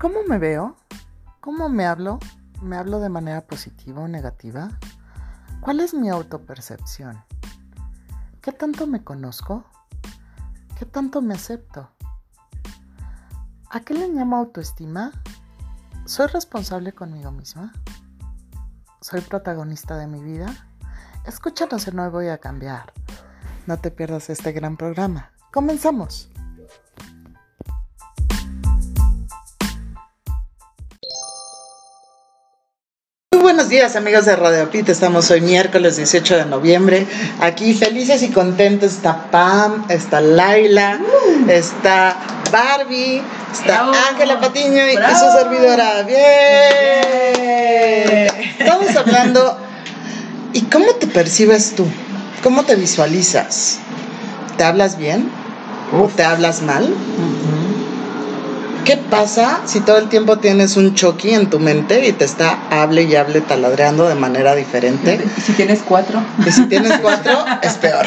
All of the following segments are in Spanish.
¿Cómo me veo? ¿Cómo me hablo? ¿Me hablo de manera positiva o negativa? ¿Cuál es mi autopercepción? ¿Qué tanto me conozco? ¿Qué tanto me acepto? ¿A qué le llamo autoestima? ¿Soy responsable conmigo misma? ¿Soy protagonista de mi vida? Escúchanos en Hoy Voy a Cambiar. No te pierdas este gran programa. Comenzamos. Buenos días amigos de Radio Pit, estamos hoy miércoles 18 de noviembre, aquí felices y contentos, está Pam, está Laila, está Barbie, está Ángela Patiño y, y su servidora, bien, estamos hablando, ¿y cómo te percibes tú? ¿Cómo te visualizas? ¿Te hablas bien? ¿O te hablas mal? ¿Qué pasa si todo el tiempo tienes un choque en tu mente y te está hable y hable taladreando de manera diferente? ¿Y si tienes cuatro? Y si tienes cuatro, es peor.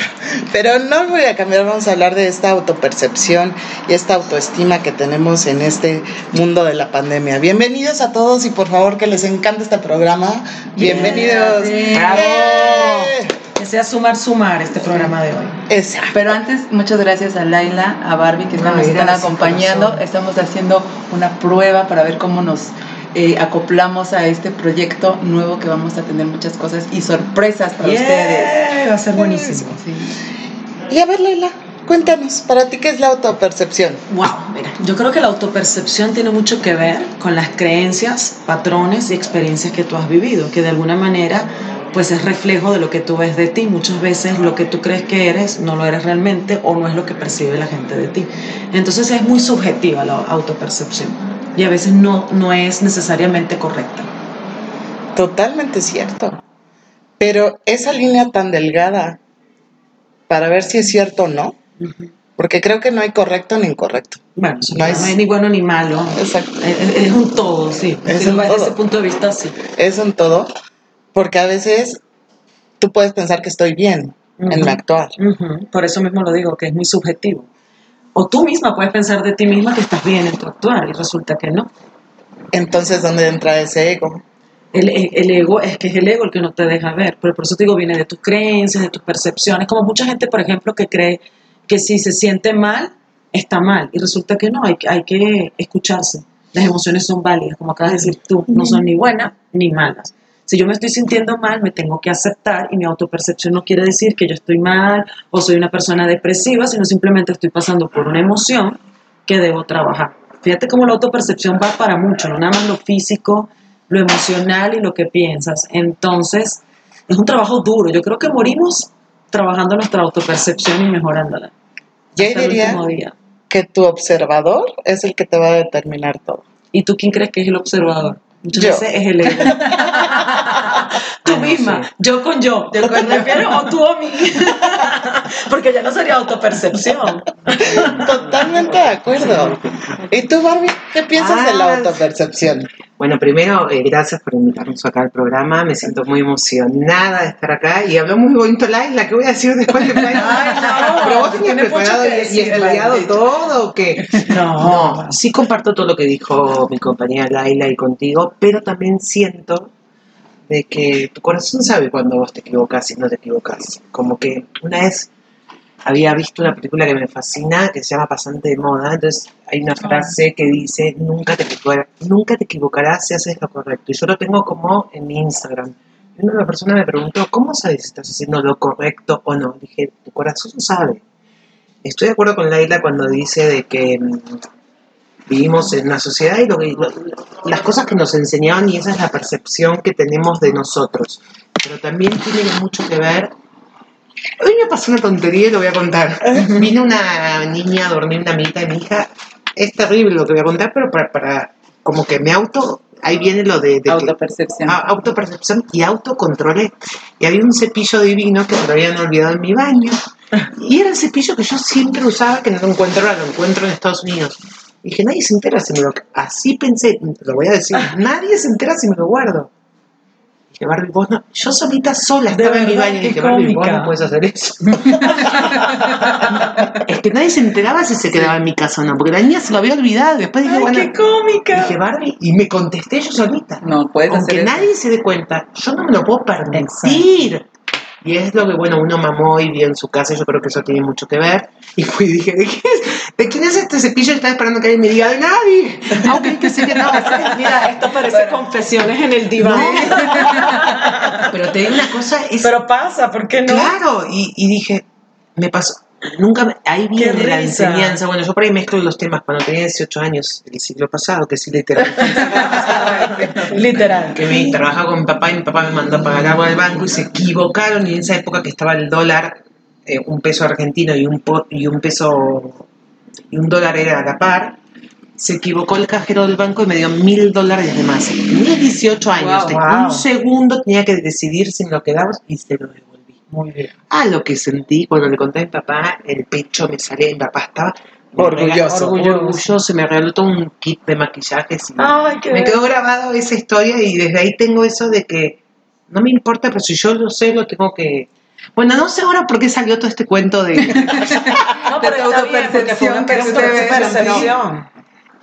Pero no voy a cambiar, vamos a hablar de esta autopercepción y esta autoestima que tenemos en este mundo de la pandemia. Bienvenidos a todos y por favor que les encante este programa. Bienvenidos. Yeah, ¡Bravo! Sea sumar, sumar este programa de hoy. Exacto. Pero antes, muchas gracias a Laila, a Barbie que nos están acompañando. corazón. Estamos haciendo una prueba para ver cómo nos eh, acoplamos a este proyecto nuevo que vamos a tener muchas cosas y sorpresas para Yeah, ustedes. Va a ser buenísimo. Sí. Y a ver, Leila, cuéntanos, ¿para ti qué es la autopercepción? Wow, mira, yo creo que la autopercepción tiene mucho que ver con las creencias, patrones y experiencias que tú has vivido, que de alguna manera pues es reflejo de lo que tú ves de ti. Muchas veces lo que tú crees que eres no lo eres realmente o no es lo que percibe la gente de ti. Entonces es muy subjetiva la autopercepción y a veces no, no es necesariamente correcta. Totalmente cierto. Pero esa línea tan delgada para ver si es cierto o no, porque creo que no hay correcto ni incorrecto. Bueno, No no, es- hay ni bueno ni malo. Exacto. Es, es- es un todo, sí. Es Si un todo. Desde ese punto de vista, sí. Eso en todo, porque a veces tú puedes pensar que estoy bien en mi actuar. Por eso mismo lo digo, que es muy subjetivo. O tú misma puedes pensar de ti misma que estás bien en tu actuar y resulta que no. Entonces, ¿dónde entra ese ego? El, el ego es que es el ego el que no te deja ver, pero por eso te digo, viene de tus creencias, de tus percepciones, como mucha gente, por ejemplo, que cree que si se siente mal, está mal, y resulta que no, hay, que- hay que escucharse. Las emociones son válidas, como acabas de decir tú, no son ni buenas ni malas. Si yo me estoy sintiendo mal, me tengo que aceptar y mi autopercepción no quiere decir que yo estoy mal o soy una persona depresiva, sino simplemente estoy pasando por una emoción que debo trabajar. Fíjate cómo la autopercepción va para mucho, no nada más lo físico, lo emocional y lo que piensas. Entonces, es un trabajo duro. Yo creo que morimos trabajando nuestra autopercepción y mejorándola. Yo hasta diría día. que tu observador es el que te va a determinar todo. ¿Y tú quién crees que es el observador? Muchas Yo. veces es el ego. tú misma, yo con yo. Yo con ¿Te refieres o tú a mí? Porque ya no sería autopercepción. Totalmente de acuerdo. ¿Y tú, Barbie, qué piensas de la Ah, autopercepción? Bueno, primero, eh, gracias por invitarnos acá al programa. Me siento muy emocionada de estar acá y habló muy bonito Laila. ¿Qué voy a decir después de Laila? No, Pero vos tenías preparado y- estudiado todo o qué? No. No, sí comparto todo lo que dijo mi compañera Laila y contigo, pero también siento de que tu corazón sabe cuando vos te equivocas y no te equivocas. Como que una vez había visto una película que me fascina que se llama Pasante de Moda, entonces hay una frase que dice, nunca te, nunca te equivocarás si haces lo correcto. Y yo lo tengo como en mi Instagram. Y una persona me preguntó, ¿cómo sabes si estás haciendo lo correcto o no? Dije, tu corazón sabe. Estoy de acuerdo con Laila cuando dice de que mm, vivimos en una sociedad y lo que- lo- las cosas que nos enseñaban y esa es la percepción que tenemos de nosotros. Pero también tiene mucho que ver. Hoy me pasó una tontería y lo voy a contar. Vino una niña a dormir una amiguita de mi hija. Es terrible lo que voy a contar, pero para, para como que me auto. Ahí viene lo de, de que- Autopercepción. a- autopercepción y autocontrolé. Y había un cepillo divino que me lo habían olvidado en mi baño. Y era el cepillo que yo siempre usaba, que no lo encuentro ahora, lo encuentro en Estados Unidos. Y dije, nadie se entera si me lo... Así pensé, lo voy a decir, nadie se entera si me lo guardo. Dije, Barbie, vos no. Yo solita sola estaba en mi baño y dije, Barbie, vos no puedes hacer eso. es que nadie se enteraba si se quedaba en mi casa o no, porque la niña se lo había olvidado. Después dije, ¡Ay, bueno, qué cómica! dije, Barbie, y me contesté yo solita. No, puedes hacer Aunque eso. nadie se dé cuenta, yo no me lo puedo permitir. Y es lo que, bueno, uno mamó y vio en su casa, yo creo que eso tiene mucho que ver. Y fui y dije, ¿de, qué es? ¿De quién es este cepillo? Estaba esperando que alguien me diga, de nadie. Aunque que no. Mira, esto parece Bueno. confesiones en el diván. Pero te digo una cosa, es Pero pasa, ¿por qué no? claro. Y, y dije, me pasó. Nunca, me- ahí Qué viene la risa. enseñanza. Bueno, yo por ahí mezclo los temas cuando tenía 18 años, el siglo pasado, que sí, literal. Literal. que me trabajaba con mi papá y mi papá me mandó a pagar agua del banco y se equivocaron y en esa época que estaba el dólar, eh, un peso argentino y un, po- y un peso y un dólar era a la par, se equivocó el cajero del banco y me dio mil dólares de más. Tenía 18 años, Wow, de wow. un segundo tenía que decidir si me lo quedaba y se lo devolví. Muy bien. Ah, lo que sentí cuando le conté a mi papá, el pecho me salía y mi papá estaba Orgulloso. regaló- orgulloso, me regaló todo un kit de maquillajes y Ay, qué me quedó grabado esa historia y desde ahí tengo eso de que no me importa, pero si yo lo sé, lo tengo que... Bueno, no sé ahora por qué salió todo este cuento de... No, pero de autopercepción que percepción.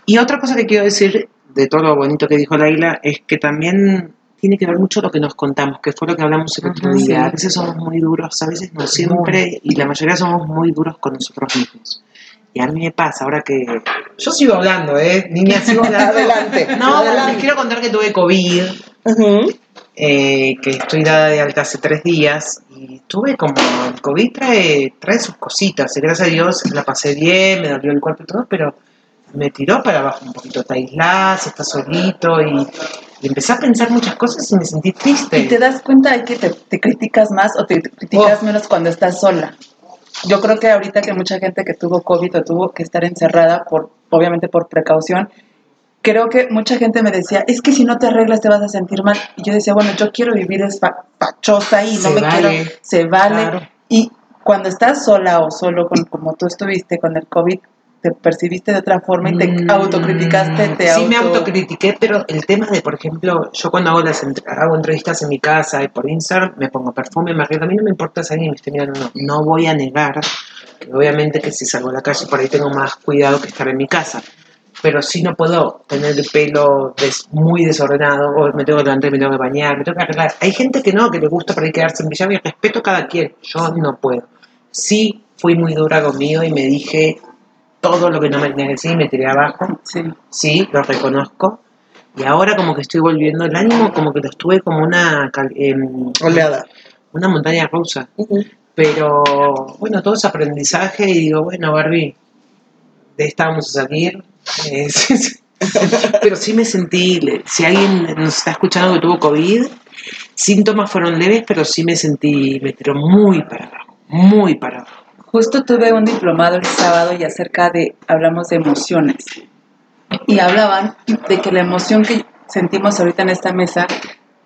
y otra cosa que quiero decir de todo lo bonito que dijo Laila es que también tiene que ver mucho lo que nos contamos, que fue lo que hablamos el otro día. sí. A veces somos muy duros, a veces no siempre, y la mayoría somos muy duros con nosotros mismos. Y a mí me pasa, ahora que... Yo sigo hablando, ¿eh? Niña, sigo hablando. Adelante, No, adelante. les quiero contar que tuve COVID. Ujú. Eh, que estoy dada de alta hace tres días y tuve como el COVID trae, trae sus cositas y gracias a Dios la pasé bien, me dolió el cuerpo y todo, pero me tiró para abajo un poquito, te aislás, estás solito y, y empecé a pensar muchas cosas y me sentí triste. ¿Y te das cuenta de que te, te criticas más o te criticas Oh. menos cuando estás sola? Yo creo que ahorita que mucha gente que tuvo COVID o tuvo que estar encerrada, por obviamente por precaución, creo que mucha gente me decía, es que si no te arreglas te vas a sentir mal. Y yo decía, bueno, yo quiero vivir despachosa y no Se me vale, quiero, se vale. claro. Y cuando estás sola o solo, con, como tú estuviste con el COVID, te percibiste de otra forma y te Mm, autocriticaste, te Sí, me auto- autocritiqué, pero el tema de, por ejemplo, yo cuando hago, las hago entrevistas en mi casa y por Instagram, me pongo perfume, me arreglo. A mí no me importa si alguien me esté mirando. No voy a negar que obviamente que si salgo a la calle por ahí tengo más cuidado que estar en mi casa. Pero sí no puedo tener el pelo des- muy desordenado, o me tengo que levantar, me tengo que bañar, me tengo que arreglar. Hay gente que no, que le gusta por ahí quedarse en pijama y respeto a cada quien. Yo no puedo. Sí fui muy dura conmigo y me dije todo lo que no me tenía que decir y me tiré abajo Sí. sí, lo reconozco. Y ahora como que estoy volviendo el ánimo, como que lo estuve como una, em, Oleada. una montaña rusa. Pero bueno, todo es aprendizaje y digo, bueno, Barbie, de esta vamos a salir. Eh, sí, sí. Pero sí me sentí, si alguien nos está escuchando que tuvo COVID, síntomas fueron leves, pero sí me sentí, me tiró muy para abajo, muy para abajo. Justo tuve un diplomado el sábado y acerca de, hablamos de emociones. Y hablaban de que la emoción que sentimos ahorita en esta mesa,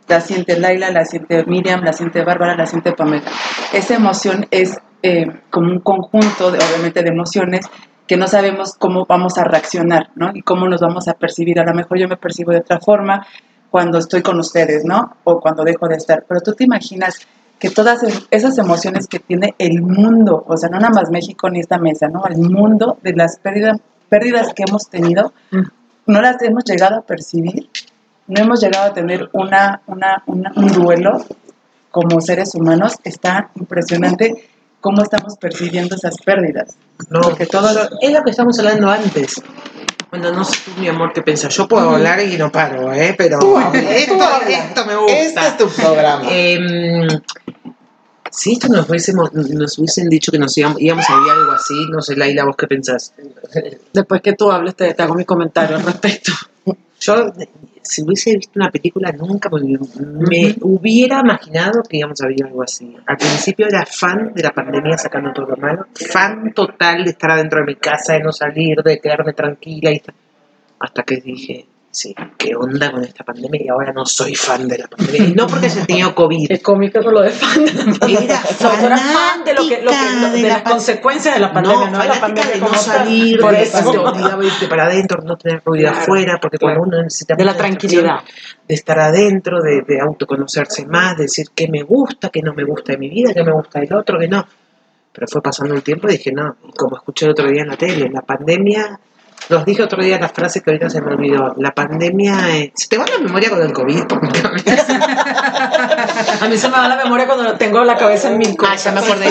la siente Laila, la siente Miriam, la siente Bárbara, la siente Pamela. Esa emoción es eh, como un conjunto, de, obviamente, de emociones que no sabemos cómo vamos a reaccionar, ¿no? Y cómo nos vamos a percibir. A lo mejor yo me percibo de otra forma cuando estoy con ustedes, ¿no? O cuando dejo de estar. Pero tú te imaginas que todas es- esas emociones que tiene el mundo, o sea, no nada más México ni esta mesa, ¿no? El mundo de las pérdidas, pérdidas que hemos tenido, Mm. no las hemos llegado a percibir, no hemos llegado a tener una, una, una- un duelo como seres humanos. Está impresionante cómo estamos percibiendo esas pérdidas. No, Porque todo lo- es lo que estamos hablando antes. Bueno, no sé tú, mi amor, qué pensás. Yo puedo hablar y no paro, ¿eh? Pero esto, esto me gusta. Este es tu programa. Em, si esto nos, hubiésemos- nos hubiesen dicho que nos íbamos, íbamos a vivir algo así, no sé, Laila, ¿vos qué pensás? Después que tú hables, te, te hago mi comentario al respecto. Yo, si hubiese visto una película, nunca me, me hubiera imaginado que íbamos a vivir algo así. Al principio era fan de la pandemia sacando todo lo malo, fan total de estar adentro de mi casa, de no salir, de quedarme tranquila, y ta- hasta que dije, sí, ¿qué onda con esta pandemia? Y ahora no soy fan de la pandemia. Y no porque haya tenido COVID. Es cómico con lo de fan. Era No, tú eras fan de, lo que, lo que- fanática de, de las la consecuencias de la pandemia, no, no, de la pandemia de no salir, Por de eso. irte para adentro, no tener ruido Claro, afuera, porque claro. cuando uno necesita De la tranquilidad. de estar adentro, de, de autoconocerse más, de decir qué me gusta, qué no me gusta de mi vida, qué me gusta del otro, que no. Pero fue pasando el tiempo y dije, no, como escuché el otro día en la tele, la pandemia, los dije otro día la frase que ahorita se me olvidó, la pandemia, eh, se te va la memoria con el COVID, A mí se me va la memoria cuando tengo la cabeza en mil cosas. Ah, ya me acordé.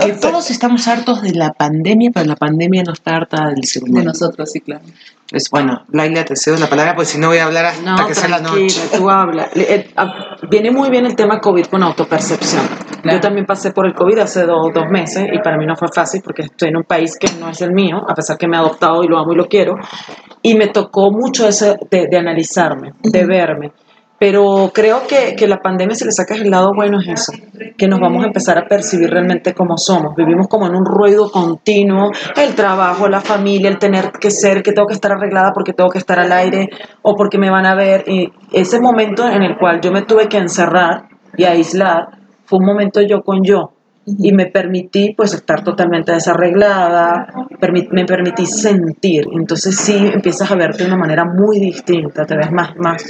que todos estamos hartos de la pandemia, pero la pandemia no está harta del ser De humano. nosotros, sí, claro. Pues bueno, Laila, te cedo la palabra, porque si no voy a hablar hasta No, que sea la tranquila, noche. tú habla. Eh, ah, Viene muy bien el tema COVID con autopercepción. Claro. Yo también pasé por el COVID hace do- dos meses y para mí no fue fácil porque estoy en un país que no es el mío, a pesar que me he adoptado y lo amo y lo quiero. Y me tocó mucho ese de, de analizarme, de verme. Pero creo que, que la pandemia, si le sacas el lado bueno, es eso, que nos vamos a empezar a percibir realmente como somos. Vivimos como en un ruido continuo, el trabajo, la familia, el tener que ser, que tengo que estar arreglada porque tengo que estar al aire o porque me van a ver. Y ese momento en el cual yo me tuve que encerrar y aislar, fue un momento yo con yo. Y me permití pues estar totalmente desarreglada, permi- me permití sentir. Entonces sí empiezas a verte de una manera muy distinta, te ves más, más,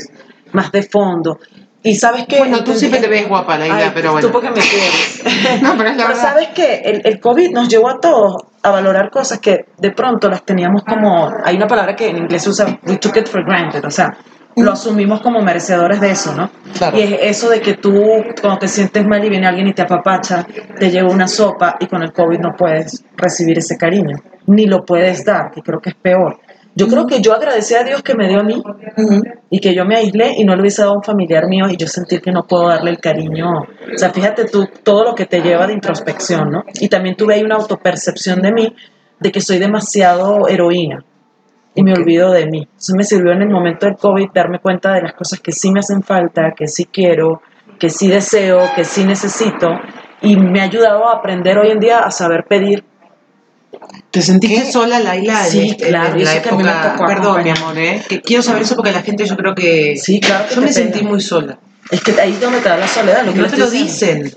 más de fondo. Y sabes que... Bueno, tú siempre te ves guapa, Laila, Ay, pero bueno. Tú porque me quieres. No, pero es la Pero verdad. sabes que el, el COVID nos llevó a todos a valorar cosas que de pronto las teníamos como, hay una palabra que en inglés se usa, we took it for granted, o sea, lo asumimos como merecedores de eso, ¿no? Claro. Y es eso de que tú cuando te sientes mal y viene alguien y te apapacha, te lleva una sopa y con el COVID no puedes recibir ese cariño, ni lo puedes dar, que creo que es peor. Yo creo que yo agradecí a Dios que me dio a mí y que yo me aislé y no le hubiese dado a un familiar mío y yo sentir que no puedo darle el cariño. O sea, fíjate tú todo lo que te lleva de introspección, ¿no? Y también tuve ahí una autopercepción de mí de que soy demasiado heroína y me olvido de mí. Eso me sirvió en el momento del COVID darme cuenta de las cosas que sí me hacen falta, que sí quiero, que sí deseo, que sí necesito y me ha ayudado a aprender hoy en día a saber pedir. ¿Te sentiste sola, Laila? Sí, este- claro, en la eso que a mí me época? tocó Perdón, mi amor, ¿eh? Que quiero saber eso porque la gente yo creo que... Sí, claro que Yo me sentí muy sola. Es que ahí es donde te da la soledad. Lo que No te lo dicen.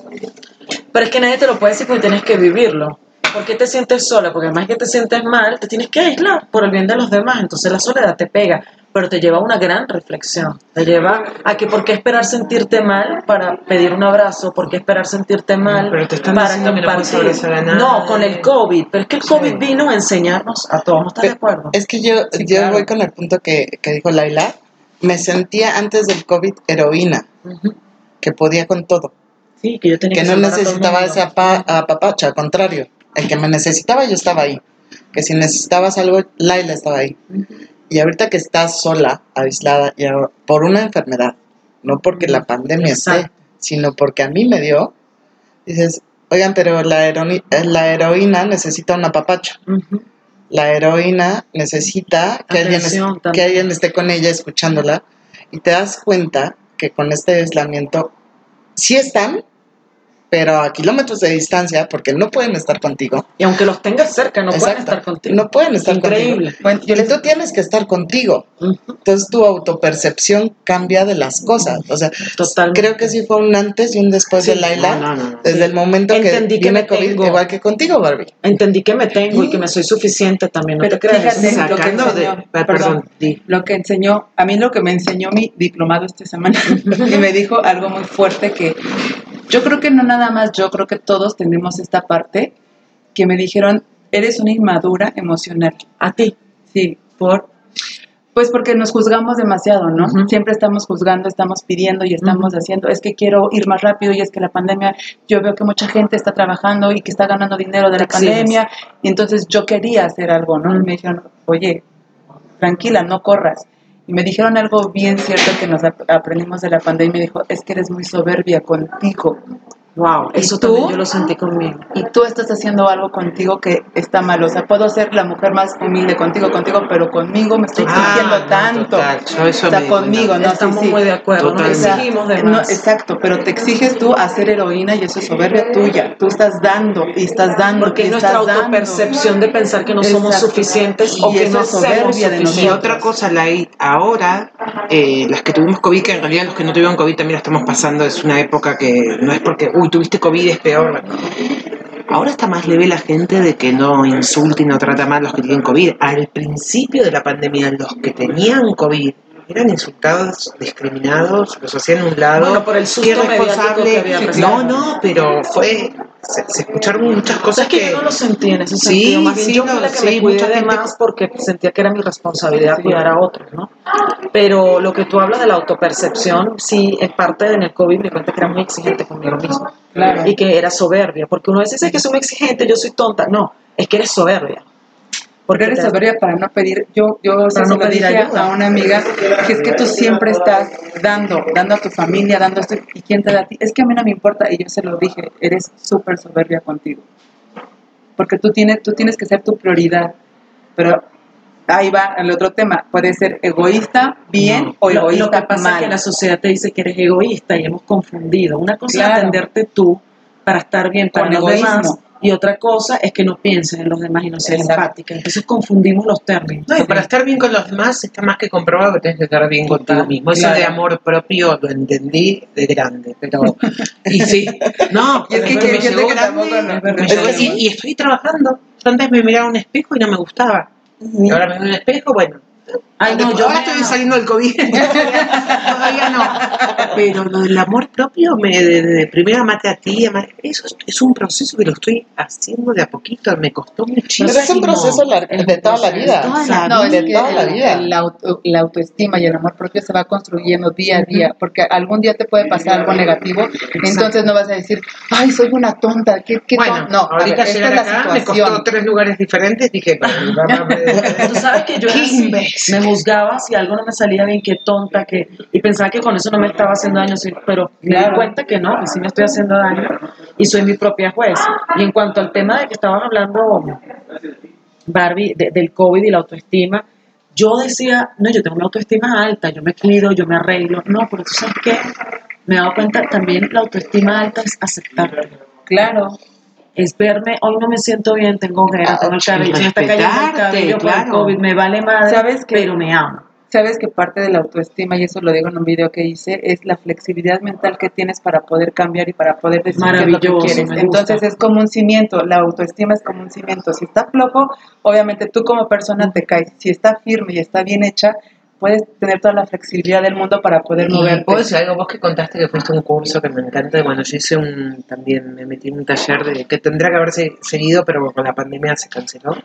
Pero es que nadie te lo puede decir porque tienes que vivirlo. ¿Por qué te sientes sola? Porque además que te sientes mal, te tienes que aislar por el bien de los demás. Entonces la soledad te pega, pero te lleva a una gran reflexión. Te lleva a que por qué esperar sentirte mal para pedir un abrazo, por qué esperar sentirte mal Pero te están para diciendo que no compartir. a nadie. No, con el COVID. Pero es que el COVID Sí. vino a enseñarnos a todos. ¿No estás de Pe- acuerdo? Es que yo, Sí, yo claro. voy con el punto que, que dijo Laila. Me sentía antes del COVID heroína, Ujú. que podía con todo, Sí, que yo tenía que que no necesitaba mundo. ese apa- apapacho, al contrario. El que me necesitaba, yo estaba ahí. Que si necesitabas algo, Laila estaba ahí. Y ahorita que estás sola, aislada, y ahora- por una enfermedad, no porque la pandemia esté, sino porque a mí me dio, dices, oigan, pero la, eh, la heroína necesita un apapacho. Ujú. La heroína necesita que alguien, que alguien esté con ella escuchándola y te das cuenta que con este aislamiento sí están, pero a kilómetros de distancia porque no pueden estar contigo. Y aunque los tengas cerca, no pueden Exacto. estar contigo. No pueden estar Increíble. contigo. Bueno, y tú tienes que estar contigo. Entonces tu autopercepción cambia de las cosas. O sea, Totalmente. creo que sí fue un antes y un después Sí. de Laila. No, no, no. Desde Sí. el momento Entendí que que me COVID, tengo. igual que contigo, Barbie. Entendí que me tengo y que me soy suficiente también. No Pero te creas. fíjate, lo que Sacando de... enseñó- Ah, Perdón, di. Lo que enseñó, a mí lo que me enseñó mi diplomado esta semana, y me dijo algo muy fuerte que yo creo que no nada más, yo creo que todos tenemos esta parte que me dijeron, eres una inmadura emocional. A ti. Sí, por pues porque nos juzgamos demasiado, ¿no? Siempre estamos juzgando, estamos pidiendo y estamos haciendo, es que quiero ir más rápido y es que la pandemia, yo veo que mucha gente está trabajando y que está ganando dinero de la pandemia y entonces yo quería hacer algo, ¿no? Y me dijeron, oye, tranquila, no corras. Y me dijeron algo bien cierto que nos ap- aprendimos de la pandemia dijo, es que eres muy soberbia contigo. Wow, ¿Y eso tú? también yo lo sentí conmigo. y tú estás haciendo algo contigo que está mal. O sea, puedo ser la mujer más humilde contigo, contigo, pero conmigo me estoy exigiendo Ah, no, tanto. total, yo eso o sea, me conmigo, no Estamos sí, sí. muy de acuerdo, nos exigimos de No, exacto, pero te exiges tú a ser heroína y eso es soberbia tuya. Tú estás dando y estás dando. Porque es nuestra estás dando. autopercepción de pensar que no somos Exacto. suficientes o Y que eso no somos de suficientes. Y otra cosa, la ahora, eh, las que tuvimos COVID, que en realidad los que no tuvieron COVID también la estamos pasando, es una época que no es porque, uy, tuviste COVID, es peor. Ahora está más leve la gente de que no insulte y no trata mal a los que tienen COVID. Al principio de la pandemia, los que tenían COVID eran insultados, discriminados, los hacían a un lado. Bueno, por el susto qué mediático responsable. que había no, no, pero fue. Se, se escucharon muchas O sea, cosas es que yo no lo sentí en ese Sí, sentido. Más bien sí, yo no, fui la que sí, me cuidé de más porque sentía que era mi responsabilidad cuidar a otros, ¿no? Pero lo que tú hablas de la autopercepción, sí, es parte de en el COVID me cuenta que era muy exigente conmigo mismo. Claro. Y que era soberbia. Porque uno dice, "Es que soy muy exigente, yo soy tonta. No, es que eres soberbia. Porque eres soberbia para no pedir. Yo, yo Para se no lo pedir dije ayuda. a una amiga que es que tú siempre estás dando, dando a tu familia, dando esto. ¿Y quién te da a ti? Es que a mí no me importa. Y yo se lo dije, eres súper soberbia contigo. Porque tú tienes, tú tienes que ser tu prioridad. Pero ahí va el otro tema. Puede ser egoísta bien No. o Lo, egoísta lo que pasa mal. es que la sociedad te dice que eres egoísta y hemos confundido. Una cosa Claro. es atenderte tú para estar bien para Con los egoísmo. demás y otra cosa es que no pienses en los demás y no Exacto. empática. Entonces confundimos los términos. No, y para estar bien con los demás está más que comprobado que tienes que estar bien contigo mismo. Eso claro. de amor propio lo entendí de grande, pero y sí, no, Y es que que grande, me llegó- y, y estoy trabajando. Yo antes me miraba un espejo y no me gustaba. Y ahora me veo un espejo, bueno. Ay, no, yo ahora me estoy saliendo del COVID. Todavía no. Pero lo del amor propio, me, de, de primero amate a ti, amate- eso es, es un proceso que lo estoy haciendo de a poquito. Me costó muchísimo. Pero es un proceso un de toda la vida. Toda la No, es de toda la vida. el auto- la autoestima y el amor propio se va construyendo día a día, porque algún día te puede pasar algo negativo, entonces no vas a decir, ay, soy una tonta, qué, qué Bueno, ton-". No, a ahorita ver, esta llegar es la acá me costó tres lugares diferentes. Dije, pero, Tú sabes que yo era así, me juzgaba si algo no me salía bien, qué tonta, que y pensaba que con eso no me estaba haciendo daño, pero me di cuenta que no, que sí me estoy haciendo daño y soy mi propia juez. Y en cuanto al tema de que estabas hablando, Barbie, de- del COVID y la autoestima, yo decía, no, yo tengo una autoestima alta, yo me cuido, yo me arreglo. No, pero tú sabes qué, me he dado cuenta también la autoestima alta es aceptarte Claro, es verme, hoy no me siento bien, tengo ojeras, Ah, tengo el cabello, se me está cayendo el respetarte, cabello por el claro. COVID, me vale madre, pero me amo. sabes que parte de la autoestima, y eso lo digo en un video que hice, es la flexibilidad mental que tienes para poder cambiar y para poder decir qué es lo que quieres. Entonces es como un cimiento, la autoestima es como un cimiento. Si está flojo, obviamente tú como persona te caes. Si está firme y está bien hecha, puedes tener toda la flexibilidad del mundo para poder puedo decir algo, vos que contaste que fuiste un curso que me encanta, bueno, yo hice un, también me metí en un taller de, que tendría que haberse seguido, pero con la pandemia se canceló.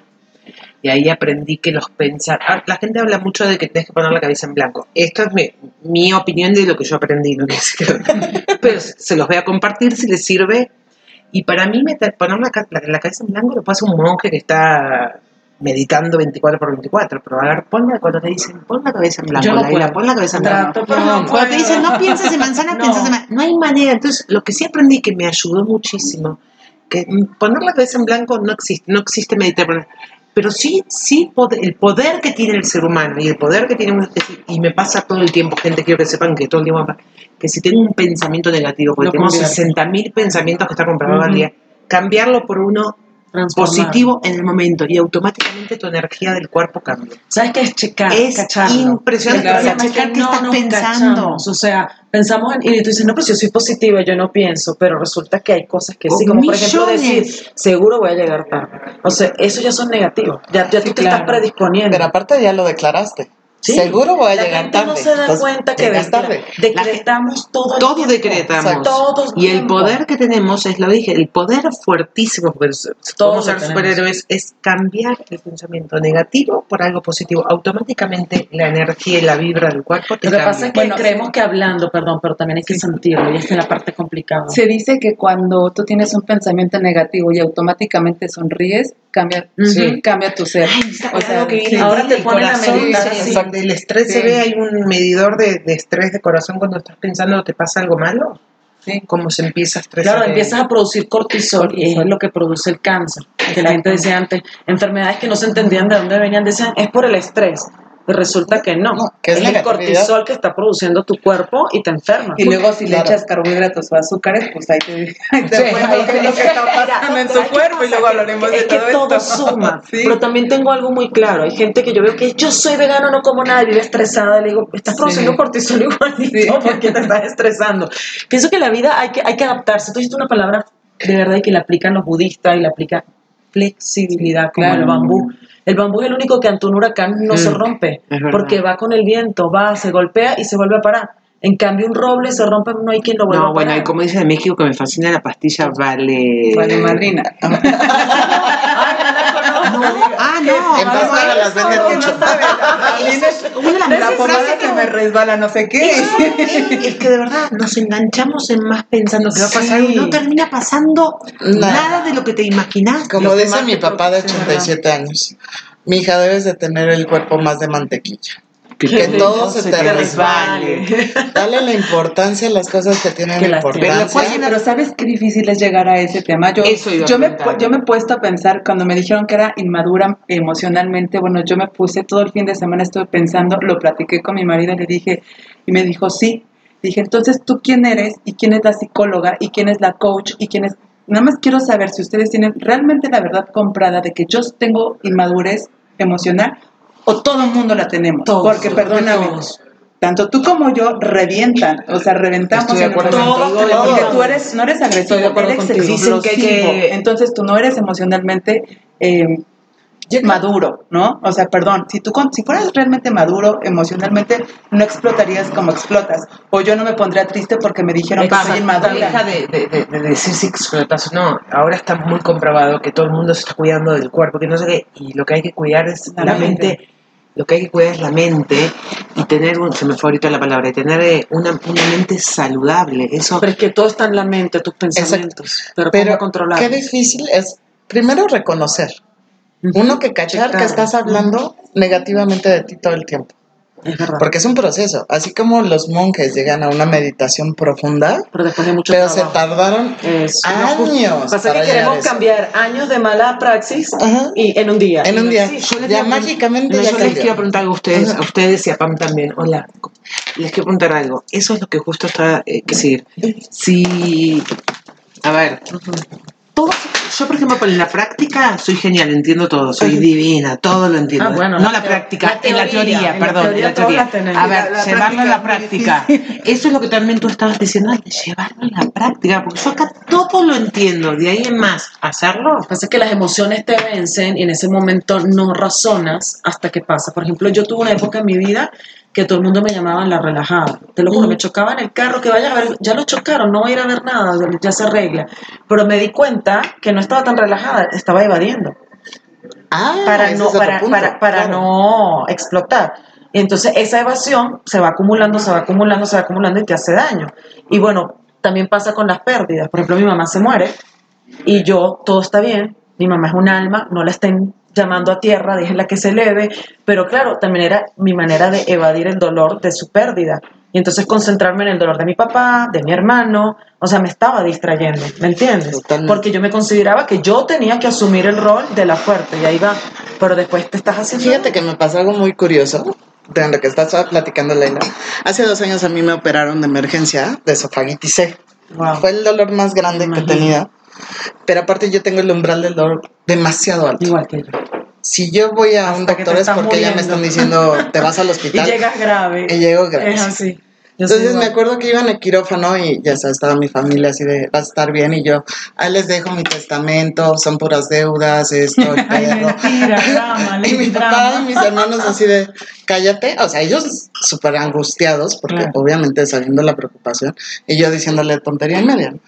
Y ahí aprendí que los pensar, ah, la gente habla mucho de que tienes que poner la cabeza en blanco. Esto es mi, mi opinión de lo que yo aprendí, no que- pero se los voy a compartir si les sirve. Y para mí meter, poner la, la, la cabeza en blanco lo hacer un monje que está meditando 24 por 24, pero a ver, pon la- cuando te dicen, pon la cabeza en blanco, no pon la cabeza en blanco. No Cuando te dicen, no pienses en manzana, No. piensas en manzana. No hay manera. Entonces, lo que sí aprendí que me ayudó muchísimo, que poner la cabeza en blanco no existe, no existe meditar. Pero sí, sí, el poder que tiene el ser humano y el poder que tiene uno, y me pasa todo el tiempo, gente, quiero que sepan que todo el tiempo, que si tengo un pensamiento negativo, porque convierto. 60.000 pensamientos que están comprados al Ujú. día, cambiarlo por uno. Positivo en el momento y automáticamente tu energía del cuerpo cambia. ¿Sabes qué es checar? Es cacharlo. impresionante, El o sea, problema es checar qué no estás pensando. cachamos. O sea, pensamos en, y tú dices, no, pero si yo soy positiva, yo no pienso, pero resulta que hay cosas que sí, como por ejemplo decir, seguro voy a llegar tarde. O sea, eso ya son negativos. Ya, ya tú te claro. estás predisponiendo. Pero aparte ya lo declaraste. Sí. Seguro voy a La llegar gente tarde. no se da cuenta que de- tarde. decretamos todo Todo tiempo. decretamos. Todo el Y el poder que tenemos, es lo dije, el poder fuertísimo, porque Todos ser superhéroes, es cambiar el pensamiento negativo por algo positivo. Automáticamente la energía y la vibra del cuerpo te Lo que cambia. pasa es que Bueno, creemos que hablando, perdón, pero también hay que sentirlo y esta es la parte complicada. Se dice que cuando tú tienes un pensamiento negativo y automáticamente sonríes, cambia, Sí. cambia tu ser. O O sea, que sí. ahora te el ponen a corazón, meditar sí, así. exacto, el estrés se ve, hay un medidor de, de estrés de corazón cuando estás pensando te pasa algo malo. Sí. cómo se empieza a estresar. Claro, empiezas a producir cortisol y es lo que produce el cáncer. Que la gente decía antes, enfermedades que no se entendían de dónde venían, decían, es por el estrés. Y resulta que no, No, que es el negatividad. cortisol que está produciendo tu cuerpo y te enferma. Y luego si le Claro. echas carbohidratos o azúcares, pues ahí te, ahí te Sí, ahí es lo que está pasando en tu ¿qué cuerpo y luego hablaremos es de que todo todo esto. suma. Sí. Pero también tengo algo muy claro. Hay gente que yo veo que yo soy vegano, no como nada, y vive estresada. Le digo, estás produciendo Sí. cortisol igualito Sí. porque te estás estresando. Pienso que la vida hay que, hay que adaptarse. Tú dijiste una palabra de verdad y que la aplican los budistas y la aplica flexibilidad, como Claro. el bambú. El bambú es el único que ante un huracán no Mm, se rompe, es verdad. porque va con el viento, va, se golpea y se vuelve a parar. En cambio, un roble se rompe, no hay quien lo vuelva No, a bueno, parar. y como dice de México, que me fascina la pastilla Vale. Vale, madrina. Ah, no. En Pascuala las venden No, no mucho. La pomada frases que me resbala no sé qué. Es que de verdad nos enganchamos en más pensando que va a pasar y no termina pasando Nada. de lo que te imaginas. Como dice mi papá de produce, 87 años, mi hija debes de tener el cuerpo más de mantequilla. Que Que todo se te resbale. Dale la importancia a las cosas que tienen Que importancia. Oye, pero ¿sabes qué difícil es llegar a ese tema? Yo, Eso a yo, me, yo me he puesto a pensar, cuando me dijeron que era inmadura emocionalmente, bueno, yo me puse todo el fin de semana, estuve pensando, lo platiqué con mi marido y le dije, y me dijo, sí. Dije, entonces, ¿tú quién eres? ¿Y quién es la psicóloga? ¿Y quién es la coach? ¿Y quién es...? Nada más quiero saber si ustedes tienen realmente la verdad comprada de que yo tengo inmadurez emocional o todo el mundo la tenemos. Todos, Porque, perdóname, todos. tanto tú como yo revientan, o sea, reventamos Estoy de acuerdo contigo, Porque todos. tú eres, no eres agresivo, de acuerdo eres explosivo. Que que- Entonces tú no eres emocionalmente eh, maduro, ¿no? O sea, perdón, si tú si fueras realmente maduro emocionalmente, no explotarías como explotas. O yo no me pondría triste porque me dijeron que soy inmadura. Deja de, de, de- de decir si explotas o no. Ahora está muy comprobado que todo el mundo se está cuidando del cuerpo, que no sé qué. Y lo que hay que cuidar es La la, mente. mente. Lo que hay que cuidar es la mente y tener, un, se me fue ahorita la palabra, y tener eh, una, una mente saludable. Eso Pero es que todo está en la mente, tus pensamientos. Pero, Pero ¿cómo controlar? qué difícil es, primero, reconocer. Uno que cachar que estás hablando negativamente de ti todo el tiempo. Es. Porque es un proceso. Así como los monjes llegan a una meditación profunda, pero después de mucho pero se tardaron Eso. años Pasa para que queremos eso. cambiar años de mala praxis Ajá. y en un día. En un día. existe. Yo les Ya mágicamente No, ya yo les quiero preguntar a ustedes, Ajá. a ustedes y a Pam también. Hola. Les quiero preguntar algo. Eso es lo que justo está eh, que seguir. Si, a ver, todo, yo por ejemplo, en la práctica soy genial, entiendo todo, soy divina, todo lo entiendo. Ah, bueno, no la la práctica, la en la teoría, en la perdón, teoría en la teoría. tenemos. A ver, La- la llevarlo a la práctica. Eso es lo que también tú estabas diciendo, llevarlo a la práctica, porque yo acá todo lo entiendo, de ahí en más, hacerlo. Lo que pasa es que las emociones te vencen y en ese momento no razonas hasta que pasa. Por ejemplo, yo tuve una época en mi vida que todo el mundo me llamaba la relajada. Te lo juro, me chocaba en el carro, que vaya a ver, ya lo chocaron, no voy a ir a ver nada, ya se arregla. Pero me di cuenta que no estaba tan relajada, estaba evadiendo Ah, para no, para, punto, para, para claro. no explotar. Y entonces esa evasión se va acumulando, se va acumulando, se va acumulando y te hace daño. Y bueno, también pasa con las pérdidas. Por ejemplo, mi mamá se muere y yo, todo está bien, mi mamá es un alma, no la estén llamando a tierra, déjenla que se eleve, pero claro, también era mi manera de evadir el dolor de su pérdida. Y entonces concentrarme en el dolor de mi papá, de mi hermano, o sea, me estaba distrayendo, ¿me entiendes? Totalmente. Porque yo me consideraba que yo tenía que asumir el rol de la fuerte, y ahí va, pero después te estás haciendo... Fíjate que me pasó algo muy curioso de lo que estás platicando, Leila. Hace dos años a mí me operaron de emergencia de esofagitis C. Wow. Fue el dolor más grande que he tenido. Pero aparte yo tengo el umbral del dolor demasiado alto. Igual que yo. Si yo voy a un Hasta doctor es porque ya me muriendo. están diciendo te vas al Y hospital. llegas grave. Y llego grave. Es así. Yo Entonces me acuerdo que iban al quirófano y ya sabes, estaba mi familia así de, vas a estar bien y yo, ahí les dejo mi testamento, son puras deudas, esto, el perro. mentira, drama, y mi lady papá drama. y mis hermanos así de, cállate, o sea, ellos súper angustiados, porque Claro. obviamente sabiendo la preocupación, y yo diciéndole tontería y media. ¿no?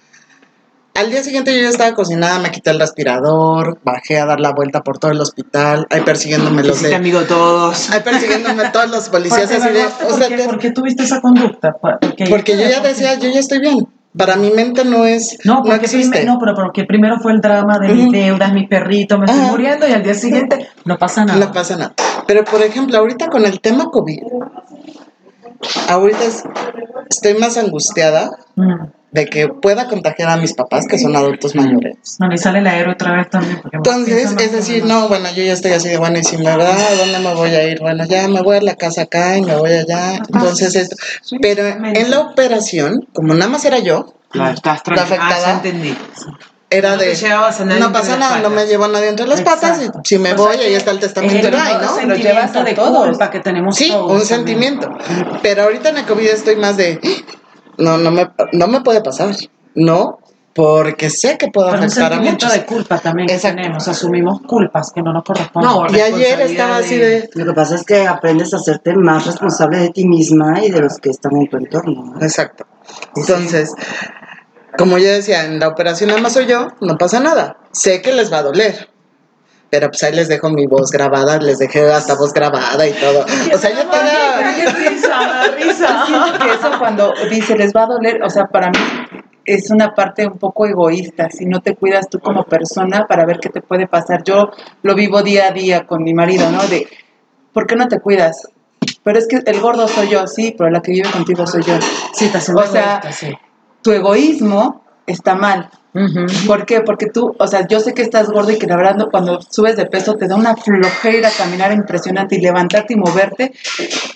Al día siguiente yo ya estaba cocinada, me quité el respirador, bajé a dar la vuelta por todo el hospital, ahí persiguiéndome los de... amigo todos. Ahí persiguiéndome todos los policías ¿Por qué, así de... Bárbara? o ¿Por sea, qué- te- por qué tuviste esa conducta? Porque yo ya decía, yo ya estoy bien. Para mi mente no es, No, no, porque existe. prime- no, pero porque primero fue el drama de mis deudas, mi perrito, me estoy Ajá. muriendo y al día siguiente no pasa nada. No pasa nada. Pero por ejemplo, ahorita con el tema COVID, ahorita es- estoy más angustiada Mm. De que pueda contagiar a mis papás, que son adultos mayores. Bueno, y sale la héroe otra vez también. porque Entonces, es decir, no, bueno, yo ya estoy así de, bueno, y si me va, ¿a dónde me voy a ir? Bueno, ya me voy a la casa acá y me voy allá. Entonces, esto. Pero en la operación, como nada más era yo, Claro, estás La. Ah, afectada. era No de, no pasa nada, no me llevo a nadie entre las patas, y si me O voy, ahí está el Es testamento, el ay, ¿no? Lo llevas sentimiento a de todos. culpa que tenemos Sí, todos un también. sentimiento. Pero ahorita en el COVID estoy más de, no, no me, no me puede pasar. No, porque sé que puedo Pero un afectar a sentimiento muchos. de culpa también que Exacto. tenemos, asumimos culpas que no nos corresponden. No, Y ayer estaba así de- de, Lo que pasa es que aprendes a hacerte más responsable de ti misma y de los que están en tu entorno. ¿no? Exacto. Entonces, como yo decía, en la operación nada más soy yo, no pasa nada. Sé que les va a doler. Pero pues ahí les dejo mi voz grabada, les dejé hasta voz grabada y todo. O sea, yo tenía... ¡Qué risa, que eso cuando dice les va a doler, o sea, para mí es una parte un poco egoísta. Si no te cuidas tú como persona para ver qué te puede pasar. Yo lo vivo día a día con mi marido, ¿no? De, ¿por qué no te cuidas? Pero es que el gordo soy yo, sí, pero la que vive contigo soy yo. Sí, haciendo O sea, egoísta, sí. Tu egoísmo está mal. ¿Por qué? Porque tú, o sea, yo sé que estás gordo y que la verdad cuando subes de peso te da una flojera caminar impresionante y levantarte y moverte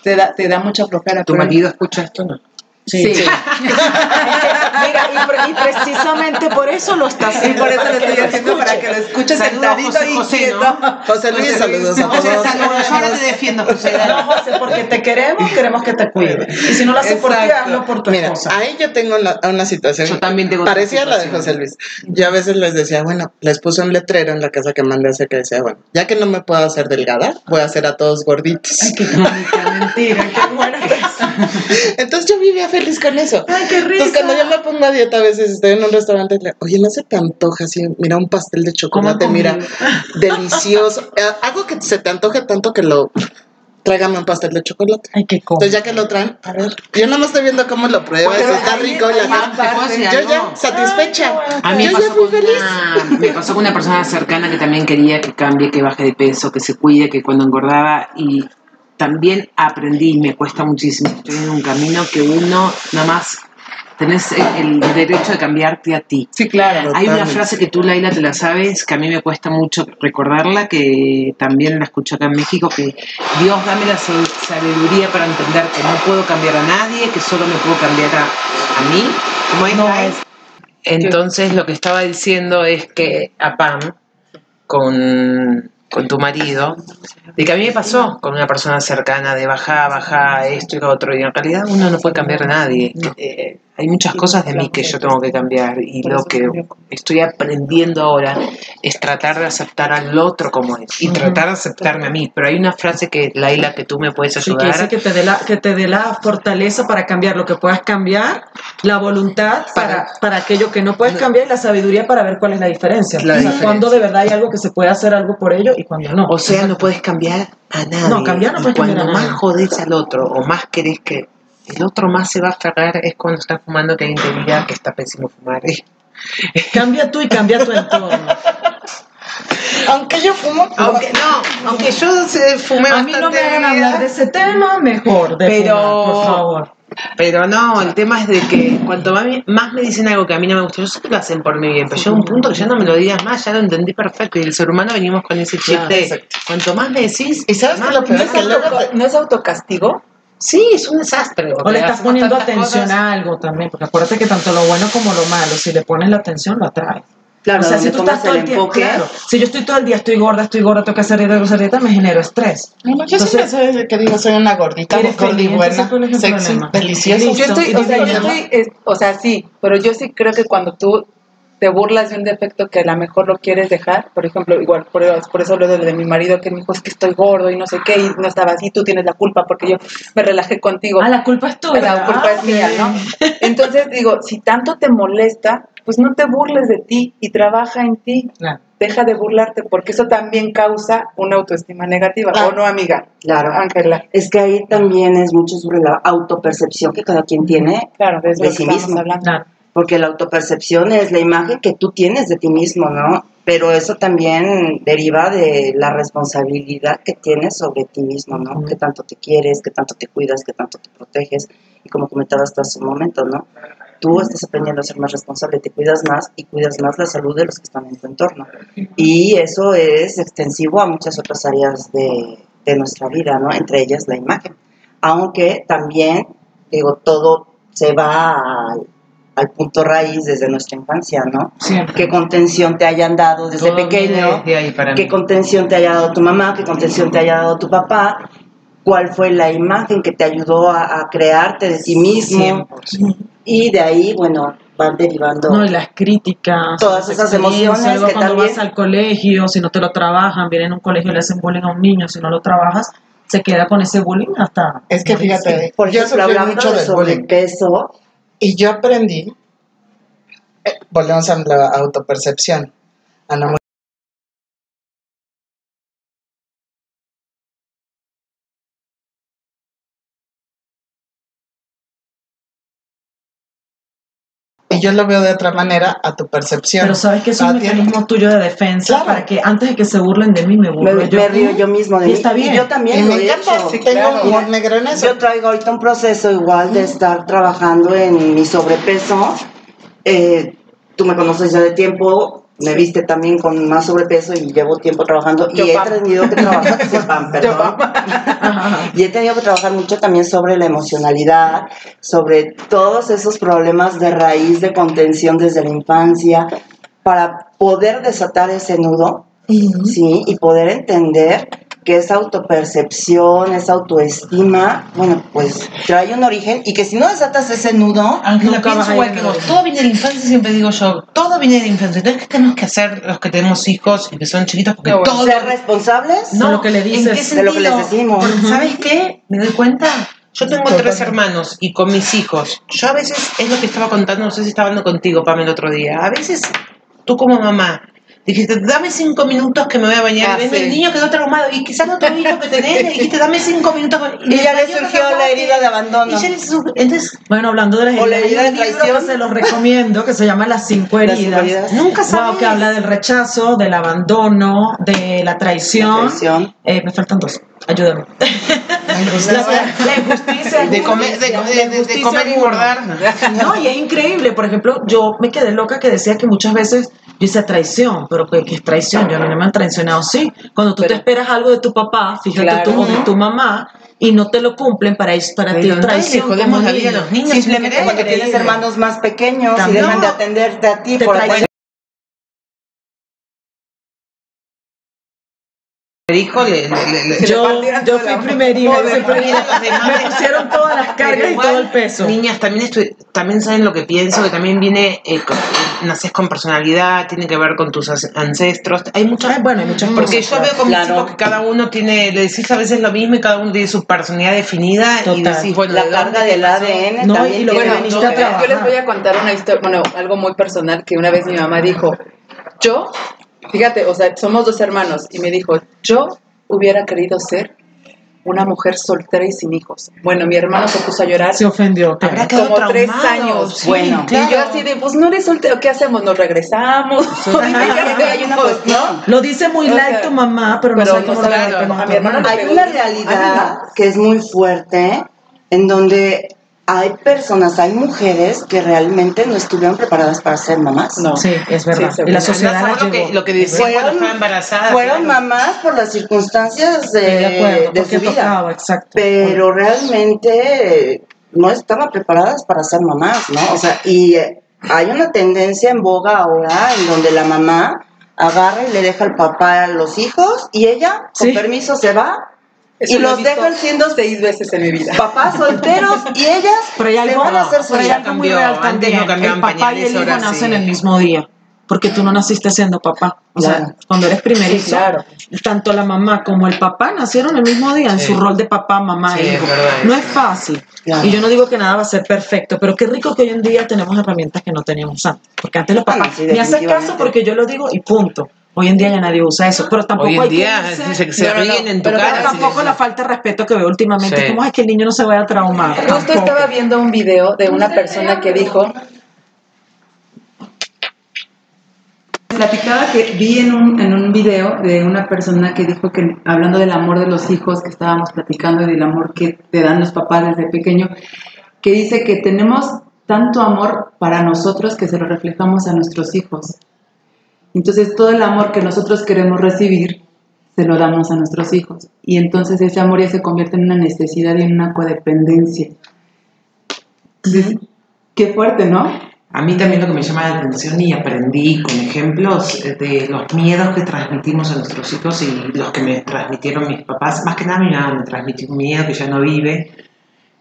te da, te da mucha flojera. ¿Tu marido escucha esto no? Sí. Sí. Y, pre- y precisamente por eso lo está Y haciendo. por eso lo para que estoy lo haciendo para escuche. que lo escuches Saludos, sentadito José y José, quieto. ¿no? José Luis, saludos a José, todos. saludos. Yo ahora te defiendo, José. No, José, porque te queremos, queremos que te cuide. Y si no lo haces por ti, hazlo por tu Mira, esposa. ahí yo tengo una, una situación Yo también tengo otra parecida a la de. José Luis. Yo a veces les decía, bueno, les puse un letrero en la casa que mandé hacer que decía, bueno, ya que no me puedo hacer delgada, voy a hacer a todos gorditos. Ay, qué mentira, qué buena Entonces yo vivía feliz con eso. Ay, qué risa. Entonces cuando yo me pongo a dieta a veces estoy en un restaurante y le oye, no se te antoja así, mira un pastel de chocolate, ¿Cómo mira, delicioso. Eh, Hago que se te antoje tanto que lo tráigame un pastel de chocolate. Ay, qué Entonces ya que lo traen, a ver, yo no me estoy viendo cómo lo pruebas, Pero está ahí- rico la ahí gente- ¿Te puedo decir Yo algo? ya, satisfecha. A mí yo ya fui feliz. me pasó con una persona cercana que también quería que cambie, que baje de peso, que se cuide, que cuando engordaba y también aprendí, me cuesta muchísimo, estoy en un camino que uno nada más tenés el, derecho de cambiarte a ti. Sí, claro. Hay una frase que tú, Laila, te la sabes, que a mí me cuesta mucho recordarla, que también la escucho acá en México, que Dios dame la sab- sabiduría para entender que no puedo cambiar a nadie, que solo me puedo cambiar a, a mí. ¿Cómo es? No, es- Entonces lo que estaba diciendo es que a Pam, con, con tu marido, de que a mí me pasó con una persona cercana, de baja, baja, esto y lo otro, y en realidad uno no puede cambiar a nadie. Eh, hay muchas cosas de mí que yo tengo que cambiar y lo que estoy aprendiendo ahora es tratar de aceptar al otro como es y tratar de aceptarme a mí. Pero hay una frase que, Laila, que tú me puedes Sí, que ayudar. que te dé la, que te dé la fortaleza para cambiar lo que puedas cambiar, la voluntad para, para aquello que no puedes cambiar y la sabiduría para ver cuál es la diferencia. La O sea, diferencia. cuando de verdad hay algo que se puede hacer algo por ello y cuando no. O sea, no puedes cambiar a nadie. No, cambiar no puedes cambiar cuando a más nadie. jodés al otro o más querés que el otro más se va a aferrar es cuando estás fumando que te diga que está pésimo fumar. Cambia tú y cambia tu entorno. Aunque yo fumo, Aunque no, aunque yo fumé A mí no me hagan hablar de ese tema, mejor. De Pero- fumar, por favor. Pero no, el tema es de que cuanto más, me- más me dicen algo que a mí no me gusta, yo sé que lo hacen por mi bien, pero llega un punto que ya no me lo digas más, ya lo entendí perfecto. Y el ser humano venimos con ese chip de cuanto más me decís, ¿Y sabes es lo peor? ¿No Que es, auto- ¿No es autocastigo? Sí, es un desastre. O le estás poniendo atención cosas. a algo también, porque acuérdate que tanto lo bueno como lo malo, si le pones la atención, lo atraes. Claro, o sea, si tú estás todo el el tiempo, enfoque. claro, si yo estoy todo el día, estoy gorda, estoy gorda, tengo que hacer dieta, tengo que hacer dieta, me genero estrés. No, yo siempre Entonces- soy que digo, soy una gordita, feliz, buena, entonces, ¿cuál es el sexy, deliciosa. Yo estoy, o sea, yo divina. estoy, es- o sea, sí, pero yo sí creo que cuando tú te burlas de un defecto que a lo mejor lo quieres dejar, por ejemplo, igual, por, por eso lo de, de mi marido que me dijo, es que estoy gordo y no sé qué, y no estaba así, tú tienes la culpa porque yo me relajé contigo. Ah, la culpa es tuya. la culpa Ah, es mía, ¿no? Entonces digo, si tanto te molesta, pues no te burles de ti y trabaja en ti. Claro. Deja de burlarte, porque eso también causa una autoestima negativa, Claro. ¿o no, amiga? Claro. Ángela. Es que ahí también es mucho sobre la autopercepción que cada quien tiene, Claro, de De sí que estamos mismo. hablando. Claro. porque la autopercepción es la imagen que tú tienes de ti mismo, ¿no? Pero eso también deriva de la responsabilidad que tienes sobre ti mismo, ¿no? Que tanto te quieres, que tanto te cuidas, que tanto te proteges, y como comentabas hasta hace un momento, ¿no? Tú estás aprendiendo a ser más responsable, te cuidas más y cuidas más la salud de los que están en tu entorno. Y eso es extensivo a muchas otras áreas de, de nuestra vida, ¿no? Entre ellas la imagen. Aunque también, digo, todo se va al, al punto raíz desde nuestra infancia, ¿no? Siempre. qué contención te hayan dado desde Todo pequeño, ahí para qué mí. contención te haya dado tu mamá, qué contención te haya dado tu papá, cuál fue la imagen que te ayudó a, a crearte de ti mismo 100%. Y de ahí, bueno, van derivando. No, y las críticas. Todas esas emociones luego que cuando también- vas al colegio, si no te lo trabajan, vienen a un colegio y le hacen bullying a un niño, si no lo trabajas, se queda con ese bullying hasta... Es que fíjate, Por yo ejemplo, sufrí hablando mucho de del bullying sobrepeso, y yo aprendí, eh, volvemos a la autopercepción, a no Y yo lo veo de otra manera a tu percepción. Pero sabes que es un A ti- mecanismo tuyo de defensa Claro. para que antes de que se burlen de mí me me, burlo yo. me río yo mismo de Y mí. está bien. Y yo Y también lo me he encanta, hecho. sí tengo Claro. humor negro en eso. Yo traigo ahorita un proceso igual de estar trabajando en mi sobrepeso. Eh, tú me conoces ya de tiempo, me viste también con más sobrepeso y llevo tiempo trabajando Yo y he tenido que trabajar, perdón. y he tenido que trabajar mucho también sobre la emocionalidad, sobre todos esos problemas de raíz de contención desde la infancia, para poder desatar ese nudo ¿sí? Y poder entender que esa autopercepción, esa autoestima, bueno, pues trae un origen y que si no desatas ese nudo, Ángela, Nunca vas pienso a igual que vos. Todo viene de la infancia, siempre digo yo. Todo viene de la infancia. Entonces, ¿qué tenemos que hacer los que tenemos hijos y que son chiquitos? Porque No, bueno, todo... ser responsables No, lo que le ¿en dices, qué de lo que sentido? les decimos. Porque, ¿Sabes qué? Me doy cuenta. Yo tengo Totalmente. tres hermanos y con mis hijos. Yo a veces, es lo que estaba contando, no sé si estaba hablando contigo, Pam, el otro día. A veces, tú como mamá, dijiste, dame cinco minutos que me voy a bañar. Ah, y sí. el niño quedó traumado. Y quizás el otro hijo que tenés, le dijiste, dame cinco minutos. Y ya le surgió no la herida de abandono. Y ya le surgió- Entonces, Bueno, hablando de las O la heridas, herida de traición. se los recomiendo que se llama Las cinco Las heridas. cinco heridas. Nunca Wow, sabes. que habla del rechazo, del abandono, de la traición. La traición. Eh, me faltan dos. Ayúdame. La injusticia. La, la injusticia. de comer, de, de- La de- de injusticia comer y engordar. No, y es increíble. Por ejemplo, yo me quedé loca que decía que muchas veces yo decía traición, pero ¿qué, qué es traición? Yo a mí no me han traicionado. Sí, cuando tú Pero- te esperas algo de tu papá, fíjate Claro. tú, o de tu mamá, y no te lo cumplen, para, para ti es traición. como niño. los niños. Simplemente porque tienes hermanos más pequeños También. y dejan de atenderte a ti Te por le, le- le- le Yo, yo fui primerita, me pusieron todas las cargas y todo el peso. Niñas, también, estu- también saben lo que pienso, que también viene, eh, con- naces con personalidad, tiene que ver con tus ancestros. Hay muchas. Ay, bueno, hay muchas porque cosas, yo veo con mis claro. hijos que cada uno tiene, le decís a veces lo mismo y cada uno tiene su personalidad definida y decís, bueno, la ¿de carga del? ADN No, también y lo Bueno, a trabajar. yo les voy a contar una historia, bueno, algo muy personal que una vez mi mamá dijo, yo, fíjate, o sea, somos dos hermanos, y me dijo, yo hubiera querido ser una mujer soltera y sin hijos. Bueno, mi hermano se puso a llorar Se ofendió. claro. Habrá quedado como tres años. sí, Bueno. claro. Y yo así de, pues no eres soltero, ¿qué hacemos? ¿Nos regresamos? Fíjate, hay una cuestión. Lo dice muy O light tu mamá, pero no pero no sabe, a mi hermano Hay una realidad que es muy fuerte en donde hay personas, hay mujeres que realmente no estuvieron preparadas para ser mamás. No. Sí, es verdad. Sí, y la sociedad saber lo que, lo que decía Fueron- cuando estaba embarazada. Fueron claro. mamás por las circunstancias de, Estoy de acuerdo, de porque su vida, tocaba, exacto. pero realmente no estaban preparadas para ser mamás, ¿no? O sea, y eh, hay una tendencia en boga ahora en donde la mamá agarra y le deja al papá a los hijos y ella, con Sí. permiso, se va Eso y lo los visto dejan siendo seis veces en mi vida. papás solteros y ellas Pero hay se algo, van a hacer pero hay algo muy cambió. real también. no el papá y el hijo nacen sí. el mismo día. Porque tú no naciste siendo papá. O Claro. sea, cuando eres primerizo, Sí, claro. tanto la mamá como el papá nacieron el mismo día en Sí. su rol de papá, mamá Sí, e es hijo. verdad No es fácil. Claro. Y yo no digo que nada va a ser perfecto, pero qué rico que hoy en día tenemos herramientas que no teníamos antes. Porque antes los papás sí, me hacen caso porque yo lo digo y punto. Hoy en día ya nadie usa eso, pero tampoco Hoy en hay que día irse- se, se No, no, no, ríen en tu pero tampoco la falta de respeto que veo últimamente. Sí. ¿Cómo es que el niño no se vaya a traumar? Justo estaba viendo un video de una persona que dijo, platicaba que vi en un, en un video de una persona que dijo que hablando del amor de los hijos que estábamos platicando y del amor que te dan los papás desde pequeño, que dice que tenemos tanto amor para nosotros que se lo reflejamos a nuestros hijos. Entonces todo el amor que nosotros queremos recibir, se lo damos a nuestros hijos. Y entonces ese amor ya se convierte en una necesidad y en una codependencia. Entonces, qué fuerte, ¿no? A mí también lo que me llama la atención y aprendí con ejemplos de los miedos que transmitimos a nuestros hijos y los que me transmitieron mis papás. Más que nada mi mamá me transmitió un miedo que ya no vive,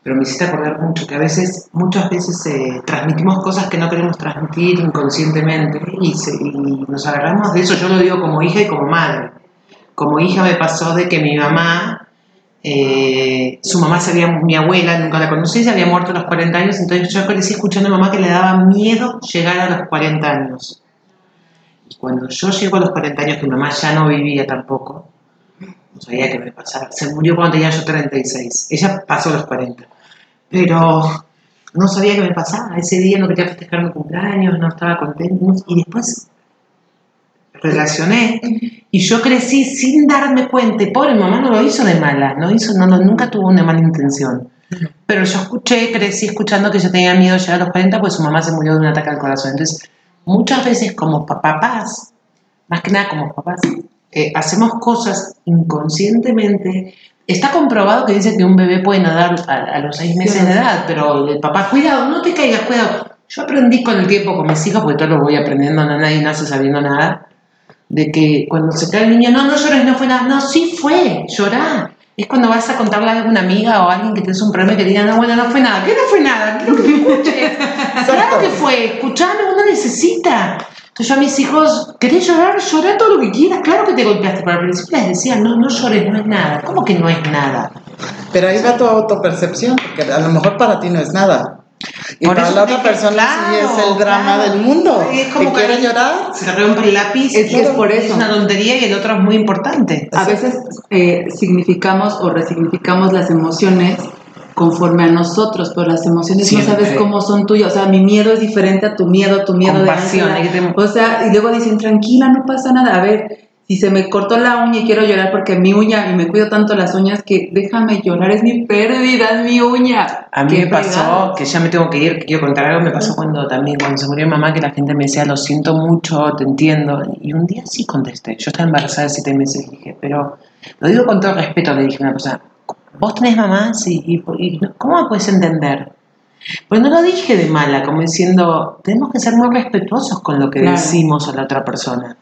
pero me hiciste acordar mucho que a veces, muchas veces eh, transmitimos cosas que no queremos transmitir inconscientemente y, nos agarramos de eso. Yo lo digo como hija y como madre. Como hija me pasó de que mi mamá, eh, su mamá se mi abuela, nunca la conocí, se había muerto a los 40 años, entonces yo crecí escuchando a mamá que le daba miedo llegar a los 40 años. Y cuando yo llego a los 40 años, que mi mamá ya no vivía tampoco, no sabía qué me pasaba. Se murió cuando tenía yo 36. Ella pasó los 40. Pero no sabía qué me pasaba. Ese día no quería festejar mi cumpleaños, no estaba contento. Y después relacioné. Y yo crecí sin darme cuenta. Pobre mamá no lo hizo de mala. No hizo, no, no, nunca tuvo una mala intención. Pero yo escuché, crecí escuchando que yo tenía miedo de llegar a los 40 porque su mamá se murió de un ataque al corazón. Entonces, muchas veces como pa- papás, más que nada como papás, eh, hacemos cosas inconscientemente. Está comprobado que dice que un bebé puede nadar a, a los seis meses de edad, pero el papá, cuidado, no te caigas, cuidado. Yo aprendí con el tiempo con mis hijos, porque todo lo voy aprendiendo, no, nadie nace sabiendo nada, de que cuando se cae el niño, no, no llores, no fue nada, no, sí fue, llorar. Es cuando vas a contarle a alguna amiga o a alguien que tienes un problema y que diga, no, bueno, no fue nada. ¿Qué no fue nada? Quiero que me escuches. claro que fue, escuchame, uno necesita. Entonces yo a mis hijos, ¿querés llorar? Llorá todo lo que quieras, claro que te golpeaste, pero al principio les decía, no, no llores, no es nada. ¿Cómo que no es nada? Pero ahí va tu autopercepción, porque a lo mejor para ti no es nada. Y Por para la otra persona sí es el drama claro. del mundo. Es como que- quiere llorar. Se rompe el lápiz, Es que es por es eso. una tontería y el otro es muy importante. A veces eh, significamos o resignificamos las emociones conforme a nosotros, pero las emociones Siempre. no sabes cómo son tuyas. O sea, mi miedo es diferente a tu miedo, tu miedo Compasión, de tener- O sea, y luego dicen, tranquila, no pasa nada. A ver, si se me cortó la uña y quiero llorar porque mi uña, y me cuido tanto las uñas que déjame llorar, es mi pérdida, es mi uña. A mí me pasó, fregado. que ya me tengo que ir, que quiero contar algo, me pasó cuando también, cuando se murió mi mamá, que la gente me decía, lo siento mucho, te entiendo. Y un día sí contesté, yo estaba embarazada de siete meses, dije, pero lo digo con todo respeto, le dije a una persona, vos tenés mamá, sí, y, y ¿cómo me puedes entender? Pues no lo dije de mala, como diciendo, tenemos que ser muy respetuosos con lo que Claro. decimos a la otra persona.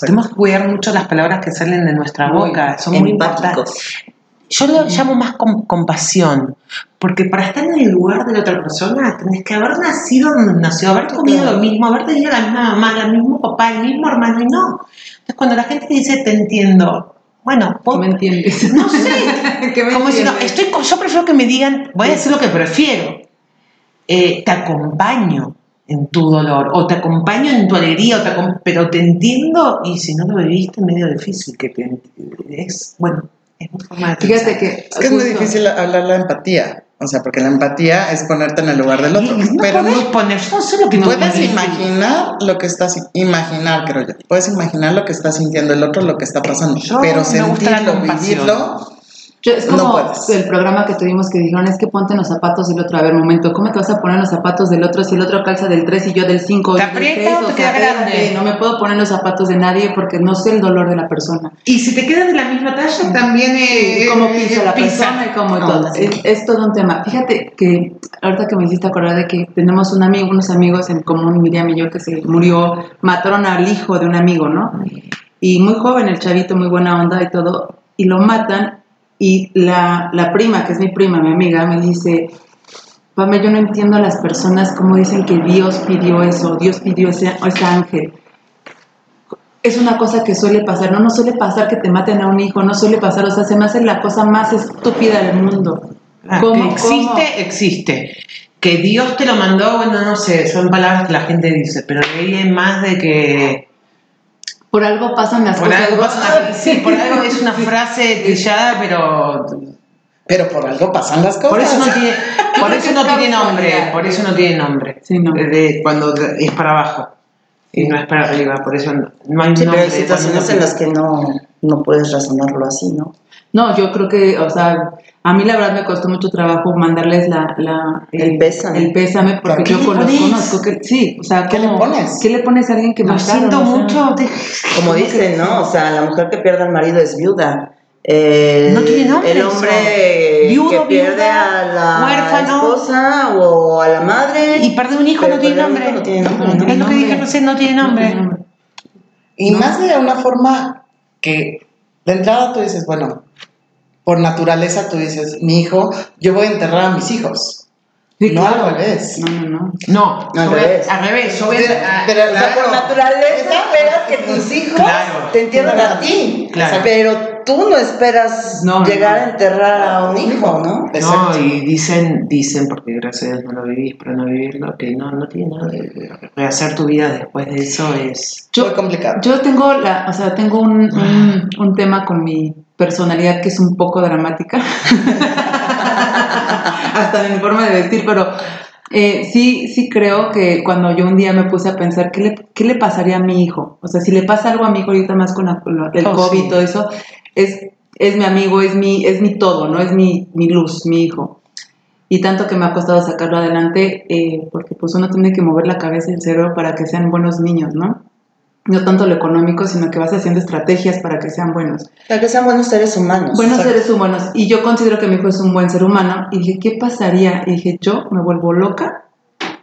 Tenemos que cuidar mucho las palabras que salen de nuestra Muy boca, son muy importantes. Yo lo llamo más con compasión, porque para estar en el lugar de la otra persona tenés que haber nacido donde nació, haber comido lo mismo, haber tenido la misma mamá, el mismo papá, el mismo hermano, y no. Entonces cuando la gente te dice te entiendo, bueno, ¿Qué vos- me entiendes? no sé, ¿Qué me como si no, entiendes? estoy, con- yo prefiero que me digan, voy a decir lo que prefiero, Eh, te acompaño en tu dolor, o te acompaño en tu alegría, o te pero te entiendo, y si no lo viviste, es medio difícil que te es, bueno, es mi forma de Fíjate que... Es que es muy difícil hablar la empatía. O sea, porque la empatía es ponerte en el lugar del otro. No pero podés no poner, yo no sé lo que puedes poner. imaginar lo que estás imaginar, creo yo. Puedes imaginar lo que está sintiendo el otro, lo que está pasando. Yo pero sentirlo, vivirlo, Yo- es No como puedes. el programa que tuvimos que dijeron, es que ponte los zapatos del otro. A ver, momento, ¿cómo te vas a poner los zapatos del otro si el otro calza del 3 y yo del 5? ¿Te aprieta o te queda grande? No me puedo poner los zapatos de nadie porque no sé el dolor de la persona. Y si te quedas de la misma talla, también eh, cómo pisa la pisa. persona y cómo No, todo. sí. Es, es todo un tema. Fíjate que ahorita que me hiciste acordar de que tenemos un amigo, unos amigos en común, Miriam y yo, que se murió, mataron al hijo de un amigo, ¿no? Y muy joven, el chavito, muy buena onda y todo, y lo matan. Y la, la prima, que es mi prima, mi amiga, me dice, Pame, yo no entiendo a las personas cómo dicen que Dios pidió eso, Dios pidió ese, ese ángel. Es una cosa que suele pasar, no, no suele pasar que te maten a un hijo, no suele pasar, o sea, se me hace la cosa más estúpida del mundo. Ah, ¿Cómo, que existe, cómo? existe. Que Dios te lo mandó, bueno, no sé, son palabras que la gente dice, pero es más de que Por algo pasan las por cosas. algo, pasa- sí, por algo es una frase trillada, pero pero por algo pasan las cosas. por eso no tiene, por eso no tiene nombre, por eso no tiene nombre. Sí, no. De- cuando es para abajo y no es para arriba, por eso no, no hay Sí, pero nombre. hay situaciones en las que no, no puedes razonarlo así, ¿no? No, yo creo que, o sea, a mí la verdad me costó mucho trabajo mandarles la, la El pésame. el pésame porque ¿Qué yo con- pones? conozco que sí, o sea, ¿Qué le ¿cómo- pones? ¿Qué le pones a alguien que Lo mataron? siento O sea, mucho. de- Como dicen, ¿no? O sea, la mujer que pierde al marido es viuda. El, No tiene nombre El hombre Viudo, que pierde viuda, a la huérfano. esposa o a la madre. Y perder un hijo no tiene nombre. hijo no tiene nombre, No ¿no? Es lo que dije recién, no tiene no nombre. tiene nombre. Y más de una forma que de entrada tú dices, bueno, por naturaleza tú dices, mi hijo, yo voy a enterrar a mis hijos. Sí, no claro. al revés. No, no, no. No, No, al yo revés. Al revés, yo voy a- Pero- a- pero- O sea, por naturaleza esperas que tus hijos Claro. te entierren a ti. Claro. Pero tú no esperas No, llegar no. a enterrar a un hijo, ¿no? Exacto. No, y dicen, dicen, porque gracias a Dios no lo vivís, pero no vivirlo, que no, no tiene nada de rehacer tu vida después de eso es... Muy complicado. Yo tengo la, o sea, tengo un, un, un tema con mi personalidad que es un poco dramática. Hasta de mi forma de vestir, pero eh, sí, sí creo que cuando yo un día me puse a pensar qué le, qué le pasaría a mi hijo. O sea, si le pasa algo a mi hijo ahorita más con la- el Oh, COVID y sí. todo eso, es, es mi amigo, es mi, es mi todo, ¿no? Es mi, mi luz, mi hijo. Y tanto que me ha costado sacarlo adelante, eh, porque pues uno tiene que mover la cabeza y el cerebro para que sean buenos niños, ¿no? No tanto lo económico, sino que vas haciendo estrategias para que sean buenos. Para que sean buenos seres humanos. Buenos seres humanos. Y yo considero que mi hijo es un buen ser humano. Y dije, ¿qué pasaría? Y dije, yo me vuelvo loca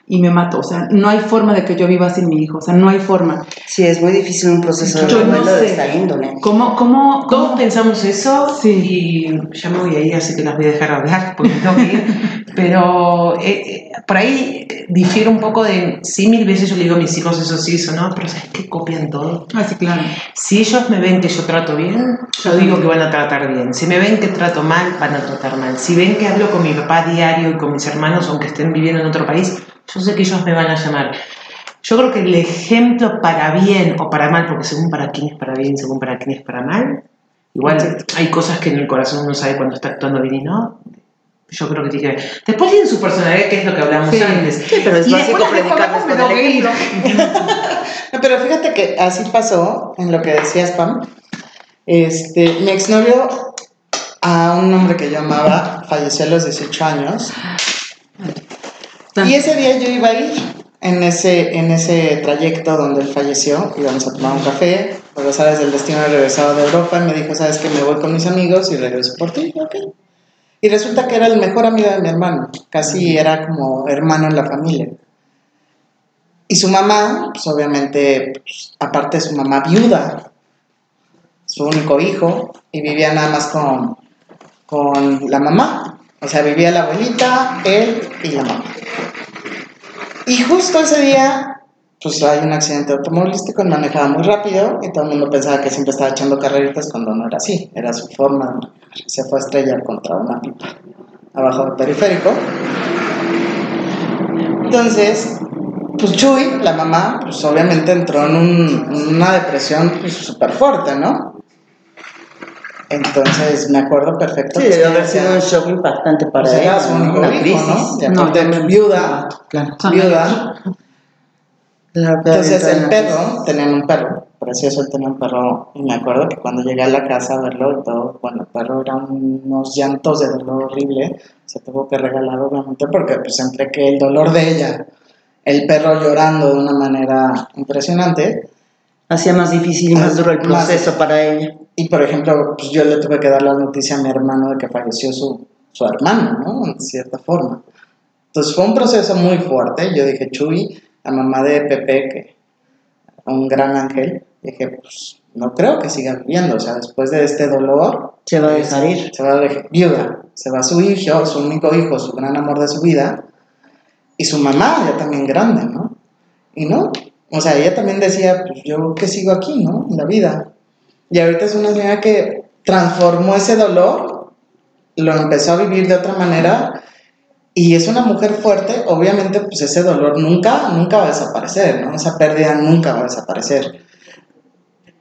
y me mato. O sea, no hay forma de que yo viva sin mi hijo. O sea, no hay forma. Sí, es muy difícil un proceso de Yo no duelo de sé. esta índole. ¿Cómo, cómo, Todos cómo? pensamos eso Sí. y ya me voy a ir, así que las voy a dejar hablar porque tengo que ir. Pero eh, eh, por ahí eh, difiere un poco de, sí, mil veces yo le digo a mis hijos eso sí, eso no, pero ¿sabes qué? Copian todo. Ah, sí, claro. Si ellos me ven que yo trato bien, yo digo que van a tratar bien. Si me ven que trato mal, van a tratar mal. Si ven que hablo con mi papá diario y con mis hermanos, aunque estén viviendo en otro país, yo sé que ellos me van a llamar. Yo creo que el ejemplo para bien o para mal, porque según para quién es para bien, según para quién es para mal, igual hay cosas que en el corazón uno sabe cuando está actuando bien y no. Yo creo que tiene que ver. Después tienen su personalidad, que es lo que hablamos Sí. antes. Sí, pero es Y básico me con el ir. No, Pero fíjate que así pasó en lo que decías, Pam. Este, mi exnovio, a un hombre que yo amaba, falleció a los 18 años. Y ese día yo iba a ir en ese, en ese trayecto donde él falleció, íbamos a tomar un café, pero sabes, el destino regresaba de Europa y me dijo, sabes que me voy con mis amigos y regreso por ti, ok. Y resulta que era el mejor amigo de mi hermano, casi era como hermano en la familia. Y su mamá, pues obviamente, pues, aparte de su mamá viuda, su único hijo, y vivía nada más con, con la mamá. O sea, vivía la abuelita, él y la mamá. Y justo ese día, pues hay un accidente automovilístico, él manejaba muy rápido y todo el mundo pensaba que siempre estaba echando carreritas cuando no era así, era su forma. Se fue a estrellar contra una pipa abajo del periférico. Entonces, pues Chuy, la mamá, pues obviamente entró en un- una depresión pues, súper fuerte, ¿no? Entonces me acuerdo perfecto. Sí, pues, que haber sido un shock impactante para pues, era ella, su único Una hijo, crisis. ¿no? Y No, viuda, Claro. viuda. Claro Entonces el perro, tenían un perro, precioso, él tenía un perro, y me acuerdo que cuando llegué a la casa a verlo y todo, bueno, el perro era unos llantos de dolor horrible, se tuvo que regalar obviamente porque pues entre que el dolor de ella, el perro llorando de una manera impresionante, Hacía más difícil y más duro el Más- proceso para ella. Y por ejemplo, pues yo le tuve que dar la noticia a mi hermano de que falleció su, su hermano, ¿no? En cierta forma. Entonces fue un proceso muy fuerte, yo dije, Chuy, la mamá de Pepe, que un gran ángel, dije, pues no creo que siga viviendo, o sea, después de este dolor, Se va a dejar ir. se va a dejar viuda, se va su hijo, su único hijo, su gran amor de su vida, y su mamá ya también grande, ¿no? Y no, o sea, ella también decía, pues yo que sigo aquí, ¿no? En la vida. Y ahorita es una señora que transformó ese dolor, lo empezó a vivir de otra manera, y es una mujer fuerte, obviamente pues ese dolor nunca, nunca va a desaparecer, ¿no? Esa pérdida nunca va a desaparecer.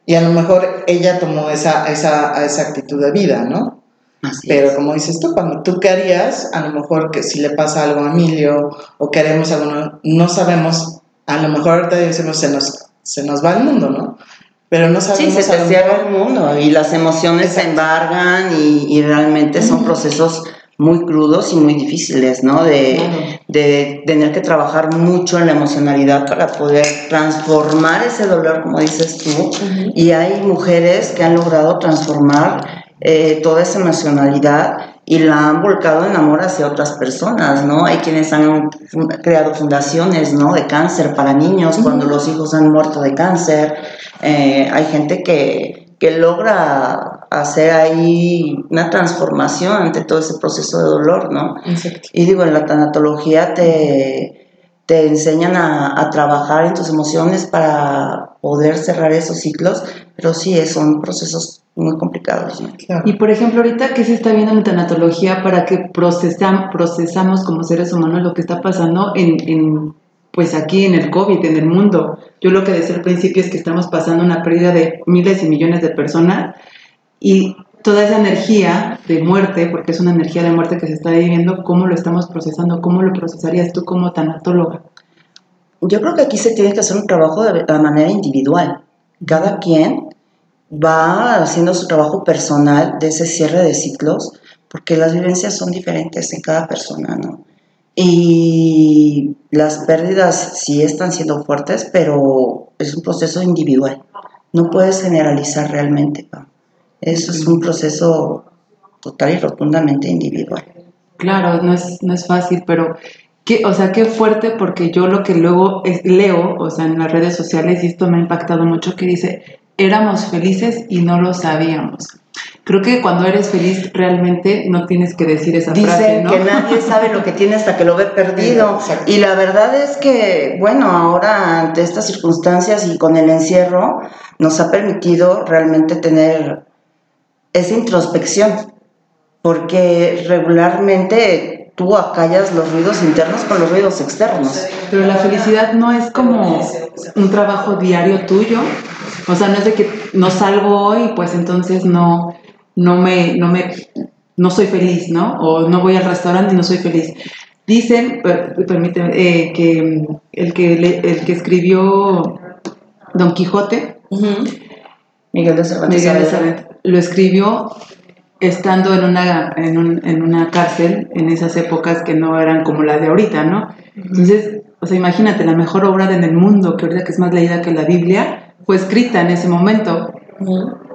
Y a lo mejor ella tomó esa, esa, esa actitud de vida, ¿no? Así Pero es. como dices tú, cuando tú querías, a lo mejor que si le pasa algo a Emilio o queremos algo, no, no sabemos, a lo mejor ahorita decimos, se nos, se nos va el mundo, ¿no? Pero no Sí, sabemos se a te cierra el mundo y las emociones se embargan y, y realmente son procesos muy crudos y muy difíciles, ¿no? De, Claro. de tener que trabajar mucho en la emocionalidad para poder transformar ese dolor, como dices tú. Y hay mujeres que han logrado transformar eh, toda esa emocionalidad y la han volcado en amor hacia otras personas, ¿no? Hay quienes han creado fundaciones, ¿no? De cáncer para niños cuando los hijos han muerto de cáncer. Eh, hay gente que, que logra hacer ahí una transformación ante todo ese proceso de dolor, ¿no? Exacto. Y digo, en la tanatología te, te enseñan a, a trabajar en tus emociones para poder cerrar esos ciclos, pero sí, son procesos muy complicados. ¿no? Claro. Y por ejemplo, ahorita que se está viendo en tanatología para que procesam, procesamos como seres humanos lo que está pasando en, en, pues aquí en el COVID, en el mundo. Yo lo que decía al principio es que estamos pasando una pérdida de miles y millones de personas y toda esa energía de muerte, porque es una energía de muerte que se está viviendo, ¿cómo lo estamos procesando? ¿Cómo lo procesarías tú como tanatóloga? Yo creo que aquí se tiene que hacer un trabajo de, de manera individual. Cada quien va haciendo su trabajo personal de ese cierre de ciclos, porque las vivencias son diferentes en cada persona, ¿no? Y las pérdidas sí están siendo fuertes, pero es un proceso individual. No puedes generalizar realmente. Pam. Eso es un proceso total y rotundamente individual. Claro, no es, no es fácil, pero qué, o sea, qué fuerte porque yo lo que luego es- leo, o sea, en las redes sociales, y esto me ha impactado mucho, que dice, éramos felices y no lo sabíamos. Creo que cuando eres feliz realmente no tienes que decir esa frase, Dicen ¿no? que nadie sabe lo que tiene hasta que lo ve perdido. Exacto. Y la verdad es que, bueno, ahora ante estas circunstancias y con el encierro, nos ha permitido realmente tener esa introspección. Porque regularmente tú acallas los ruidos internos con los ruidos externos. Pero la felicidad no es como un trabajo diario tuyo. O sea, no es de que no salgo hoy, pues entonces no, no me, no me, no soy feliz, ¿no? O no voy al restaurante y no soy feliz. Dicen, per- permíteme, eh, que el que, le- el que escribió Don Quijote, Miguel de Cervantes Miguel de. Cervantes, lo escribió estando en una, en, un- en una cárcel en esas épocas que no eran como las de ahorita, ¿no? Entonces, o sea, imagínate, la mejor obra en el mundo, que ahorita que es más leída que la Biblia, fue escrita en ese momento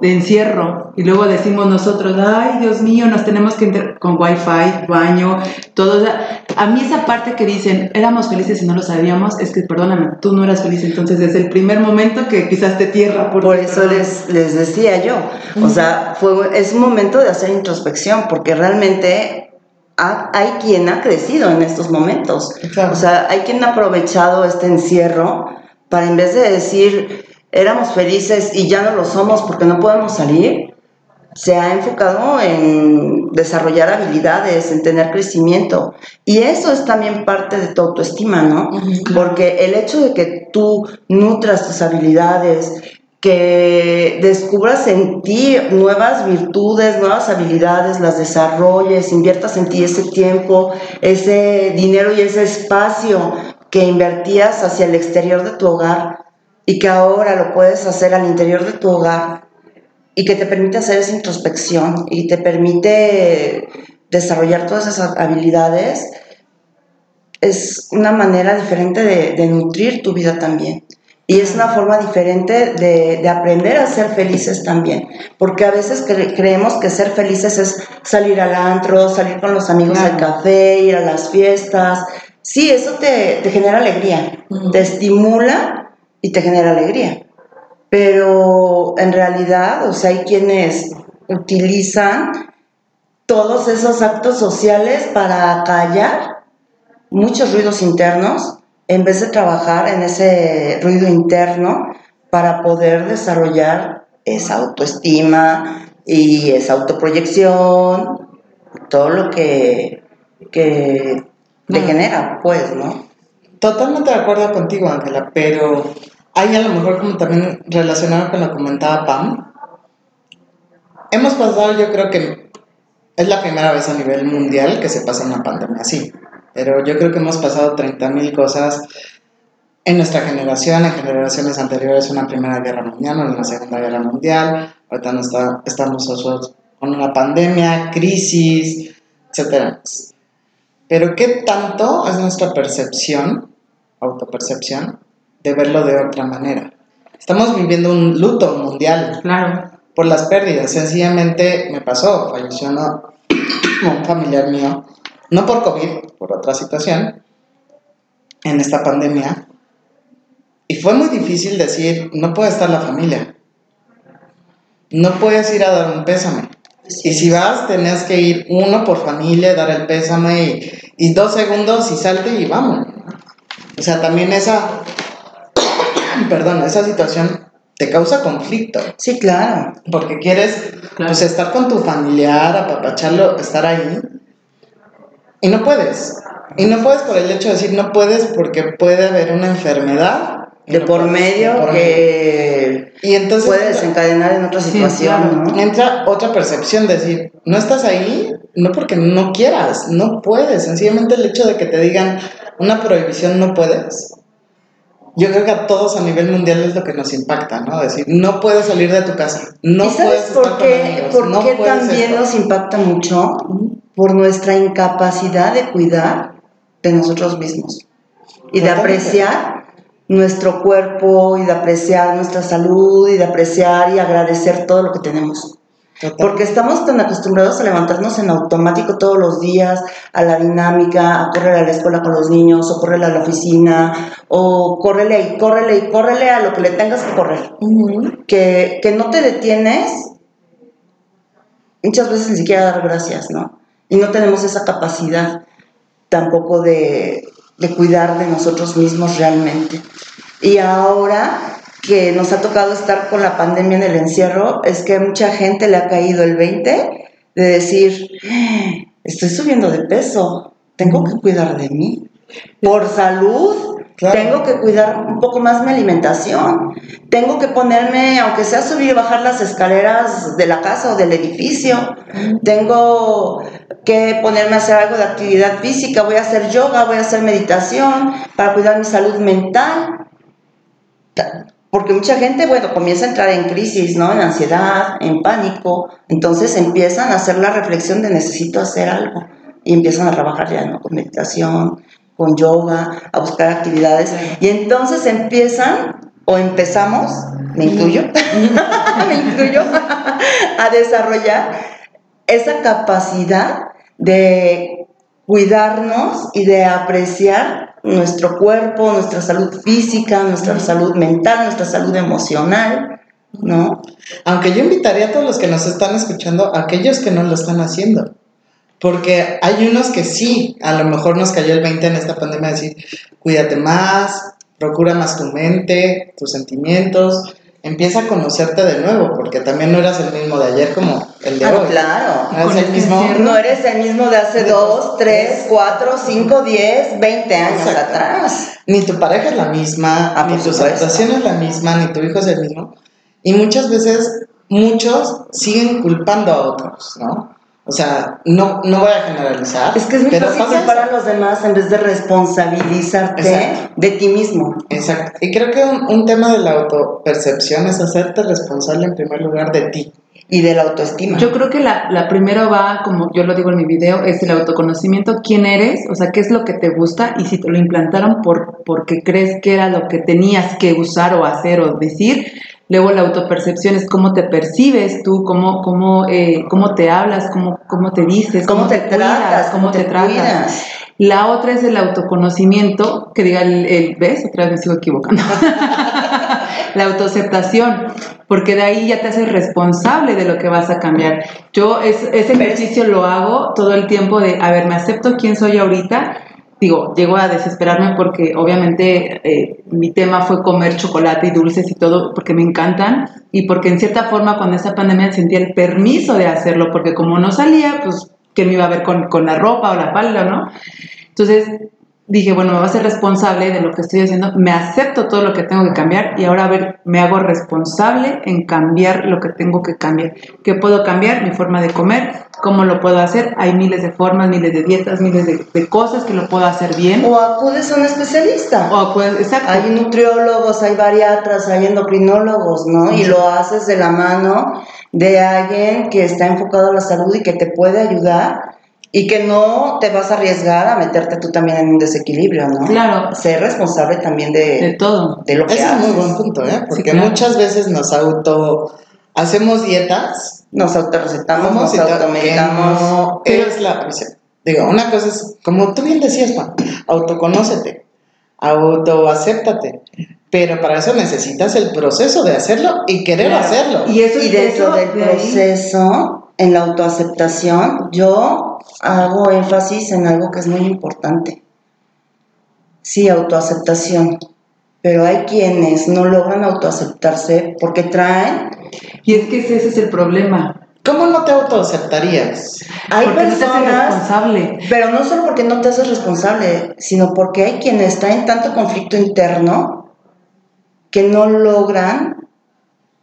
de encierro. Y luego decimos nosotros, ay, Dios mío, nos tenemos que entrar con wifi, baño, todo. o sea, a mí esa parte que dicen, éramos felices y no lo sabíamos, es que, perdóname, tú no eras feliz entonces desde el primer momento que pisaste tierra. porque, Por eso les, les decía yo, o sea, fue, es un momento de hacer introspección, porque realmente ha- hay quien ha crecido en estos momentos. Claro. O sea, hay quien ha aprovechado este encierro para en vez de decir, éramos felices y ya no lo somos porque no podemos salir, se ha enfocado en desarrollar habilidades, en tener crecimiento. Y eso es también parte de tu autoestima, ¿no? Porque el hecho de que tú nutras tus habilidades, que descubras en ti nuevas virtudes, nuevas habilidades, las desarrolles, inviertas en ti ese tiempo, ese dinero y ese espacio que invertías hacia el exterior de tu hogar y que ahora lo puedes hacer al interior de tu hogar y que te permite hacer esa introspección y te permite desarrollar todas esas habilidades, es una manera diferente de, de nutrir tu vida también. Y es una forma diferente de, de aprender a ser felices también. Porque a veces cre- creemos que ser felices es salir al antro, salir con los amigos al café, ir a las fiestas. Sí, eso te, te genera alegría, te estimula y te genera alegría. Pero en realidad, o sea, hay quienes utilizan todos esos actos sociales para callar muchos ruidos internos en vez de trabajar en ese ruido interno para poder desarrollar esa autoestima y esa autoproyección, todo lo que, que te Claro. genera, pues, ¿no? Totalmente de acuerdo contigo, Ángela, pero hay a lo mejor como también relacionado con lo que comentaba Pam. Hemos pasado, yo creo que es la primera vez a nivel mundial que se pasa una pandemia así, pero yo creo que hemos pasado 30.000 cosas en nuestra generación, en generaciones anteriores, una Primera Guerra Mundial una Segunda Guerra Mundial. Ahorita no está, estamos nosotros con una pandemia, crisis, etc. Pero ¿qué tanto es nuestra percepción, autopercepción, de verlo de otra manera? Estamos viviendo un luto mundial Claro. por las pérdidas. Sencillamente me pasó, falleció un familiar mío, no por COVID, por otra situación, en esta pandemia. Y fue muy difícil decir, no puede estar la familia. No puedes ir a dar un pésame. Y si vas, tenías que ir uno por familia, dar el pésame y, y dos segundos y salte y vamos. O sea, también esa, perdón, esa situación te causa conflicto. Sí, claro. Porque quieres Claro. pues, estar con tu familiar, apapacharlo, estar ahí. Y no puedes. Y no puedes por el hecho de decir no puedes porque puede haber una enfermedad. De no por medio por que Y entonces puede desencadenar en otra Sí, situación, claro. ¿no? entra otra percepción, de decir, no estás ahí, no porque no quieras, no puedes. Sencillamente el hecho de que te digan una prohibición no puedes. Yo creo que a todos a nivel mundial es lo que nos impacta, ¿no? Decir, no puedes salir de tu casa, no ¿Y sabes puedes por qué, amigos, por no qué también esto. nos impacta mucho? Por nuestra incapacidad de cuidar de nosotros mismos y de apreciar nuestro cuerpo y de apreciar nuestra salud y de apreciar y agradecer todo lo que tenemos. Total. Porque estamos tan acostumbrados a levantarnos en automático todos los días, a la dinámica, a correr a la escuela con los niños, o correr a la oficina, o córrele y córrele y córrele a lo que le tengas que correr. que, que no te detienes, muchas veces ni siquiera dar gracias, ¿no? Y no tenemos esa capacidad tampoco de, de cuidar de nosotros mismos realmente. Y ahora que nos ha tocado estar con la pandemia en el encierro, es que mucha gente le ha caído el 20 de decir, "Eh, estoy subiendo de peso, tengo que cuidar de mí. Por salud, Claro. tengo que cuidar un poco más mi alimentación. Tengo que ponerme, aunque sea subir y bajar las escaleras de la casa o del edificio. Tengo que ponerme a hacer algo de actividad física. Voy a hacer yoga, voy a hacer meditación para cuidar mi salud mental. Porque mucha gente, bueno, comienza a entrar en crisis, ¿no? En ansiedad, en pánico. Entonces empiezan a hacer la reflexión de necesito hacer algo. Y empiezan a trabajar ya, ¿no? Con meditación, con yoga, a buscar actividades. Y entonces empiezan, o empezamos, me incluyo, me incluyo, a desarrollar esa capacidad de cuidarnos y de apreciar nuestro cuerpo, nuestra salud física, nuestra salud mental, nuestra salud emocional, ¿no? Aunque yo invitaría a todos los que nos están escuchando, a aquellos que no lo están haciendo. Porque hay unos que sí, a lo mejor nos cayó el 20 en esta pandemia, decir, cuídate más, procura más tu mente, tus sentimientos, empieza a conocerte de nuevo, porque también no eras el mismo de ayer como el de Ah, hoy. claro. No eres el mismo. No eres el mismo de hace De dos, dos, tres, tres. cuatro, cinco, diez, veinte años Exacto. atrás. Ni tu pareja es la misma, Ah, ni tu situación es la misma, ni tu hijo es el mismo. Y muchas veces, muchos siguen culpando a otros, ¿no? O sea, no, no voy a generalizar. Es que es muy pero fácil pasa culpar eso. a los demás en vez de responsabilizarte Exacto. de ti mismo. Exacto. Y creo que un, un tema de la autopercepción es hacerte responsable en primer lugar de ti. Y de la autoestima. Yo creo que la, la primera va, como yo lo digo en mi video, es el autoconocimiento, quién eres, o sea, qué es lo que te gusta y si te lo implantaron por, porque crees que era lo que tenías que usar o hacer o decir. Luego la autopercepción es cómo te percibes tú, cómo, cómo, eh, cómo te hablas, cómo, cómo te dices, ¿Cómo te cuidas, tratas? cómo te, tratas. cuidas. La otra es el autoconocimiento, que diga el, el- ¿ves? Otra vez me sigo equivocando. la autoaceptación, porque de ahí ya te haces responsable de lo que vas a cambiar. Yo es, ese ejercicio lo hago todo el tiempo de, a ver, me acepto quién soy ahorita. Digo, llego a desesperarme porque obviamente eh, mi tema fue comer chocolate y dulces y todo, porque me encantan y porque en cierta forma cuando esa pandemia sentía el permiso de hacerlo, porque como no salía, pues, ¿quién me iba a ver con, con la ropa o la falda, no? Entonces, dije, bueno, me voy a ser responsable de lo que estoy haciendo, me acepto todo lo que tengo que cambiar y ahora a ver, me hago responsable en cambiar lo que tengo que cambiar. ¿Qué puedo cambiar? Mi forma de comer, ¿cómo lo puedo hacer? Hay miles de formas, miles de dietas, miles de, de cosas que lo puedo hacer bien. O acudes a un especialista. O acudes, exacto. Hay nutriólogos, hay bariatras, hay endocrinólogos, ¿no? Y lo haces de la mano de alguien que está enfocado a la salud y que te puede ayudar y que no te vas a arriesgar a meterte tú también en un desequilibrio, ¿no? Claro. Ser responsable también de, De todo. de lo que Ese es haces. muy buen punto, ¿eh? Porque claro. muchas veces nos auto hacemos dietas Nos autorrecetamos, nos automedicamos. no es la. Digo, una cosa es, como tú bien decías, Juan, autoconócete, autoacéptate. Pero para eso necesitas el proceso de hacerlo y querer Claro. hacerlo. Y eso Y dentro eso del proceso, en la autoaceptación, yo hago énfasis en algo que es muy importante. Sí, autoaceptación. Pero hay quienes no logran autoaceptarse porque traen. Y es que ese es el problema. ¿Cómo no te autoaceptarías? Hay porque no te haces personas. responsable. Pero no solo porque no te haces responsable, sino porque hay quienes traen tanto conflicto interno que no logran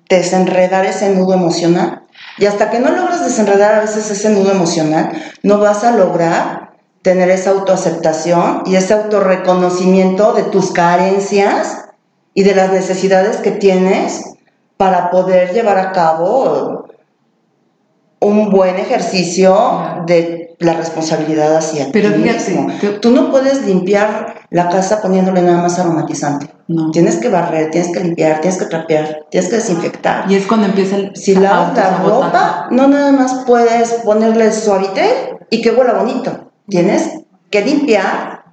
desenredar ese nudo emocional. Y hasta que no logras desenredar a veces ese nudo emocional, no vas a lograr tener esa autoaceptación y ese autorreconocimiento de tus carencias y de las necesidades que tienes para poder llevar a cabo un buen ejercicio de la responsabilidad hacia Pero ti fíjate, mismo. Tú no puedes limpiar la casa poniéndole nada más aromatizante. No. Tienes que barrer, tienes que limpiar, tienes que trapear, tienes que desinfectar. Y es cuando empieza el Si lavas la ropa, no nada más puedes ponerle suavité y que huela bonito. Tienes que limpiar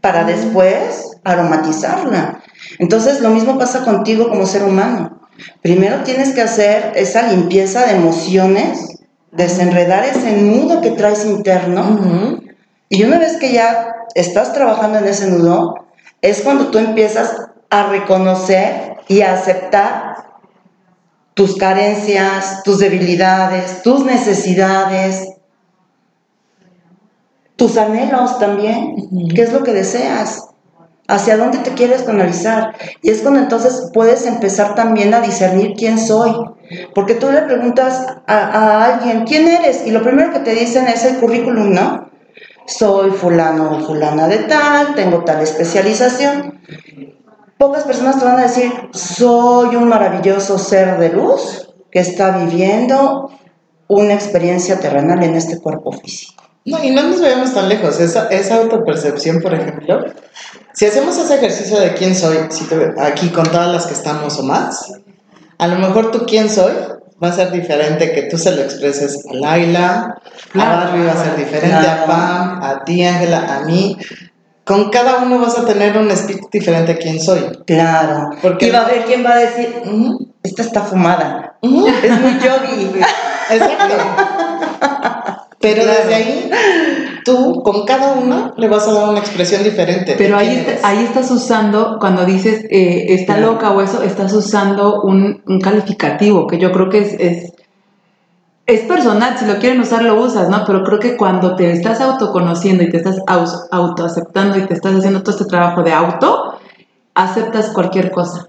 para después aromatizarla. Entonces lo mismo pasa contigo como ser humano. Primero tienes que hacer esa limpieza de emociones, desenredar ese nudo que traes interno. Y una vez que ya estás trabajando en ese nudo, es cuando tú empiezas a reconocer y a aceptar tus carencias, tus debilidades, tus necesidades, tus anhelos también, qué es lo que deseas, hacia dónde te quieres canalizar. Y es cuando entonces puedes empezar también a discernir quién soy. Porque tú le preguntas a, a alguien, ¿quién eres? Y lo primero que te dicen es el currículum, ¿no? Soy fulano o fulana de tal, tengo tal especialización. Pocas personas te van a decir, soy un maravilloso ser de luz que está viviendo una experiencia terrenal en este cuerpo físico. No, y no nos vayamos tan lejos. Esa, esa autopercepción, por ejemplo, si hacemos ese ejercicio de quién soy, aquí con todas las que estamos o más, a lo mejor tú quién soy va a ser diferente que tú se lo expreses a Laila, Claro, a Barbie va a ser diferente, claro. a Pam, a ti, Ángela, a mí. Con cada uno vas a tener un speech diferente a quién soy. Claro. Porque- y va a haber quien va a decir, esta está fumada, es muy yogi. Exacto. Pero Claro. desde ahí, tú con cada uno le vas a dar una expresión diferente. Pero ahí, está- ahí estás usando, cuando dices eh, está Claro. loca o eso, estás usando un, un calificativo que yo creo que es, es, es personal, si lo quieren usar lo usas, ¿no? Pero creo que cuando te estás autoconociendo y te estás autoaceptando y te estás haciendo todo este trabajo de auto, aceptas cualquier cosa.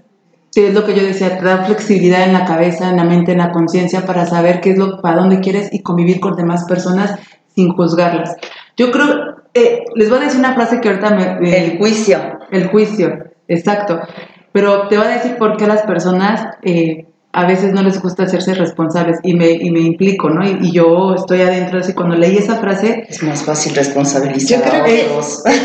Sí, es lo que yo decía, te da flexibilidad en la cabeza, en la mente, en la conciencia para saber qué es lo, para dónde quieres y convivir con demás personas sin juzgarlas. Yo creo, eh, les voy a decir una frase que ahorita me... me- El juicio. el juicio, exacto. Pero te voy a decir por qué a las personas eh, a veces no les gusta hacerse responsables y me, y me implico, ¿no? Y, y yo estoy adentro, así cuando leí esa frase, Es más fácil responsabilizar Yo creo a que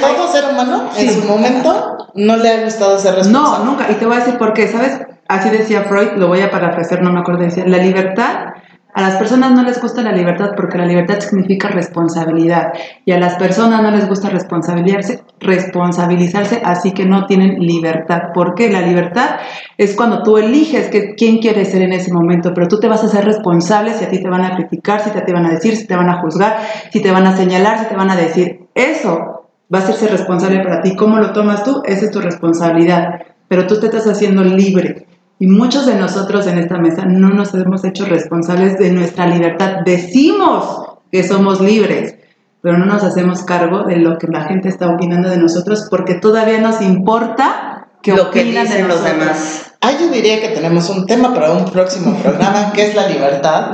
todo ser humano en Sí. su momento no le ha gustado ser responsable. no, nunca, y te voy a decir por qué, ¿sabes? Así decía Freud, lo voy a parafrasear, no me acuerdo, decía, la libertad, a las personas no les gusta la libertad porque la libertad significa responsabilidad y a las personas no les gusta responsabilizarse, responsabilizarse, así que no tienen libertad. ¿Por qué? La libertad es cuando tú eliges que, quién quieres ser en ese momento, pero tú te vas a ser responsable si a ti te van a criticar, si te, te van a decir, si te van a juzgar, si te van a señalar, si te van a decir. Eso va a hacerse responsable para ti. ¿Cómo lo tomas tú? Esa es tu responsabilidad. Pero tú te estás haciendo libre. Y muchos de nosotros en esta mesa no nos hemos hecho responsables de nuestra libertad. Decimos que somos libres, pero no nos hacemos cargo de lo que la gente está opinando de nosotros porque todavía nos importa que Lo que opinan de dicen los demás. Ah, yo diría que tenemos un tema para un próximo programa, que es la libertad,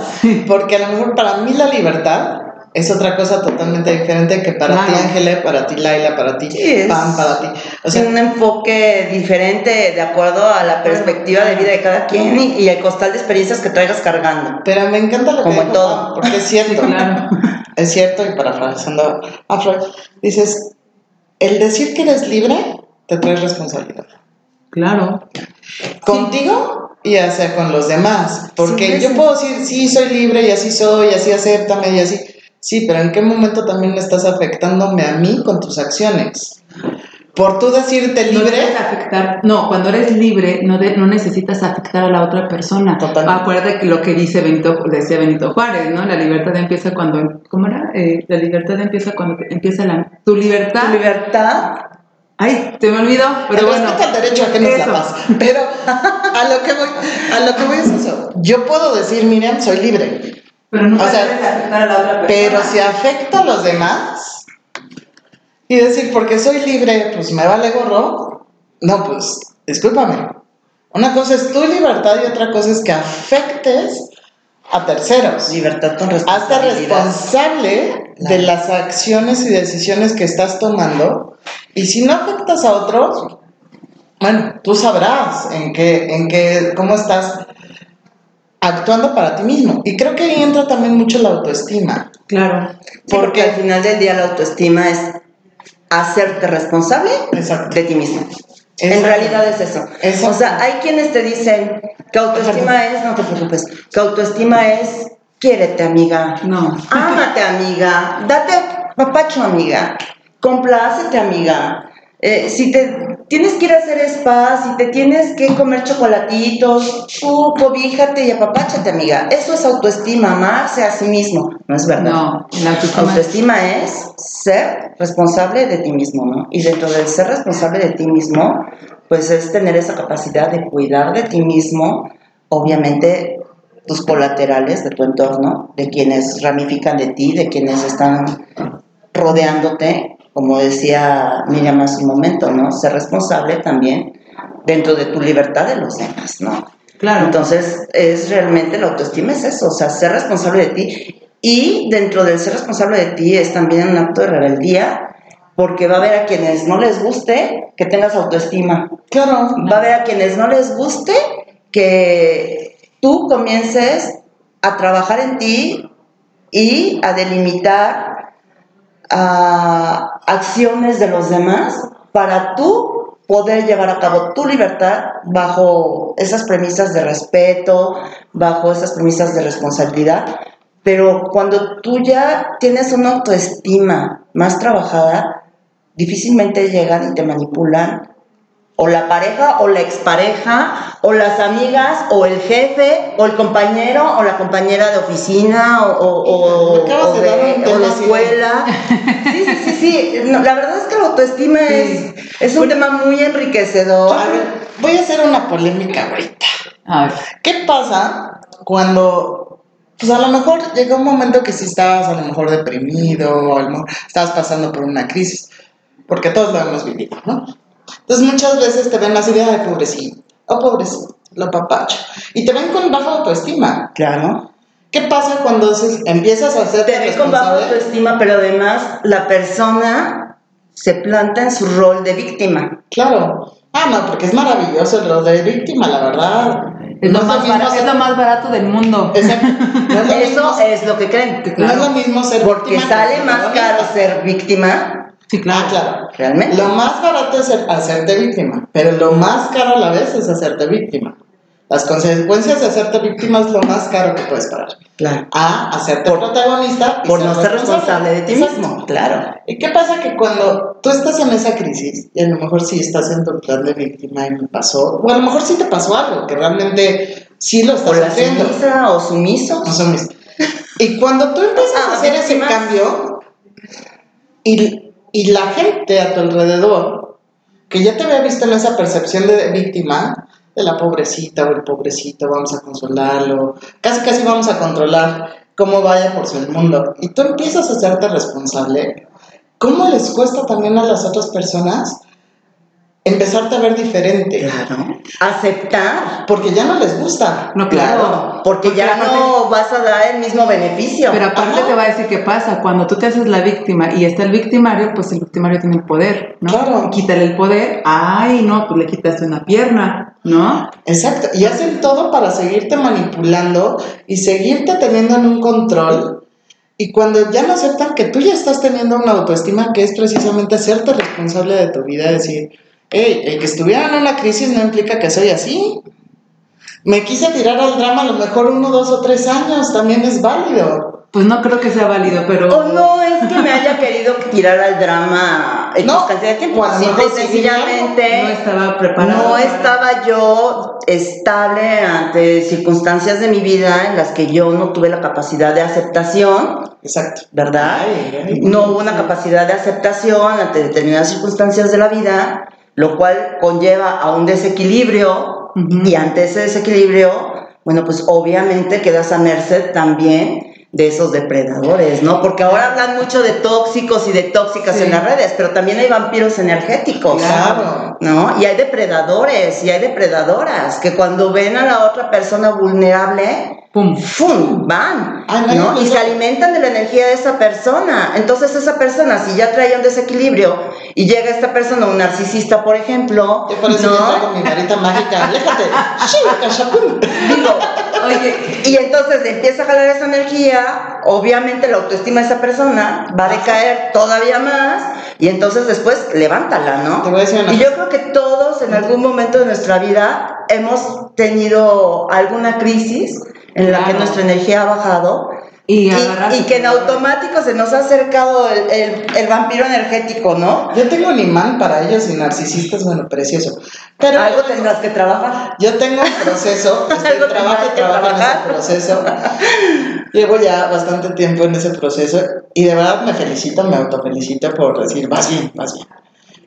porque a lo mejor para mí la libertad es otra cosa totalmente diferente que para ti, Claro. Ángela, para ti, Laila, para ti, Sí, Pam, para ti. O sea, un enfoque diferente de acuerdo a la perspectiva de vida de cada quien y, y el costal de experiencias que traigas cargando. pero me encanta lo que Como en dijo todo. Pam, porque es cierto. Claro. Es cierto, y parafraseando a Freud, dices, el decir que eres libre te trae responsabilidad. Claro. Contigo y hacia con los demás. Porque Sí, yo sí. puedo decir, sí, soy libre y así soy, y así acéptame y así. Sí, pero ¿en qué momento también me estás afectándome a mí con tus acciones? Por tú decirte No libre, debes afectar, no, cuando eres libre no, de- no necesitas afectar a la otra persona. Totalmente. Acuérdate que lo que dice Benito, decía Benito Juárez, ¿no? La libertad empieza cuando, ¿cómo era? Eh, la libertad empieza cuando te- empieza la, tu libertad. Tu libertad Ay, se me olvidó, pero el bueno. respeto al derecho a que no es la paz. Pero a lo que voy, a lo que voy es eso. Yo puedo decir, miren, soy libre. Pero nunca O sea, debes afectar a la otra persona. Pero si afecta a los demás y decir, porque soy libre, pues me vale gorro, no, pues discúlpame. Una cosa es tu libertad y otra cosa es que afectes a terceros. libertad con Hazte responsabilidad. responsable de las acciones y decisiones que estás tomando y si no afectas a otros, bueno, tú sabrás en qué, en qué, cómo estás actuando para ti mismo. Y creo que ahí entra también mucho la autoestima. Claro. Sí, porque al final del día la autoestima es hacerte responsable Exacto. de ti mismo. En realidad es eso. Exacto. O sea, hay quienes te dicen que autoestima es, no te preocupes, que autoestima es quiérete amiga, No. ámate amiga, date papacho amiga, complácete amiga. Eh, si te tienes que ir a hacer spa, si te tienes que comer chocolatitos, tú cobíjate y apapáchate amiga. Eso es autoestima, amarse a sí mismo. No es verdad. No, la autoestima Autoestima es ser responsable de ti mismo, ¿no? Y dentro del ser responsable de ti mismo, pues es tener esa capacidad de cuidar de ti mismo, obviamente tus colaterales de tu entorno, de quienes ramifican de ti, de quienes están rodeándote, como decía Miriam hace un momento, ¿no? Ser responsable también dentro de tu libertad de los demás, ¿no? Claro. Entonces, es realmente la autoestima es eso, o sea, ser responsable de ti. Y dentro del ser responsable de ti es también un acto de rebeldía, porque va a haber a quienes no les guste que tengas autoestima. Claro. Va a haber a quienes no les guste que tú comiences a trabajar en ti y a delimitar ah, acciones de los demás para tú poder llevar a cabo tu libertad bajo esas premisas de respeto, bajo esas premisas de responsabilidad. Pero cuando tú ya tienes una autoestima más trabajada, difícilmente llegan y te manipulan o la pareja o la expareja o las amigas o el jefe o el compañero o la compañera de oficina o, o, o- o de de- escuela. Sí, sí, sí, sí. No, la verdad es que la autoestima es, es un tema muy enriquecedor. A ver, voy a hacer una polémica ahorita. A ver. ¿Qué pasa cuando, pues a lo mejor llega un momento que si estabas a lo mejor deprimido, o a lo mejor estabas pasando por una crisis, porque todos lo hemos vivido, ¿no? Entonces muchas veces te ven así de, ay, pobrecito, oh, pobrecito, lo papacho, y te ven con baja autoestima. Claro. ¿Qué pasa cuando haces- empiezas a hacer Te ven con baja autoestima, pero además la persona se planta en su rol de víctima. Claro. Ah, no, porque es maravilloso el rol de víctima, la verdad. Es, No lo más barato, ser- es lo más barato del mundo. Exacto. No es lo Eso mismo- es lo que creen. no es lo mismo ser Porque víctima sale más caro ser víctima, Sí, claro. Ah, claro. realmente. Lo más barato es ser- hacerte víctima, pero lo más caro a la vez es hacerte víctima. Las consecuencias de hacerte víctima es lo más caro que puedes pagar. Claro. A hacerte protagonista y Por no ser responsable de ti Exacto. mismo. Claro. ¿Y qué pasa? Que cuando tú estás en esa crisis, y a lo mejor sí estás en tu plan de víctima y me pasó, o a lo mejor sí te pasó algo, que realmente sí lo O estás la haciendo. sumisa o sumiso. No son mis- Y cuando tú empiezas Ah, a hacer ese cambio y, y la gente a tu alrededor, que ya te había visto en esa percepción de víctima, de la pobrecita o el pobrecito, vamos a consolarlo, casi casi vamos a controlar cómo vaya por su mundo, y tú empiezas a hacerte responsable, ¿cómo les cuesta también a las otras personas empezarte a ver diferente? Claro. Aceptar. Porque ya no les gusta. No, claro. Porque, Porque ya aparte- no vas a dar el mismo beneficio. Pero aparte Ajá. te va a decir qué pasa. Cuando tú te haces la víctima y está el victimario, pues el victimario tiene el poder, ¿no? Claro. Quítale el poder. Ay, no, pues le quitaste una pierna, ¿no? Exacto, y hacen todo para seguirte manipulando y seguirte teniendo en un control. Y cuando ya no aceptan que tú ya estás teniendo una autoestima que es precisamente hacerte responsable de tu vida, decir, hey, el que estuviera en una crisis no implica que soy así. Me quise tirar al drama a lo mejor uno, dos o tres años, también es válido. Pues no creo que sea válido, pero... O no es que me haya querido tirar al drama X No, cantidad de tiempo. o a lo Simple y mejor sí, sencillamente no estaba preparado. no estaba yo estable ante circunstancias de mi vida en las que yo no tuve la capacidad de aceptación, Exacto. ¿verdad? Ay, ay. No hubo una capacidad de aceptación ante determinadas circunstancias de la vida, lo cual conlleva a un desequilibrio y ante ese desequilibrio, bueno, pues obviamente quedas a merced también de esos depredadores, ¿no? Porque ahora hablan mucho de tóxicos y de tóxicas Sí. en las redes, pero también hay vampiros energéticos. Claro. ¿No? Y hay depredadores y hay depredadoras que cuando ven a la otra persona vulnerable, Pum. ¡fum! van, Ah, no, Y se alimentan de la energía de esa persona. Entonces esa persona, si ya traía un desequilibrio y llega esta persona, un narcisista, por ejemplo, Yo por eso ¿no? traigo mi varita mágica. Aléjate. Digo, Oye, y entonces empieza a jalar esa energía, obviamente la autoestima de esa persona va a decaer todavía más y entonces después levántala, ¿no? Te voy a decir una Y yo creo que todos en algún momento de nuestra vida hemos tenido alguna crisis en la que nuestra energía ha bajado y, y, que en automático se nos ha acercado el, el- el vampiro energético, ¿no? Yo tengo un imán para ellos y narcisistas, bueno, precioso. Pero Algo tendrás que trabajar. Yo tengo un proceso, estoy Algo trabajo que trabajo en ese proceso. Llevo ya bastante tiempo en ese proceso y de verdad me felicito, me autofelicito por decir, vas bien, vas bien.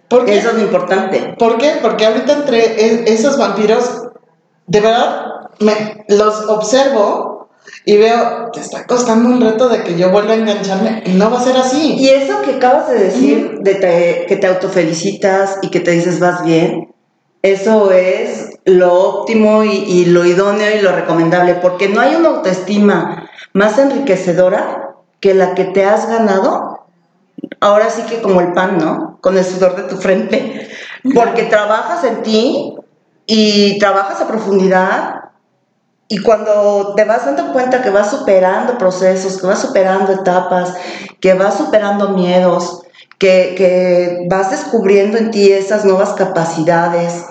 ¿Por qué? Eso es lo importante. ¿Por qué? Porque ahorita entre e- esos vampiros, de verdad, me, los observo y veo, te está costando un reto de que yo vuelva a engancharme y no va a ser así. Y eso que acabas de decir, de te- que te autofelicitas y que te dices vas bien, eso es lo óptimo y, y lo idóneo y lo recomendable, porque no hay una autoestima más enriquecedora que la que te has ganado. Ahora sí que como el pan, ¿no? Con el sudor de tu frente. Porque trabajas en ti y trabajas a profundidad y cuando te vas dando cuenta que vas superando procesos, que vas superando etapas, que vas superando miedos, que, que vas descubriendo en ti esas nuevas capacidades,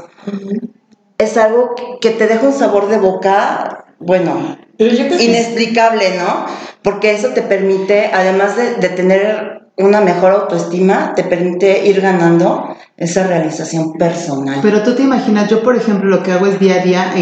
es algo que te deja un sabor de boca, bueno, inexplicable, ¿no? Porque eso te permite, además de, de tener una mejor autoestima, te permite ir ganando esa realización personal. Pero tú te imaginas, yo por ejemplo lo que hago es día a día,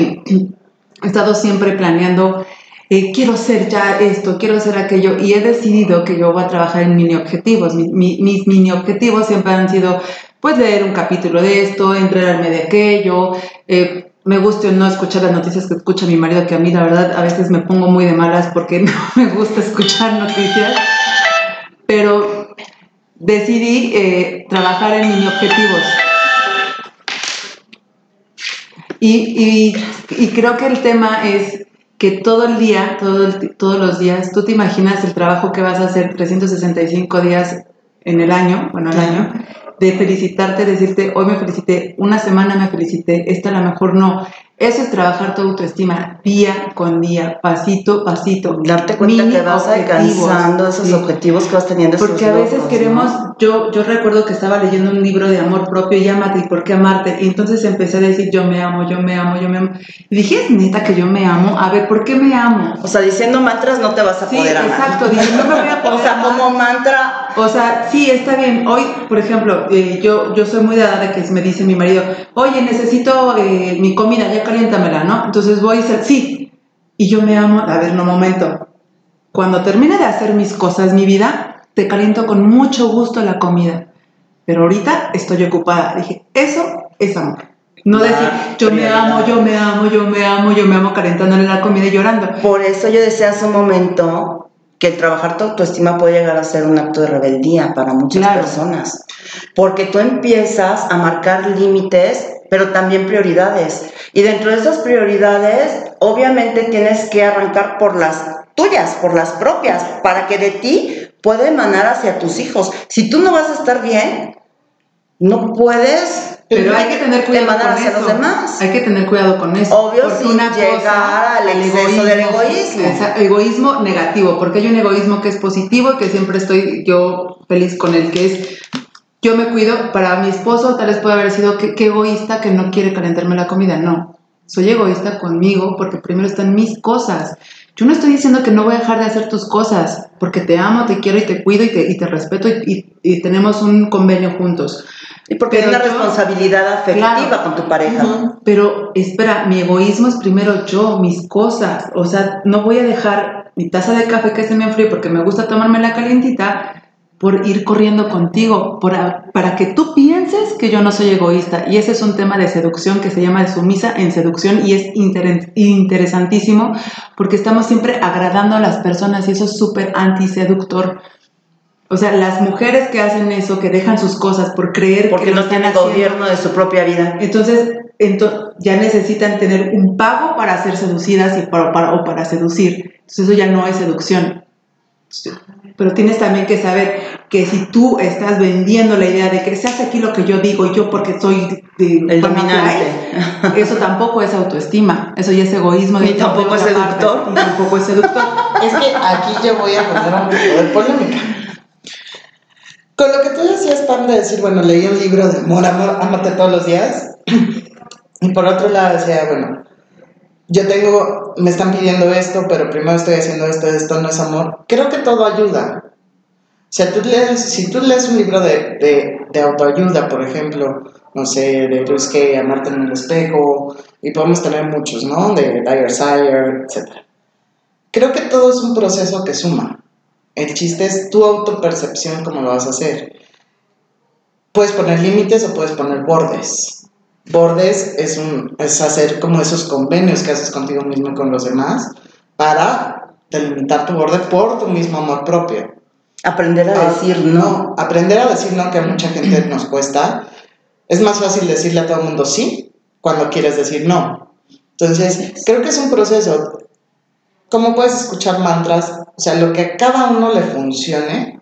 he estado siempre planeando, eh, quiero ser ya esto, quiero ser aquello, y he decidido que yo voy a trabajar en mini objetivos. Mi- mi- mis mini objetivos siempre han sido, pues, leer un capítulo de esto, enterarme de aquello, eh, me guste o no escuchar las noticias que escucha mi marido, que a mí la verdad a veces me pongo muy de malas porque no me gusta escuchar noticias, pero decidí eh, trabajar en mini objetivos. Y, y- y creo que el tema es que todo el día, todo el todos los días, tú te imaginas el trabajo que vas a hacer 365 días en el año, bueno, al año, de felicitarte, decirte, hoy me felicité, una semana me felicité, esta a lo mejor no. Eso es trabajar tu autoestima día con día, pasito, pasito. Darte cuenta Mini que vas alcanzando esos sí. objetivos que vas teniendo. esos Porque a veces queremos, ¿no? yo, yo recuerdo que estaba leyendo un libro de amor propio y amate y por qué amarte. Y entonces empecé a decir yo me amo, yo me amo, yo me amo. Y dije, es neta que yo me amo. A ver, ¿por qué me amo? O sea, diciendo mantras no te vas a Sí, poder amar. exacto. Dije, no me voy a O poder sea, amar. como mantra, O sea, sí, está bien. Hoy, por ejemplo, eh, yo, yo soy muy dada de que me dice mi marido, oye, necesito eh, mi comida, ya caliéntamela, ¿no? Entonces voy y dice, sí. Y yo me amo, a ver, no, momento. Cuando termine de hacer mis cosas, mi vida, te caliento con mucho gusto la comida. Pero ahorita estoy ocupada. Dije, eso es amor. No decir, yo me amo, yo me amo, yo me amo, yo me amo, calentándole la comida y llorando. por eso yo decía hace un momento que el trabajar tu autoestima puede llegar a ser un acto de rebeldía para muchas Claro. personas. Porque tú empiezas a marcar límites, pero también prioridades. Y dentro de esas prioridades, obviamente tienes que arrancar por las tuyas, por las propias, para que de ti pueda emanar hacia tus hijos. Si tú no vas a estar bien, no puedes Pero hay que tener cuidado emanar con hacia eso. los demás. Hay que tener cuidado con eso. Obvio, sin llegar al exceso del egoísmo. Egoísmo negativo, porque hay un egoísmo que es positivo y que siempre estoy yo feliz con el que es yo me cuido. Para mi esposo tal vez puede haber sido que, que egoísta que no quiere calentarme la comida. No, soy egoísta conmigo porque primero están mis cosas. Yo no estoy diciendo que no voy a dejar de hacer tus cosas, porque te amo, te quiero y te cuido y te, y te respeto y, y- y tenemos un convenio juntos. Y porque Pero hay una yo- responsabilidad afectiva Claro. con tu pareja. Ujú. Pero espera, mi egoísmo es primero yo, mis cosas. O sea, no voy a dejar mi taza de café que se me enfríe porque me gusta tomarme la calientita por ir corriendo contigo, por para que tú pienses que yo no soy egoísta. Y ese es un tema de seducción que se llama de sumisa en seducción y es inter- interesantísimo porque estamos siempre agradando a las personas y eso es súper antiseductor. O sea, las mujeres que hacen eso, que dejan sus cosas por creer Porque que no están tienen haciendo- gobierno de su propia vida. entonces, ento- ya necesitan tener un pago para ser seducidas y para, para- o para seducir. Entonces eso ya no es seducción. Pero tienes también que saber que si tú estás vendiendo la idea de que se hace aquí lo que yo digo y yo porque soy de El dominante. Fly, eso tampoco es autoestima, eso ya es egoísmo. Ni tampoco es seductor. parte, Ni tampoco es seductor. Es que aquí yo voy a poner un poco de polémica. Con lo que tú decías, Pam, de decir, bueno, leí un libro de amor, amor, todos los días. Y por otro lado decía, bueno, yo tengo, me están pidiendo esto, pero primero estoy haciendo esto, esto no es amor. Creo que todo ayuda. O tú lees, si tú lees un libro de, autoayuda, por ejemplo, no sé, de Luis Kay, Amarte en el espejo, y podemos tener muchos, ¿no? De Dyer Sayer, etc. Creo que todo es un proceso que suma. El chiste es tu autopercepción, cómo lo vas a hacer. Puedes poner límites o puedes poner bordes. Bordes es, un, es hacer como esos convenios que haces contigo mismo y con los demás para delimitar tu borde por tu mismo amor propio. Aprender a Ah, decir no. Aprender a decir no, que a mucha gente nos cuesta. Es más fácil decirle a todo el mundo sí cuando quieres decir no. Entonces, creo que es un proceso. ¿Cómo puedes escuchar mantras? O sea, lo que a cada uno le funcione,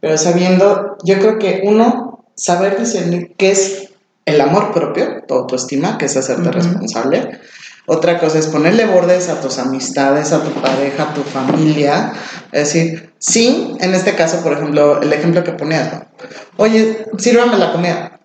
pero sabiendo, yo creo que uno, saber discernir qué es el amor propio, tu autoestima, que es hacerte responsable. Otra cosa es ponerle bordes a tus amistades, a tu pareja, a tu familia. Es decir, sí, en este caso, por ejemplo, el ejemplo que ponías, ¿no? oye, sírvame la comida.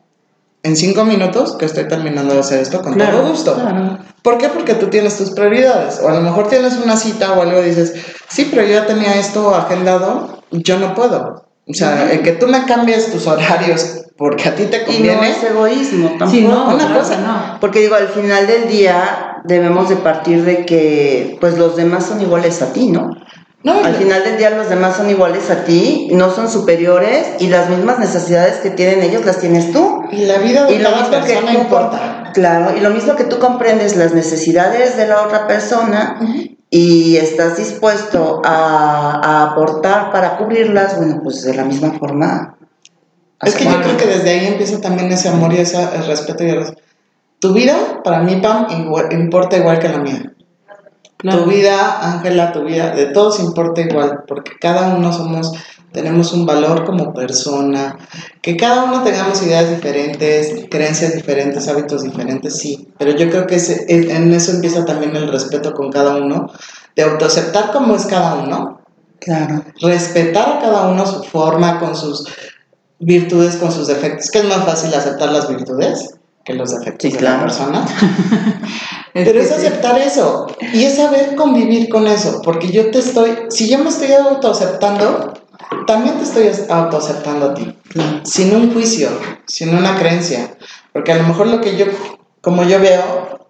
En cinco minutos que estoy terminando de hacer esto con Claro, todo gusto. claro. ¿Por qué? Porque tú tienes tus prioridades. O a lo mejor tienes una cita o algo y dices, sí, pero yo ya tenía esto agendado, yo no puedo. O sea, el que tú me cambies tus horarios porque a ti te Y no conviene. es egoísmo tampoco. Sí, no, una claro cosa, no. Porque digo, al final del día debemos de partir de que pues los demás son iguales a ti, ¿no? No, Al final del día los demás son iguales a ti, no son superiores y las mismas necesidades que tienen ellos las tienes tú. y la vida de Y cada que persona tú importa. Claro, y lo mismo que tú comprendes las necesidades de la otra persona y estás dispuesto a, a aportar para cubrirlas, bueno, pues de la misma forma. Es que yo creo que desde ahí empieza también ese amor y ese respeto y el Tu vida, para mí, Pam, igual- importa igual que la mía. Claro. Tu vida, Ángela, tu vida, de todos importa igual, porque cada uno somos, tenemos un valor como persona, que cada uno tengamos ideas diferentes, creencias diferentes, hábitos diferentes, sí, pero yo creo que ese- en en eso empieza también el respeto con cada uno, de autoaceptar cómo es cada uno, Claro. respetar a cada uno su forma, con sus virtudes, con sus defectos, que es más fácil aceptar las virtudes que los defectos Sí, de claro. la persona. Es Pero es sí. aceptar eso y es saber convivir con eso, porque yo te estoy, si yo me estoy autoaceptando, también te estoy autoaceptando a ti, sin un juicio, sin una creencia, porque a lo mejor lo que yo, como yo veo,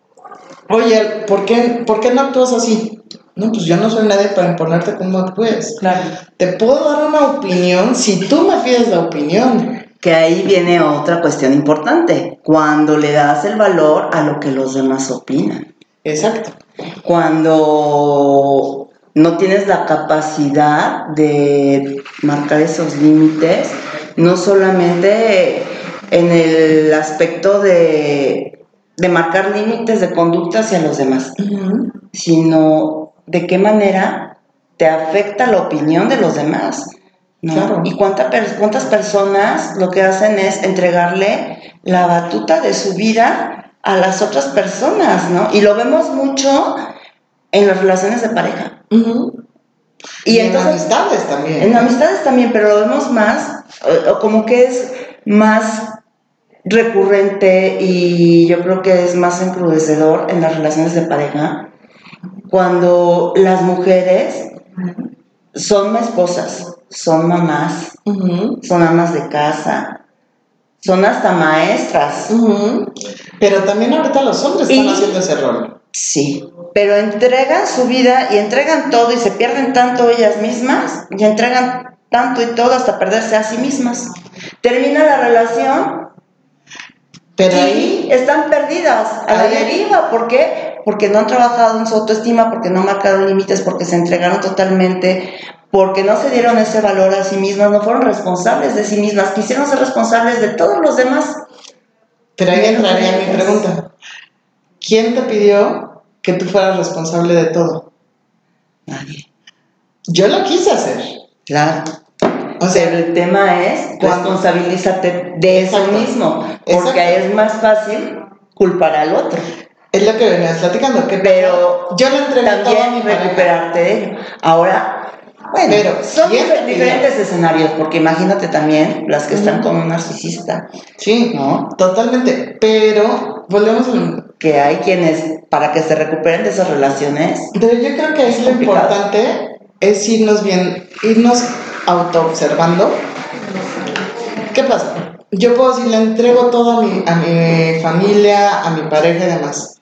oye, ¿por qué, ¿por qué no actúas así? No, pues yo no soy nadie para imponerte cómo actúes. Claro. Te puedo dar una opinión si tú me pides la opinión. Que ahí viene otra cuestión importante, cuando le das el valor a lo que los demás opinan. Exacto. Cuando no tienes la capacidad de marcar esos límites, no solamente en el aspecto de, de marcar límites de conducta hacia los demás, sino de qué manera te afecta la opinión de los demás. ¿No? Claro. Y cuánta per- cuántas personas lo que hacen es entregarle la batuta de su vida a las otras personas, ¿no? Y lo vemos mucho en las relaciones de pareja. Y, en entonces, amistades también. en amistades también, pero lo vemos más, o, o como que es más recurrente y yo creo que es más encrudecedor en las relaciones de pareja cuando las mujeres son esposas, son mamás, son amas de casa, son hasta maestras. Pero también ahorita los hombres están haciendo ese rol. Sí, pero entregan su vida y entregan todo y se pierden tanto ellas mismas y entregan tanto y todo hasta perderse a sí mismas. Termina la relación Pero y ahí, están perdidas a la deriva. ¿Por qué? Porque no han trabajado en su autoestima, porque no marcaron límites, porque se entregaron totalmente, porque no se dieron ese valor a sí mismas, no fueron responsables de sí mismas, quisieron ser responsables de todos los demás. pero ahí entraría mi pregunta. ¿Quién te pidió que tú fueras responsable de todo? Nadie. Yo lo quise hacer. Claro. O sea, Pero el tema es Cuando- responsabilízate de eso mismo, Exacto. porque es más fácil culpar al otro, es lo que venías platicando. Que pero yo le entregué también recuperarte de ello. Ahora, bueno, Pero, son diferentes escenarios, porque imagínate también las que están con un narcisista, Sí, ¿no? totalmente. Pero volvemos a lo Que hay quienes, para que se recuperen de esas relaciones, Pero yo creo que Es lo importante es irnos bien, irnos autoobservando. ¿Qué pasa? Yo puedo decir, le entrego todo a mi, a mi familia, a mi pareja y demás.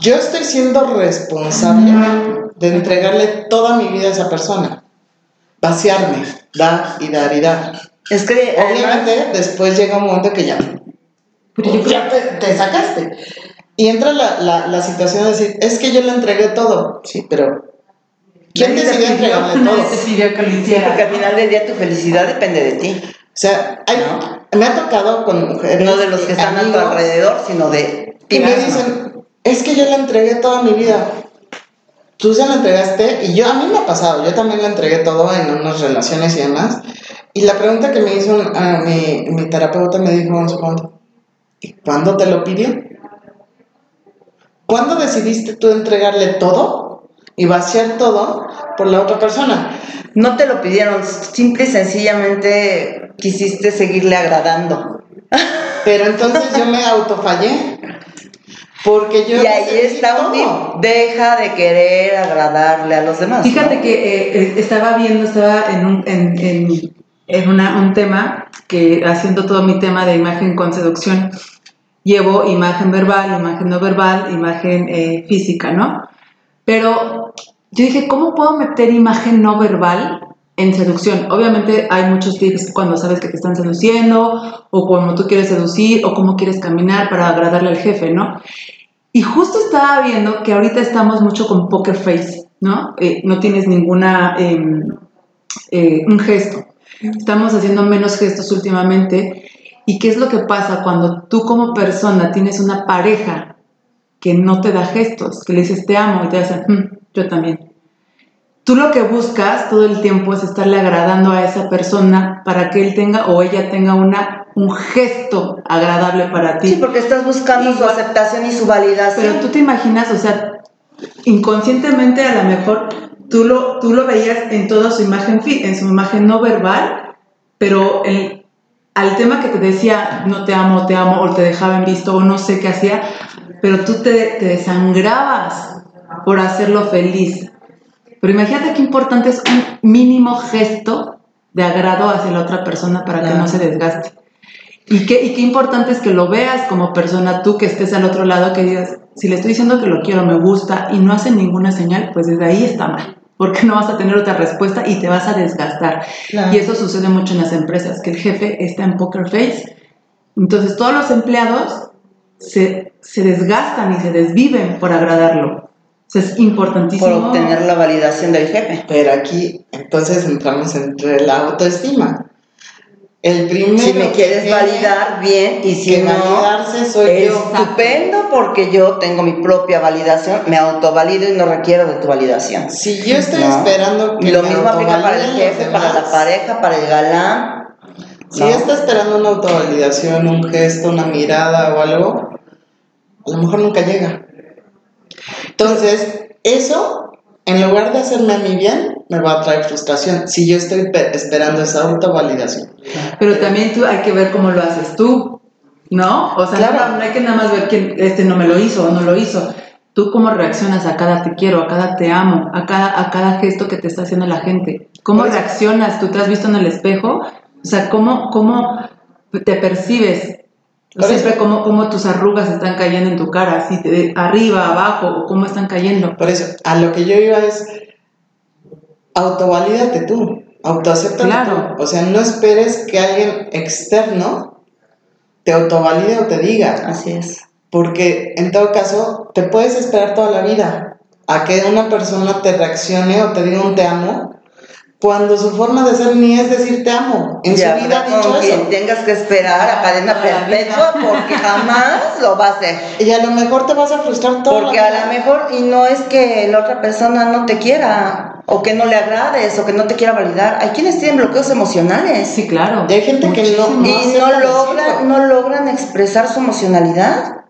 Yo estoy siendo responsable de entregarle toda mi vida a esa persona. Vaciarme, dar y dar y dar. es que además, Obviamente, después llega un momento que ya, ya te, te sacaste. Y entra la, la, la situación de decir, es que yo le entregué todo. Sí, pero ¿quién decidió entregarle todo? te pidió que lo sí, hiciera. porque al final del día tu felicidad depende de ti, O sea, hay- me ha tocado con mujeres. no de los que están a tu amigos, alrededor, sino de ti Y me dicen, es que yo le entregué toda mi vida. Tú se la entregaste, y yo a mí me ha pasado, yo también le entregué todo en unas relaciones y demás. Y la pregunta que me hizo ah, mi, mi terapeuta me dijo en su momento, ¿y cuándo te lo pidió? ¿Cuándo decidiste tú entregarle todo y vaciar todo por la otra persona? No te lo pidieron, simple y sencillamente quisiste seguirle agradando. Pero entonces yo me autofallé. Porque yo y ahí está un. Deja de querer agradarle a los demás. Fíjate ¿no? que eh, eh, estaba viendo, estaba en un, en, en- en una- un tema, que haciendo todo mi tema de imagen con seducción, llevo imagen verbal, imagen no verbal, imagen eh, física, ¿no? Pero yo dije, ¿cómo puedo meter imagen no verbal en seducción? Obviamente hay muchos tips cuando sabes que te están seduciendo, o como tú quieres seducir, o cómo quieres caminar para agradarle al jefe, ¿no? Y justo estaba viendo que ahorita estamos mucho con poker face, ¿no? Eh, no tienes ninguna, em, eh, un gesto. Estamos haciendo menos gestos últimamente. ¿Y qué es lo que pasa cuando tú como persona tienes una pareja que no te da gestos, que le dices te amo y te dicen, "Mm, yo también? Tú lo que buscas todo el tiempo es estarle agradando a esa persona para que él tenga o ella tenga una, un gesto agradable para ti. Sí, porque estás buscando su aceptación y su validación. Pero tú te imaginas, o sea, inconscientemente a lo mejor tú lo, tú lo veías en toda su imagen, en su imagen no verbal, pero el, al tema que te decía, no te amo, te amo, o te dejaba en visto, o no sé qué hacía, pero tú te, te desangrabas por hacerlo feliz. Pero imagínate qué importante es un mínimo gesto de agrado hacia la otra persona para que no se desgaste. Y qué, y qué importante es que lo veas como persona, tú que estés al otro lado, que digas, si le estoy diciendo que lo quiero, me gusta, y no hace ninguna señal, pues desde ahí está mal, porque no vas a tener otra respuesta y te vas a desgastar. Claro. Y eso sucede mucho en las empresas, que el jefe está en poker face, entonces todos los empleados se, se desgastan y se desviven por agradarlo. Es Por importantísimo. obtener la validación del jefe. Pero aquí, entonces entramos entre la autoestima. El primero. Si me quieres validar bien y si que no, validarse soy yo. estupendo porque yo tengo mi propia validación, me autovalido y no requiero de tu validación. Si yo estoy No. esperando que Y lo me mismo aplica para el jefe, para la pareja, para el galán. Si ¿no? está esperando una autovalidación, un gesto, una mirada o algo, a lo mejor nunca llega. Entonces, eso, en lugar de hacerme a mí bien, me va a traer frustración si yo estoy pe- esperando esa autovalidación. Pero también tú hay que ver cómo lo haces tú, ¿no? O sea, Claro. no, no hay que nada más ver quién este no me lo hizo o no lo hizo. Tú cómo reaccionas a cada te quiero, a cada te amo, a cada, a cada gesto que te está haciendo la gente. ¿Cómo Por eso- reaccionas? ¿Tú te has visto en el espejo? O sea, ¿cómo, cómo te percibes? Siempre eso- cómo, cómo tus arrugas están cayendo en tu cara, así de arriba, abajo, o cómo están cayendo. Por eso, a lo que yo iba es, autovalídate tú, autoacéptate Claro. tú. O sea, no esperes que alguien externo te autovalide o te diga. Así es. Porque en todo caso, te puedes esperar toda la vida a que una persona te reaccione o te diga un te amo, cuando su forma de ser ni es decir te amo. En Ya, su vida ha dicho eso. tengas que esperar a cadena perpetua porque jamás lo va a hacer. Y a lo mejor te vas a frustrar toda Porque la a lo mejor, y no es que la otra persona no te quiera, o que no le agrades, o que no te quiera validar. Hay quienes tienen bloqueos emocionales Sí, claro. Y hay gente que no- y no logran, no logran expresar su emocionalidad.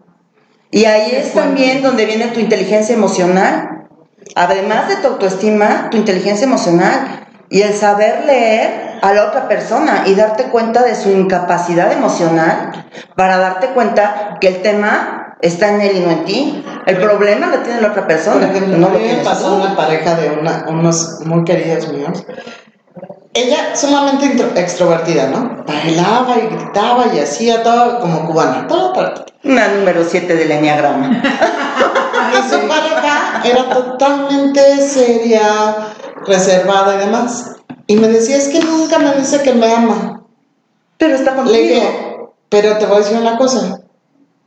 Y ahí es también donde viene tu inteligencia emocional. Además de tu autoestima, tu inteligencia emocional y el saber leer a la otra persona y darte cuenta de su incapacidad emocional para darte cuenta que el tema está en él y no en ti. El problema lo tiene la otra Por persona, ejemplo, no a mí me pasó una pareja de una, unos muy queridos míos. Ella sumamente intro- extrovertida, ¿no? Bailaba y gritaba y hacía todo como cubana. Todo, todo. Una número 7 del enneagrama. Y su pareja era totalmente seria, reservada y demás. Y me decía, es que nunca me dice que me ama. Pero está Le contigo. dije, pero te voy a decir una cosa.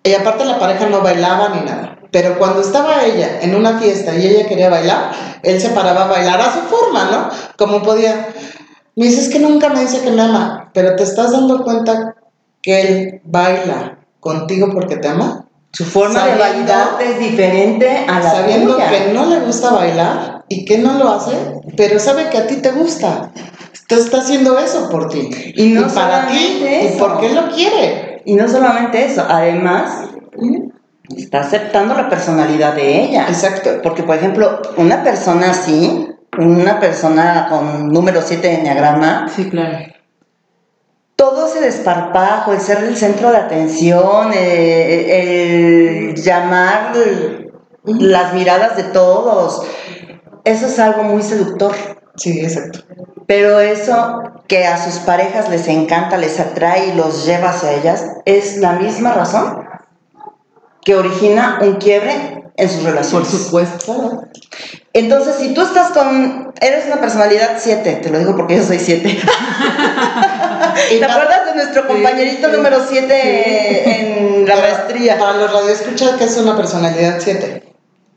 Y aparte la pareja no bailaba ni nada. Pero cuando estaba ella en una fiesta y ella quería bailar, él se paraba a bailar a su forma, ¿no? Como podía. Me dice, es que nunca me dice que me ama, pero te estás dando cuenta que él baila contigo porque te ama. Su forma Sabiendo- de validarte es diferente a la sabiendo tuya. que no le gusta bailar y que no lo hace, pero sabe que a ti te gusta. Te está haciendo eso por ti. Y no para ti, solamente y eso. porque lo quiere. Y no solamente eso, además está aceptando la personalidad de ella. Exacto. Porque, por ejemplo, una persona así, una persona con número 7 de enneagrama, Sí, claro. Todo ese desparpajo, el ser el centro de atención, eh, el llamar las miradas de todos, eso es algo muy seductor. Sí, exacto. Pero eso que a sus parejas les encanta, les atrae y los lleva hacia ellas, es la misma razón que origina un quiebre en sus Por relaciones. supuesto. Entonces, si tú estás con, eres una personalidad 7, te lo digo porque yo soy 7. ¿Te acuerdas de nuestro compañerito sí. número 7 en la Para- maestría? Para los radioescuchas, que es una personalidad 7?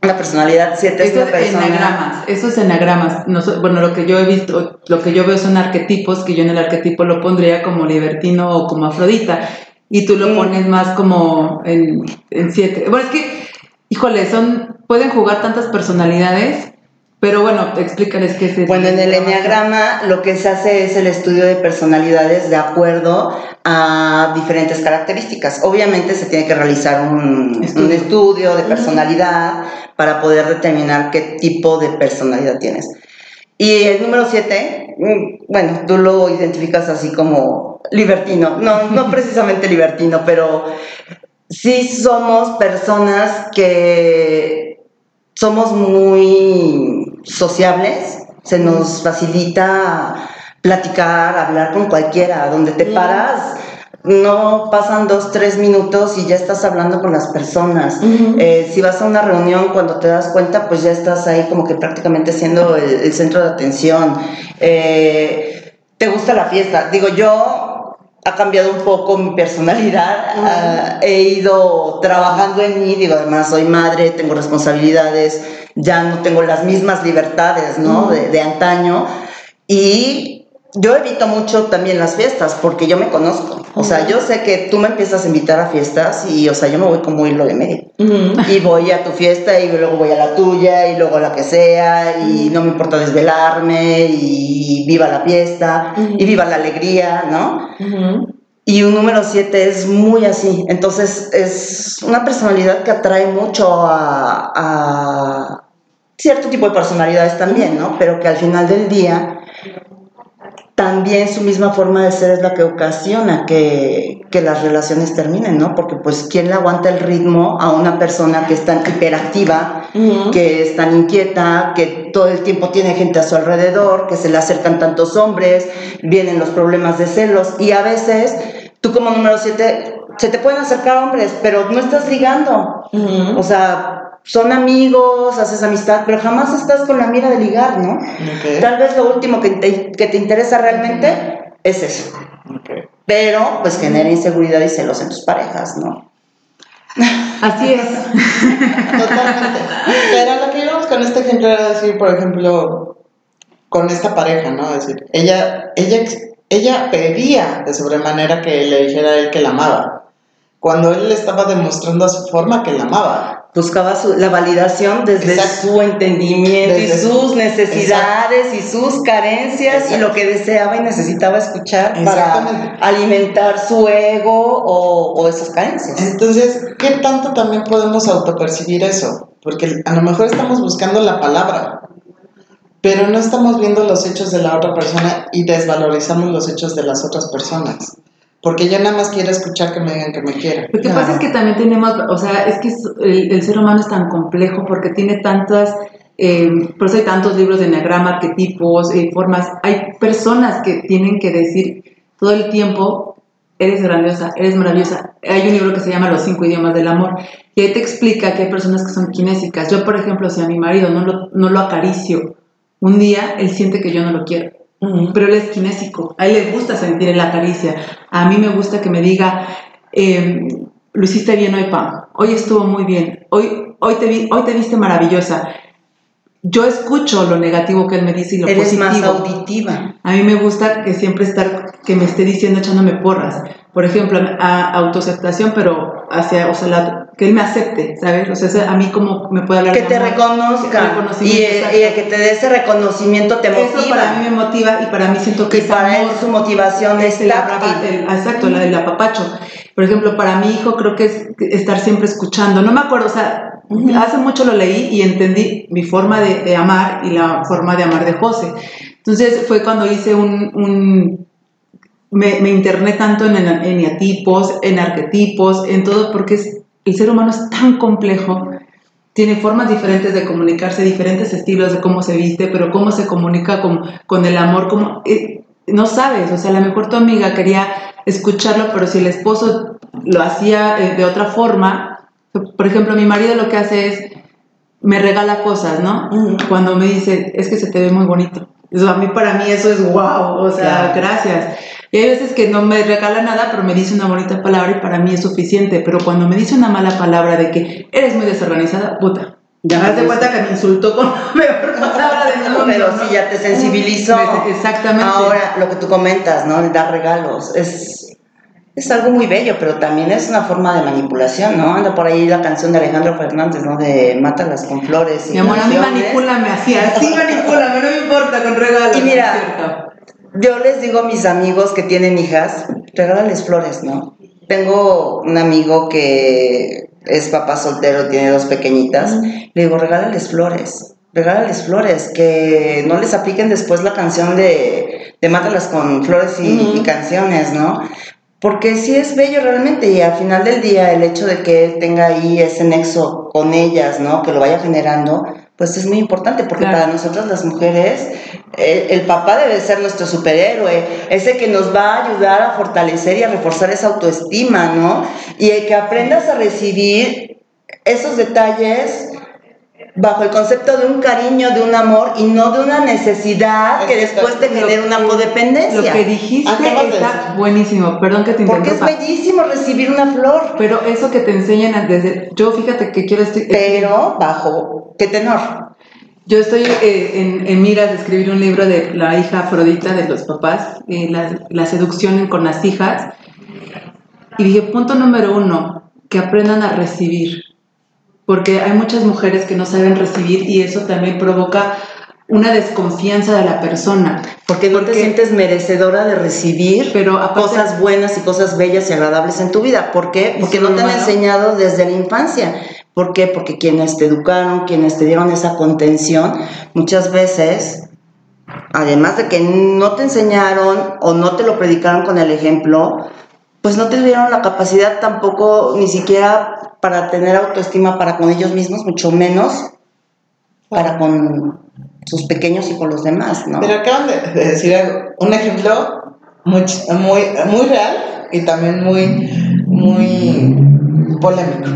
Una personalidad 7 es Eso una es persona... enagramas, eso es enagramas. Bueno, lo que yo he visto, lo que yo veo son arquetipos, que yo en el arquetipo lo pondría como libertino o como afrodita, y tú lo Mm. pones más como en, en siete. Bueno, es que, híjole, son, pueden jugar tantas personalidades, pero bueno, explícales qué es el Bueno, en el enneagrama lo que se hace es el estudio de personalidades de acuerdo a diferentes características. Obviamente se tiene que realizar un Estudio. un estudio de personalidad para poder determinar qué tipo de personalidad tienes. Y el número 7, bueno, tú lo identificas así como libertino. No, no precisamente libertino, pero sí somos personas que somos muy sociables, se nos facilita platicar, hablar con cualquiera, donde te paras. No pasan dos, tres minutos y ya estás hablando con las personas. Eh, si vas a una reunión, cuando te das cuenta, pues ya estás ahí como que prácticamente siendo el, el centro de atención. Eh, ¿Te gusta la fiesta? Digo, yo ha cambiado un poco mi personalidad. ah, he ido trabajando en mí, digo, además soy madre, tengo responsabilidades, ya no tengo las mismas libertades, ¿no? De, de antaño. Y yo evito mucho también las fiestas porque yo me conozco. O sea, yo sé que tú me empiezas a invitar a fiestas y, o sea, yo me voy como hilo de medio. Y voy a tu fiesta y luego voy a la tuya y luego a la que sea y no me importa desvelarme y viva la fiesta y viva la alegría, ¿no? Y un número 7 es muy así. Entonces, es una personalidad que atrae mucho a, a cierto tipo de personalidades también, ¿no? Pero que al final del día también su misma forma de ser es la que ocasiona que, que, las relaciones terminen, ¿no? Porque pues ¿quién le aguanta el ritmo a una persona que es tan hiperactiva, que es tan inquieta, que todo el tiempo tiene gente a su alrededor, que se le acercan tantos hombres, vienen los problemas de celos y a veces tú como número 7 se te pueden acercar hombres, pero no estás ligando. O sea, son amigos, haces amistad, pero jamás estás con la mira de ligar, ¿no? Tal vez lo último que te, que te interesa realmente es eso. Pero pues genera inseguridad y celos en tus parejas, ¿no? Así es. Totalmente. Pero lo que íbamos con este ejemplo era decir, por ejemplo, con esta pareja, ¿no? Es decir, ella, ella, ella pedía de sobremanera que le dijera a él que la amaba. Cuando él le estaba demostrando a su forma que la amaba buscaba su, la validación desde su entendimiento y sus necesidades y sus carencias y lo que deseaba y necesitaba escuchar para alimentar su ego o, esas carencias. Entonces, ¿qué tanto también podemos autopercibir eso? Porque a lo mejor estamos buscando la palabra, pero no estamos viendo los hechos de la otra persona y desvalorizamos los hechos de las otras personas. Porque yo nada más quiero escuchar que me digan que me quieren. Lo que pasa es que también tenemos, o sea, es que el, ser humano es tan complejo porque tiene tantas, eh, por eso hay tantos libros de enneagrama, arquetipos, eh, formas. Hay personas que tienen que decir todo el tiempo, eres grandiosa, eres maravillosa. Hay un libro que se llama Los cinco idiomas del amor, y ahí te explica que hay personas que son kinésicas. Yo, por ejemplo, si a mi marido no lo, no lo acaricio un día, él siente que yo no lo quiero pero él es kinésico, a él le gusta sentir en la caricia. A mí me gusta que me diga, eh, lo hiciste bien hoy, Pam, hoy estuvo muy bien, hoy, hoy, te, vi, hoy te viste maravillosa. Yo escucho lo negativo que él me dice y lo Eres positivo. más auditiva. A mí me gusta que siempre estar, que me esté diciendo, echándome porras. Por ejemplo, a, autoaceptación, pero hacia, o sea, que él me acepte, ¿sabes? O sea, a mí como me puede hablar. Que te reconozca. y, y, que te dé ese reconocimiento te motiva. Eso para mí me motiva y para mí siento que y para él su motivación es la, Exacto, la del apapacho. Por ejemplo, para mi hijo creo que es estar siempre escuchando. No me acuerdo, o sea, hace mucho lo leí y entendí mi forma de, amar y la forma de amar de José. Entonces fue cuando hice un me, me, interné tanto en eneatipos, en arquetipos, en todo, porque el ser humano es tan complejo, tiene formas diferentes de comunicarse, diferentes estilos de cómo se viste, pero cómo se comunica con, con el amor, como, eh, no sabes, o sea, a lo mejor tu amiga quería escucharlo, pero si el esposo lo hacía eh, de otra forma, por ejemplo, mi marido lo que hace es, me regala cosas, ¿no? Cuando me dice, es que se te ve muy bonito. Eso, a mí, para mí eso es wow, o sea, gracias. Y hay veces que no me regala nada, pero me dice una bonita palabra y para mí es suficiente. Pero cuando me dice una mala palabra de que eres muy desorganizada, puta. Ya me das cuenta que me insultó con la peor palabra de mundo. Pero sí, ya te sensibilizó. Exactamente. Ahora, lo que tú comentas, ¿no? De dar regalos. Es, es algo muy bello, pero también es una forma de manipulación, ¿no? Anda por ahí la canción de Alejandro Fernández, ¿no? De Mátalas con flores. Y Mi amor, a mí manipúlame así, así manipúlame, no me importa con regalos. Y mira, yo les digo a mis amigos que tienen hijas, regálales flores, ¿no? Tengo un amigo que es papá soltero, tiene dos pequeñitas, le digo, regálales flores, regálales flores, que no les apliquen después la canción de, de Mátalas con flores y, canciones, ¿no? Porque sí es bello realmente y al final del día el hecho de que él tenga ahí ese nexo con ellas, ¿no? Que lo vaya generando, pues es muy importante porque para nosotras las mujeres el, papá debe ser nuestro superhéroe, ese que nos va a ayudar a fortalecer y a reforzar esa autoestima, ¿no? Y el que aprendas a recibir esos detalles bajo el concepto de un cariño, de un amor y no de una necesidad que después te genere una Lo codependencia. que dijiste está buenísimo. Perdón que te Porque es interrumpa. bellísimo recibir una flor, Pero eso que te enseñan desde... Yo fíjate que quiero... Estoy, pero bajo qué tenor. Yo estoy eh, en, en miras de escribir un libro de la hija Afrodita de los papás, eh, la, la seducción con las hijas. Y dije, punto número uno, que aprendan a recibir. Porque hay muchas mujeres que no saben recibir y eso también provoca una desconfianza de la persona. Porque no te Porque- sientes merecedora de recibir Pero aparte- cosas buenas y cosas bellas y agradables en tu vida. ¿Por qué? ¿Y Porque no te han enseñado desde la infancia. ¿Por qué? Porque quienes te educaron, quienes te dieron esa contención, muchas veces, además de que no te enseñaron o no te lo predicaron con el ejemplo, pues no te dieron la capacidad tampoco ni siquiera para tener autoestima para con ellos mismos, mucho menos para con sus pequeños y con los demás, ¿no? Pero acaban de, de decir un ejemplo muy, muy, muy real y también muy, muy polémico.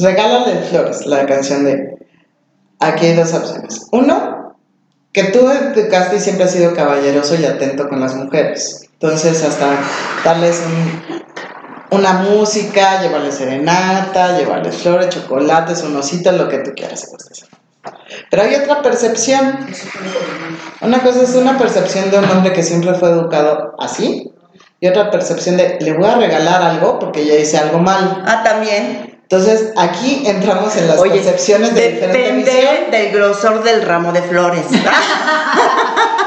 Regálale flores, la canción de... Aquí hay dos opciones. Uno, que tú educaste y siempre has sido caballeroso y atento con las mujeres. Entonces, hasta darles un- una música, llevarles serenata, llevarles flores, chocolates, un osito, lo que tú quieras. Pero hay otra percepción. Una cosa es una percepción de un hombre que siempre fue educado así. Y otra percepción de le voy a regalar algo porque ya hice algo mal. Ah, también. Entonces aquí entramos en las Oye, percepciones de diferente depende visión. del grosor del ramo de flores.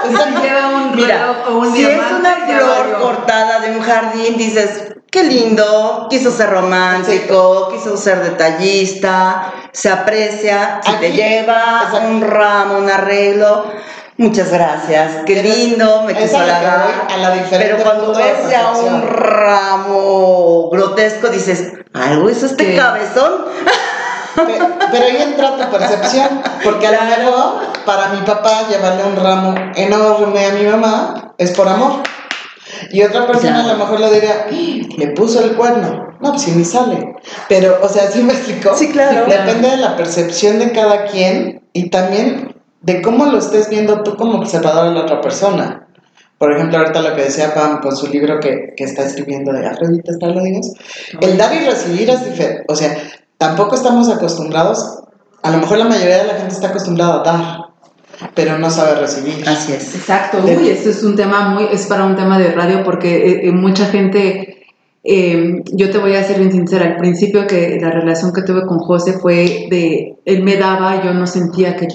Si lleva un Mira, reloj o un si es una flor cortada de un jardín, dices, qué lindo, quiso ser romántico, quiso ser detallista, se aprecia, si te lleva exacto. un ramo, un arreglo. Muchas gracias, qué lindo, me quiso halagar. Pero cuando ves ya un ramo grotesco, dices, algo es este ¿Qué? cabezón. Pe- Pero ahí entra tu percepción, porque a lo mejor para mi papá llevarle un ramo enorme a mi mamá es por amor. Y otra persona a lo mejor lo diría, "¡Ah! le puso el cuerno. No, pues si ni sale. Pero, o sea, ¿sí me explicó? Sí, claro. Depende de la percepción de cada quien y también de cómo lo estés viendo tú como observador de la otra persona. Por ejemplo, ahorita lo que decía Pam con su libro que, que está escribiendo de Afrodita, ¿está lo digas? El dar y recibir es diferente. O sea, tampoco estamos acostumbrados, a lo mejor la mayoría de la gente está acostumbrada a dar, pero no sabe recibir. Así es. Exacto, De- uy, esto es un tema muy, es para un tema de radio porque eh, eh, mucha gente, eh, yo te voy a ser bien sincera, al principio que la relación que tuve con José fue de, él me daba, yo no sentía que,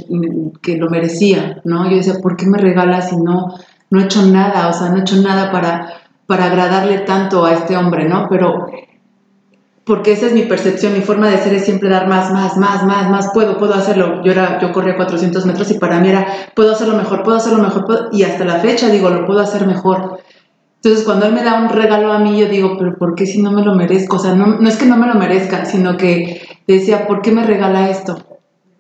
que lo merecía, ¿no? Yo decía, ¿por qué me regalas si no, no he hecho nada? O sea, no he hecho nada para, para agradarle tanto a este hombre, ¿no? Pero porque esa es mi percepción, mi forma de ser es siempre dar más, más, más, más, más, puedo, puedo hacerlo. Yo era, yo corría 400 metros y para mí era, puedo hacerlo mejor, puedo hacerlo mejor, y hasta la fecha digo, lo puedo hacer mejor. Entonces cuando él me da un regalo a mí, yo digo, pero ¿por qué si no me lo merezco? O sea, no, no es que no me lo merezca, sino que decía, ¿por qué me regala esto?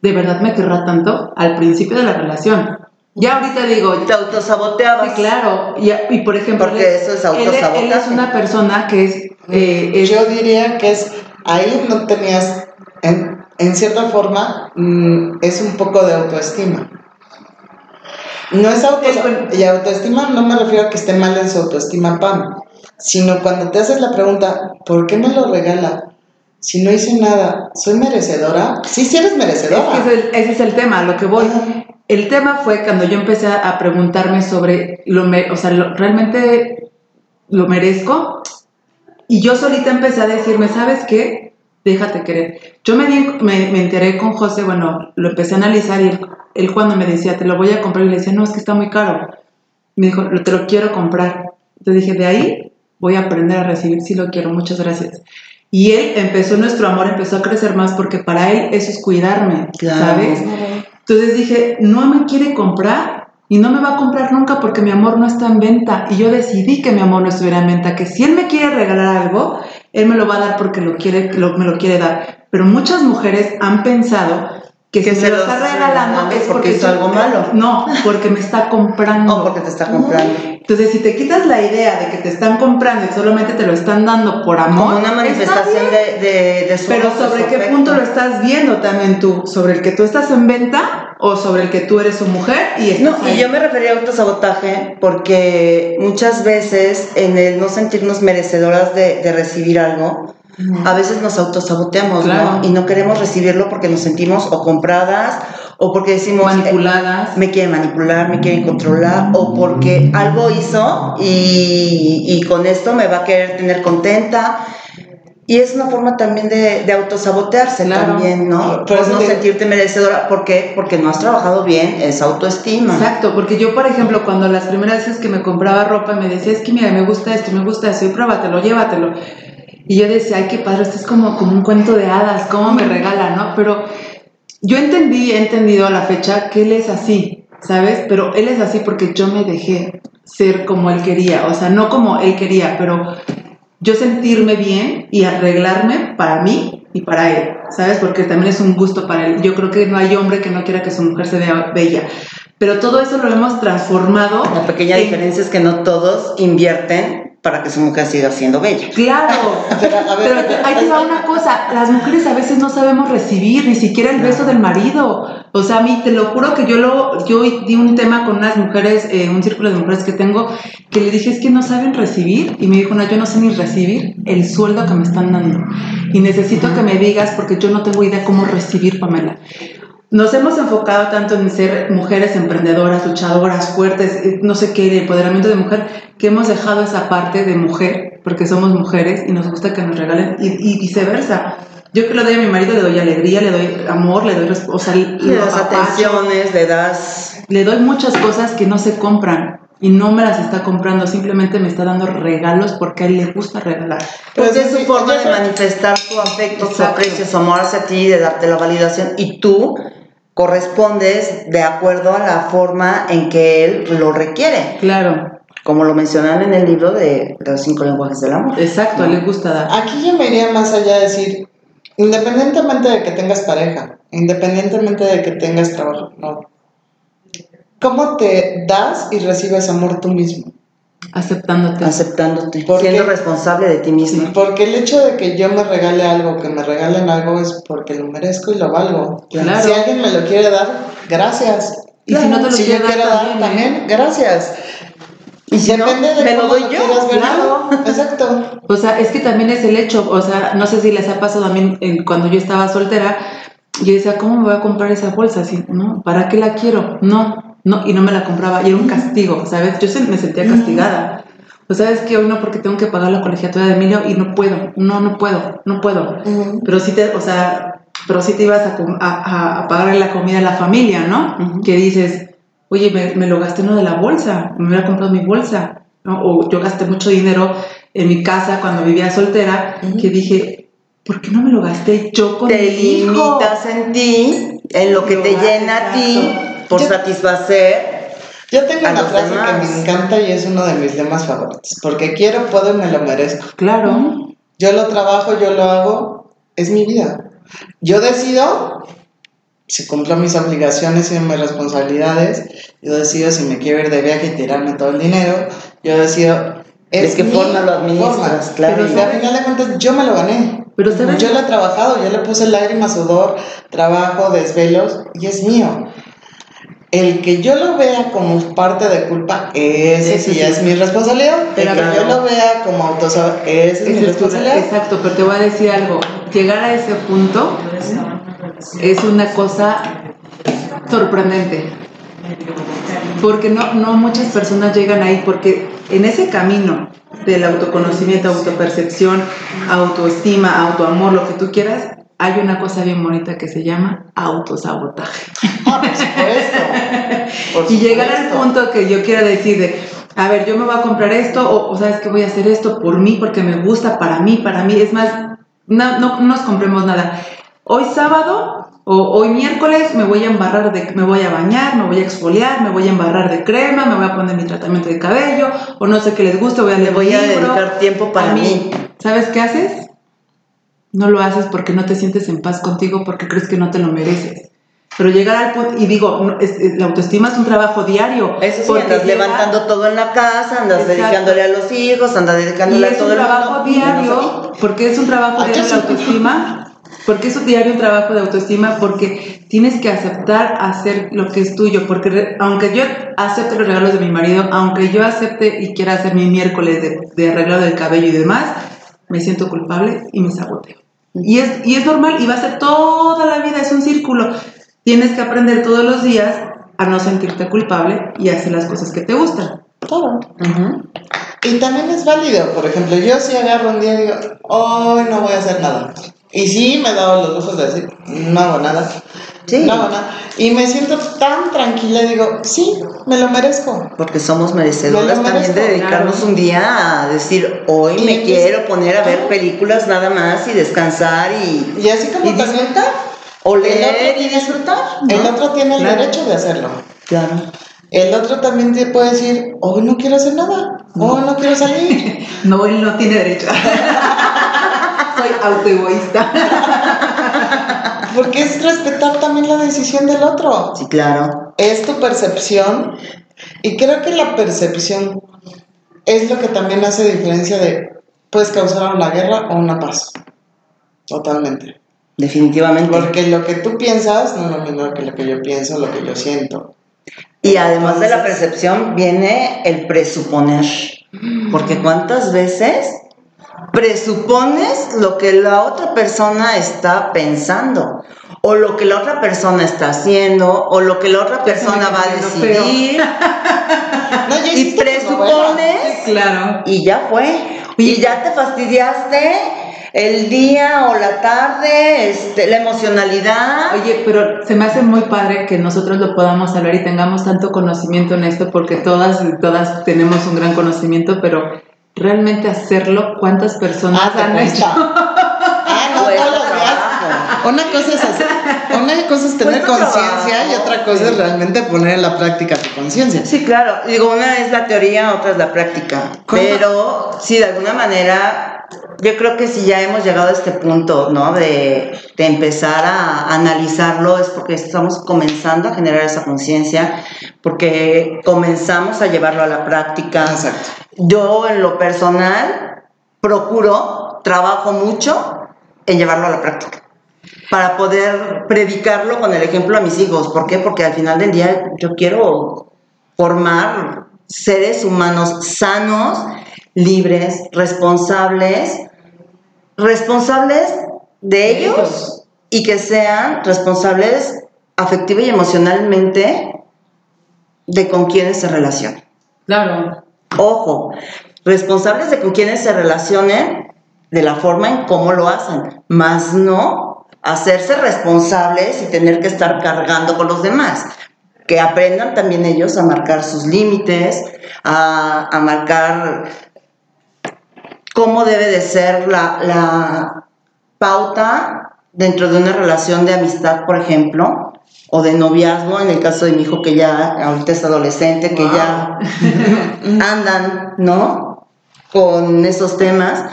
¿De verdad me querrá tanto? Al principio de la relación. Ya ahorita digo, Te autosaboteabas. sí, claro, y, y por ejemplo, Porque él- eso es él, él es autosabotaje. una persona que es... eh, es Yo diría que es, ahí no tenías, en, en cierta forma, mm, es un poco de autoestima. No es autoestima, y autoestima no me refiero a que esté mal en su autoestima, Pam, sino cuando te haces la pregunta, ¿por qué me lo regala? Si no hice nada, ¿soy merecedora? Sí, sí eres Es merecedora. es ese es el tema, lo que voy. Ajá. El tema fue cuando yo empecé a preguntarme sobre, lo o sea, lo- ¿realmente lo merezco? Y yo solita empecé a decirme, ¿sabes qué? Déjate querer. Yo me, di- me, me enteré con José, bueno, lo empecé a analizar y él, él cuando me decía, te lo voy a comprar, y le decía, no, es que está muy caro. Me dijo, "Lo- te lo quiero comprar. Entonces dije, de ahí voy a aprender a recibir si lo quiero, muchas gracias. Y él empezó, nuestro amor empezó a crecer más porque para él eso es cuidarme, Claro. ¿sabes? Entonces dije, no me quiere comprar y no me va a comprar nunca porque mi amor no está en venta. Y yo decidí que mi amor no estuviera en venta, que si él me quiere regalar algo, él me lo va a dar porque lo quiere, lo- me lo quiere dar. Pero muchas mujeres han pensado que, Que si se me lo está regalando es porque porque, hizo tú- algo malo. No, porque me está comprando. No, porque te está comprando. Entonces, si te quitas la idea de que te están comprando y solamente te lo están dando por amor, Como una manifestación de, de, de su Pero sobre qué afecto. punto lo estás viendo también tú, sobre el que tú estás en venta o sobre el que tú eres su mujer y estás No, y ahí? yo me refería a autosabotaje porque muchas veces en el no sentirnos merecedoras de, de recibir algo, a veces nos autosaboteamos, Claro. ¿no? Y no queremos recibirlo porque nos sentimos o compradas o porque decimos... eh, manipuladas. me quieren manipular, me quieren controlar o porque algo hizo y, y con esto me va a querer tener contenta. Y es una forma también de, de autosabotearse Claro. también, ¿no? Por Por eso no sentirte merecedora. ¿Por qué? Porque no has trabajado bien esa autoestima. Exacto, porque yo, por ejemplo, cuando las primeras veces que me compraba ropa me decía, es que mira, me gusta esto, me gusta eso, y pruébatelo, llévatelo. Y yo decía, ay, qué padre, esto es como, como un cuento de hadas, cómo me regala, ¿no? Pero yo entendí, he entendido a la fecha que él es así, ¿sabes? Pero él es así porque yo me dejé ser como él quería, o sea, no como él quería, pero yo sentirme bien y arreglarme para mí y para él, ¿sabes? Porque también es un gusto para él. Yo creo que no hay hombre que no quiera que su mujer se vea bella. Pero todo eso lo hemos transformado. La pequeña en- diferencia es que no todos invierten para que su mujer siga siendo bella. Claro, Pero, pero- ahí te va una cosa, las mujeres a veces no sabemos recibir ni siquiera el beso del marido. O sea, a mí te lo juro que yo lo, yo di un tema con unas mujeres, eh, un círculo de mujeres que tengo, que le dije es que no saben recibir y me dijo, no, yo no sé ni recibir el sueldo que me están dando y necesito que me digas porque yo no tengo idea cómo recibir, Pamela. Nos hemos enfocado tanto en ser mujeres emprendedoras, luchadoras, fuertes, eh, no sé qué, el empoderamiento de mujer, que hemos dejado esa parte de mujer, porque somos mujeres y nos gusta que nos regalen, y, y viceversa. Yo que le doy a mi marido, le doy alegría, le doy amor, le doy, o sea, Le lo das atenciones, le das... le doy muchas cosas que no se compran y no me las está comprando, simplemente me está dando regalos porque a él le gusta regalar. Pues es su sí, forma de manifestar su afecto, su aprecio, su amor hacia ti, de darte la validación y tú correspondes de acuerdo a la forma en que él lo requiere, Claro, como lo mencionan en el libro de los cinco lenguajes del amor. exacto, le gusta dar. Aquí yo me iría más allá de decir, independientemente de que tengas pareja, independientemente de que tengas trabajo, no. ¿Cómo te das y recibes amor tú mismo? Aceptándote. Aceptándote, ¿Por siendo responsable de ti mismo. Porque el hecho de que yo me regale algo, que me regalen algo, es porque lo merezco y lo valgo. Claro. Si alguien me lo quiere dar, gracias. Y si no te lo si yo quiero dar también, también, ¿eh? gracias. Y si no, Depende de me lo doy yo, claro. Exacto. O sea, es que también es el hecho, o sea, no sé si les ha pasado a mí cuando yo estaba soltera, yo decía, ¿cómo me voy a comprar esa bolsa? Así, ¿no? ¿Para qué la quiero? No, no, y no me la compraba, y era un castigo, ¿sabes? Yo se- me sentía castigada. O sabes que hoy no porque tengo que pagar la colegiatura de Emilio y no puedo, no, no puedo, no puedo. Pero sí te, o sea, pero sí te ibas a, a, a- pagarle la comida a la familia, ¿no? Que dices, oye, me, me lo gasté en lo de la bolsa, me hubiera comprado mi bolsa, ¿no? O yo gasté mucho dinero en mi casa cuando vivía soltera, que dije, ¿por qué no me lo gasté yo con te mi hijo? limitas en ti, en lo que te llena a ti. Por Yo- satisfacer. Yo tengo A una los frase demás. que me encanta y es uno de mis lemas favoritos. Porque quiero, puedo y me lo merezco. Claro, Yo lo trabajo, yo lo hago, es mi vida. Yo decido si cumplo mis obligaciones y mis responsabilidades. Yo decido si me quiero ir de viaje y tirarme todo el dinero. Yo decido. ¿De qué mi forma lo administras? Claro. Pero al final de cuentas, yo me lo gané. pero. Yo lo he trabajado, yo le puse lágrimas, sudor, trabajo, desvelos y es mío. El que yo lo vea como parte de culpa, ese sí sí. es mi responsabilidad. El que yo lo vea como autosaboteo, ese es mi responsabilidad. exacto, pero te voy a decir algo. Llegar a ese punto es una cosa sorprendente. Porque no, no muchas personas llegan ahí, porque en ese camino del autoconocimiento, autopercepción, autoestima, autoamor, lo que tú quieras, hay una cosa bien bonita que se llama autosabotaje. Ah, por supuesto. Por Y llegar al supuesto. punto que yo quiera decir de, a ver, yo me voy a comprar esto, o, o sabes que voy a hacer esto por mí, porque me gusta, para mí, para mí. Es más, no, no, no nos compremos nada. Hoy sábado o hoy miércoles me voy a embarrar de, me voy a bañar, me voy a exfoliar, me voy a embarrar de crema, me voy a poner mi tratamiento de cabello, o no sé qué les gusta, voy a Le leer voy un a libro. dedicar tiempo para A mí. ¿Sabes qué haces? No lo haces porque no te sientes en paz contigo, porque crees que no te lo mereces. Pero llegar al punto, y digo, no, es- es- la autoestima es un trabajo diario. Eso sí, andas llega- levantando todo en la casa, andas Exacto. dedicándole a los hijos, andas Y dedicándole a es todo un el trabajo mundo. menos a diario, ti. porque es un trabajo Ay, diario yo de sí. autoestima, porque es un diario un trabajo de autoestima, porque tienes que aceptar hacer lo que es tuyo, porque re- aunque yo acepte los regalos de mi marido, aunque yo acepte y quiera hacer mi miércoles de, de arreglado del cabello y demás, me siento culpable y me saboteo. Y es, y es normal y va a ser toda la vida, es un círculo. Tienes que aprender todos los días a no sentirte culpable y hacer las cosas que te gustan. Todo. Y también es válido, por ejemplo, yo si agarro un día y digo, hoy no voy a hacer nada. Y sí me he dado los lujos de decir, no hago nada. Sí. No hago nada. Y me siento tan tranquila y digo, sí, me lo merezco. Porque somos merecedoras Me también de dedicarnos claro. un día a decir, hoy Y me quiero poner a ver películas nada más y descansar y, Y así como y disfrutar. O leer y disfrutar. ¿no? el otro tiene el Claro. derecho de hacerlo. Claro. El otro también te puede decir, hoy no quiero hacer nada, hoy no quiero salir. No, él no tiene derecho. Soy autoegoísta. Porque es respetar también la decisión del otro. Sí, claro. Es tu percepción. Y creo que la percepción es lo que también hace diferencia de puedes causar una guerra o una paz. Totalmente. Definitivamente. Porque lo que tú piensas no es lo mismo que lo que yo pienso, lo que yo siento. Y además de la percepción viene el presuponer. Porque cuántas veces presupones lo que la otra persona está pensando, o lo que la otra persona está haciendo, o lo que la otra persona va a decidir, No, y presupones, claro. y ya fue. Y ya te fastidiaste el día o la tarde, este, la emocionalidad. Oye, pero se me hace muy padre que nosotros lo podamos hablar y tengamos tanto conocimiento en esto, porque todas, todas tenemos un gran conocimiento, pero realmente hacerlo, ¿cuántas personas Ah, han hecho? Ah, no, días. trabajo. Una cosa es hacer, una cosa es tener Cuesta conciencia y otra cosa es realmente poner en la práctica tu conciencia. Sí, claro. Digo, una es la teoría, otra es la práctica. Pero sí, de alguna manera, yo creo que si ya hemos llegado a este punto, ¿no? De, de empezar a analizarlo, es porque estamos comenzando a generar esa conciencia, porque comenzamos a llevarlo a la práctica. Exacto. Yo, en lo personal, procuro, trabajo mucho en llevarlo a la práctica para poder predicarlo con el ejemplo a mis hijos. ¿Por qué? Porque al final del día yo quiero formar seres humanos sanos, libres, responsables, responsables de ellos y que sean responsables afectiva y emocionalmente de con quienes se relacionan. Claro. Ojo, responsables de con quienes se relacionen de la forma en cómo lo hacen, más no hacerse responsables y tener que estar cargando con los demás. Que aprendan también ellos a marcar sus límites, a, a marcar cómo debe de ser la, la pauta dentro de una relación de amistad, por ejemplo, o de noviazgo, en el caso de mi hijo que ya ahorita es adolescente, que ya andan, ¿no? Con esos temas.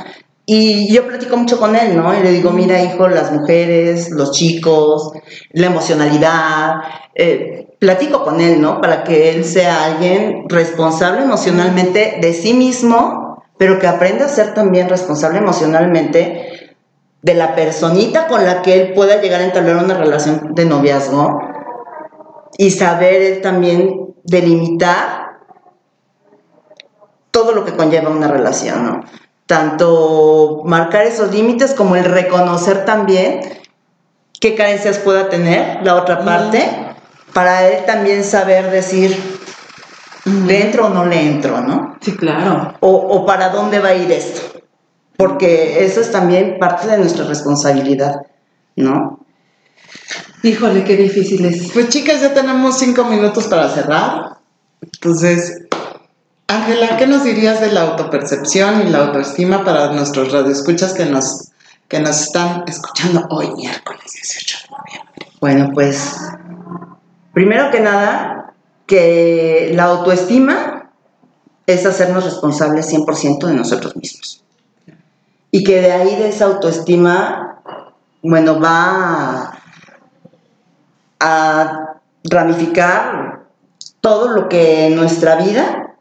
Y yo platico mucho con él, ¿no? Y le digo, mira, hijo, las mujeres, los chicos, la emocionalidad. eh, platico con él, ¿no? Para que él sea alguien responsable emocionalmente de sí mismo, pero que aprenda a ser también responsable emocionalmente de la personita con la que él pueda llegar a entablar una relación de noviazgo y saber él también delimitar todo lo que conlleva una relación, ¿no? Tanto marcar esos límites como el reconocer también qué carencias pueda tener la otra parte, para él también saber decir, ¿le entro o no le entro, no? Sí, claro. O, o para dónde va a ir esto. Porque eso es también parte de nuestra responsabilidad, ¿no? Híjole, qué difícil es. Pues chicas, ya tenemos cinco minutos para cerrar. Entonces, Ángela, ¿qué nos dirías de la autopercepción y la autoestima para nuestros radioescuchas que nos, que nos están escuchando hoy, miércoles 18 de noviembre? Bueno, pues primero que nada, que la autoestima es hacernos responsables 100% de nosotros mismos. Y que de ahí de esa autoestima, bueno, va a, a ramificar todo lo que en nuestra vida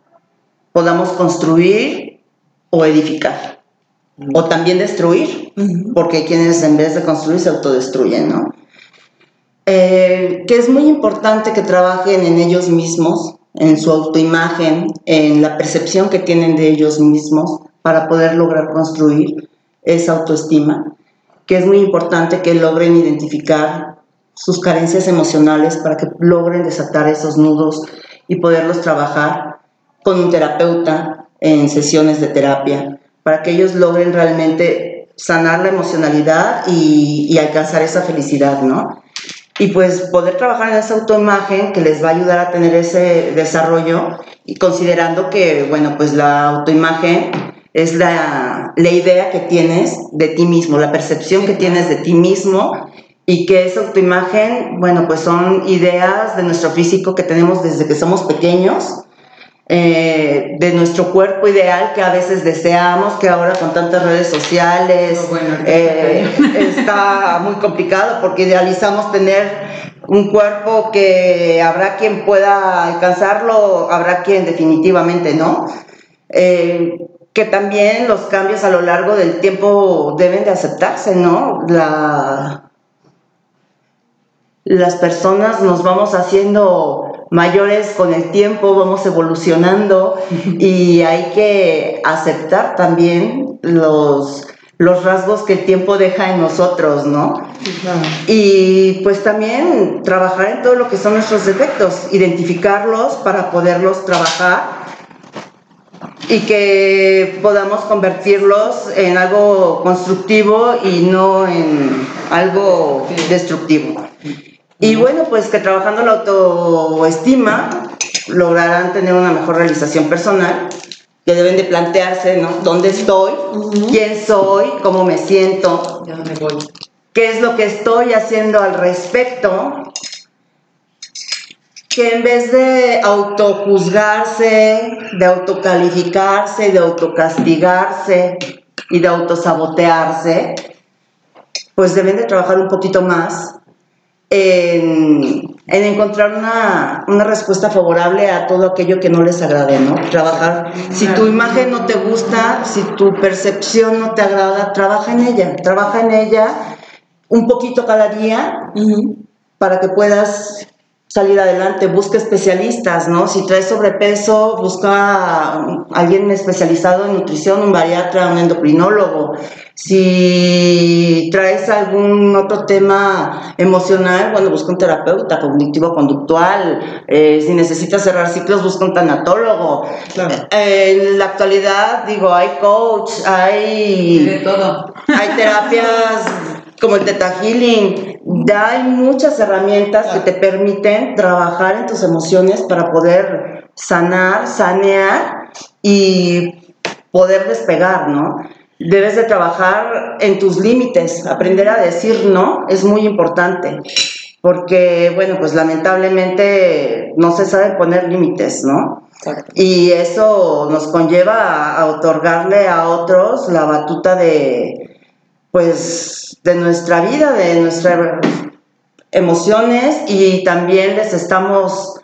podamos construir o edificar. O también destruir, porque quienes en vez de construir se autodestruyen, ¿no? Eh, que es muy importante que trabajen en ellos mismos, en su autoimagen, en la percepción que tienen de ellos mismos para poder lograr construir esa autoestima, que es muy importante que logren identificar sus carencias emocionales para que logren desatar esos nudos y poderlos trabajar con un terapeuta en sesiones de terapia, para que ellos logren realmente sanar la emocionalidad y, y alcanzar esa felicidad, ¿no? Y pues poder trabajar en esa autoimagen que les va a ayudar a tener ese desarrollo y considerando que, bueno, pues la autoimagen es la, la idea que tienes de ti mismo, la percepción que tienes de ti mismo y que esa autoimagen, bueno, pues son ideas de nuestro físico que tenemos desde que somos pequeños eh, de nuestro cuerpo ideal que a veces deseamos, que ahora con tantas redes sociales eh, está muy complicado porque idealizamos tener un cuerpo que habrá quien pueda alcanzarlo, habrá quien definitivamente no. Eh, que también los cambios a lo largo del tiempo deben de aceptarse, ¿no? La, las personas nos vamos haciendo mayores con el tiempo, vamos evolucionando y hay que aceptar también los, los rasgos que el tiempo deja en nosotros, ¿no? Y pues también trabajar en todo lo que son nuestros defectos, identificarlos para poderlos trabajar y que podamos convertirlos en algo constructivo y no en algo destructivo. Y bueno, pues que trabajando la autoestima lograrán tener una mejor realización personal, que deben de plantearse, ¿no? ¿Dónde estoy? ¿Quién soy? ¿Cómo me siento? ¿Qué es lo que estoy haciendo al respecto? Que en vez de autojuzgarse, de autocalificarse, de autocastigarse y de autosabotearse, pues deben de trabajar un poquito más en, encontrar una, una, respuesta favorable a todo aquello que no les agrade, ¿no? Trabajar, si tu imagen no te gusta, si tu percepción no te agrada, trabaja en ella, trabaja en ella un poquito cada día para que puedas salir adelante, busca especialistas, ¿no? Si traes sobrepeso, busca a alguien especializado en nutrición, un bariatra, un endocrinólogo. Si traes algún otro tema emocional, bueno, busca un terapeuta cognitivo-conductual. Eh, si necesitas cerrar ciclos, busca un tanatólogo. en la actualidad, digo, hay coach, hay... De todo. Hay terapias como el Teta Healing, ya hay muchas herramientas que te permiten trabajar en tus emociones para poder sanar, sanear y poder despegar, ¿no? Debes de trabajar en tus límites, aprender a decir no es muy importante, porque, bueno, pues lamentablemente no se sabe poner límites, ¿no? Y eso nos conlleva a otorgarle a otros la batuta de, pues de nuestra vida, de nuestras emociones y también les estamos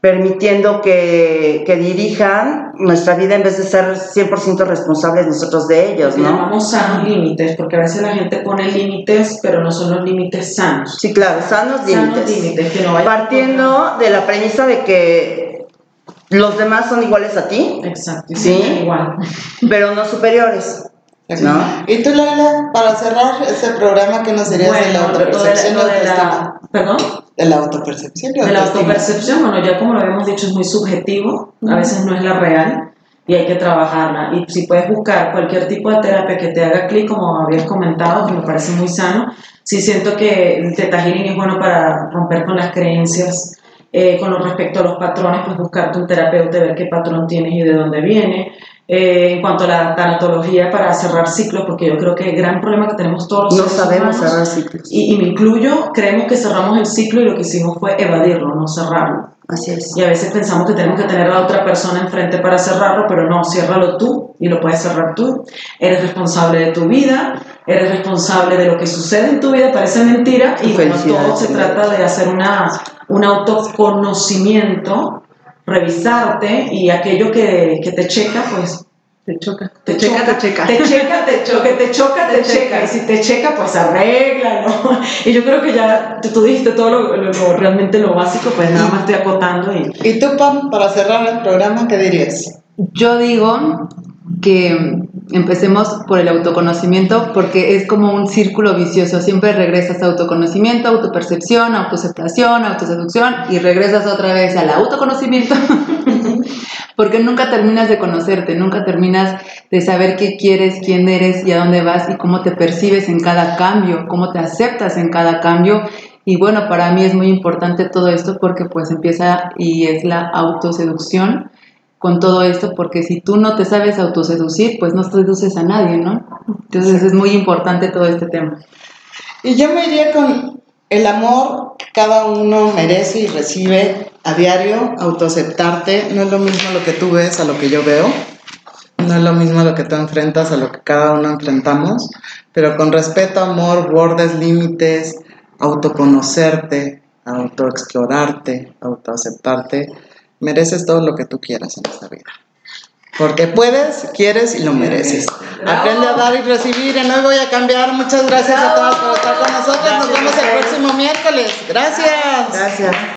permitiendo que, que, dirijan nuestra vida en vez de ser 100% responsables nosotros de ellos, ¿no? Llamamos sanos límites, porque a veces la gente pone límites, pero no son los límites sanos. Sí, claro, sanos límites. No Partiendo de la premisa de que los demás son iguales a ti. Exacto, sí, igual. Pero no superiores. ¿No? Y tú, Laila, para cerrar ese programa, ¿qué nos dirías de la autopercepción? de la, ¿Perdón? De la autopercepción. De la autopercepción, bueno, ya como lo habíamos dicho, es muy subjetivo, a veces no es la real y hay que trabajarla. Y si puedes buscar cualquier tipo de terapia que te haga clic, como habías comentado, que me parece muy sano, sí siento que el Teta Healing es bueno para romper con las creencias. Eh, con respecto a los patrones, pues buscarte un terapeuta, ver qué patrón tienes y de dónde viene. Eh, en cuanto a la tanatología para cerrar ciclos, porque yo creo que el gran problema que tenemos todos los No sabemos cerrar ciclos. Y, me incluyo, creemos que cerramos el ciclo y lo que hicimos fue evadirlo, no cerrarlo. Así es. Y a veces pensamos que tenemos que tener a otra persona enfrente para cerrarlo, pero no, ciérralo tú y lo puedes cerrar tú. Eres responsable de tu vida eres responsable de lo que sucede en tu vida, parece mentira, y bueno, todo se trata de hacer una, un autoconocimiento, revisarte y aquello que, que te checa, pues Te choca. te, Te checa, te checa. Te checa, te choca, te choca, te checa. Y si te checa, pues arréglalo. Y yo creo que ya tú, tú dijiste todo lo, lo- lo- realmente lo básico, pues nada más estoy acotando y ¿Y tú, Pam, para cerrar el programa, qué dirías? Yo digo que empecemos por el autoconocimiento porque es como un círculo vicioso. Siempre regresas a autoconocimiento, autopercepción, autoaceptación, autoseducción y regresas otra vez al autoconocimiento porque nunca terminas de conocerte, nunca terminas de saber qué quieres, quién eres y a dónde vas y cómo te percibes en cada cambio, cómo te aceptas en cada cambio. Y bueno, para mí es muy importante todo esto porque pues empieza y es la autoseducción con todo esto, porque si tú no te sabes autoseducir, pues no seduces a nadie, ¿no? Entonces es muy importante todo este tema. Y yo me iría con el amor que cada uno merece y recibe a diario, autoaceptarte. No es lo mismo lo que tú ves a lo que yo veo. No es lo mismo lo que tú enfrentas a lo que cada uno enfrentamos. Pero con respeto, amor, bordes, límites, autoconocerte, autoexplorarte, autoaceptarte, mereces todo lo que tú quieras en esta vida. Porque puedes, quieres y lo mereces. Aprende a dar y recibir. En hoy voy a cambiar. Muchas gracias a todos por estar con nosotros. Nos vemos el próximo miércoles. Gracias. Gracias.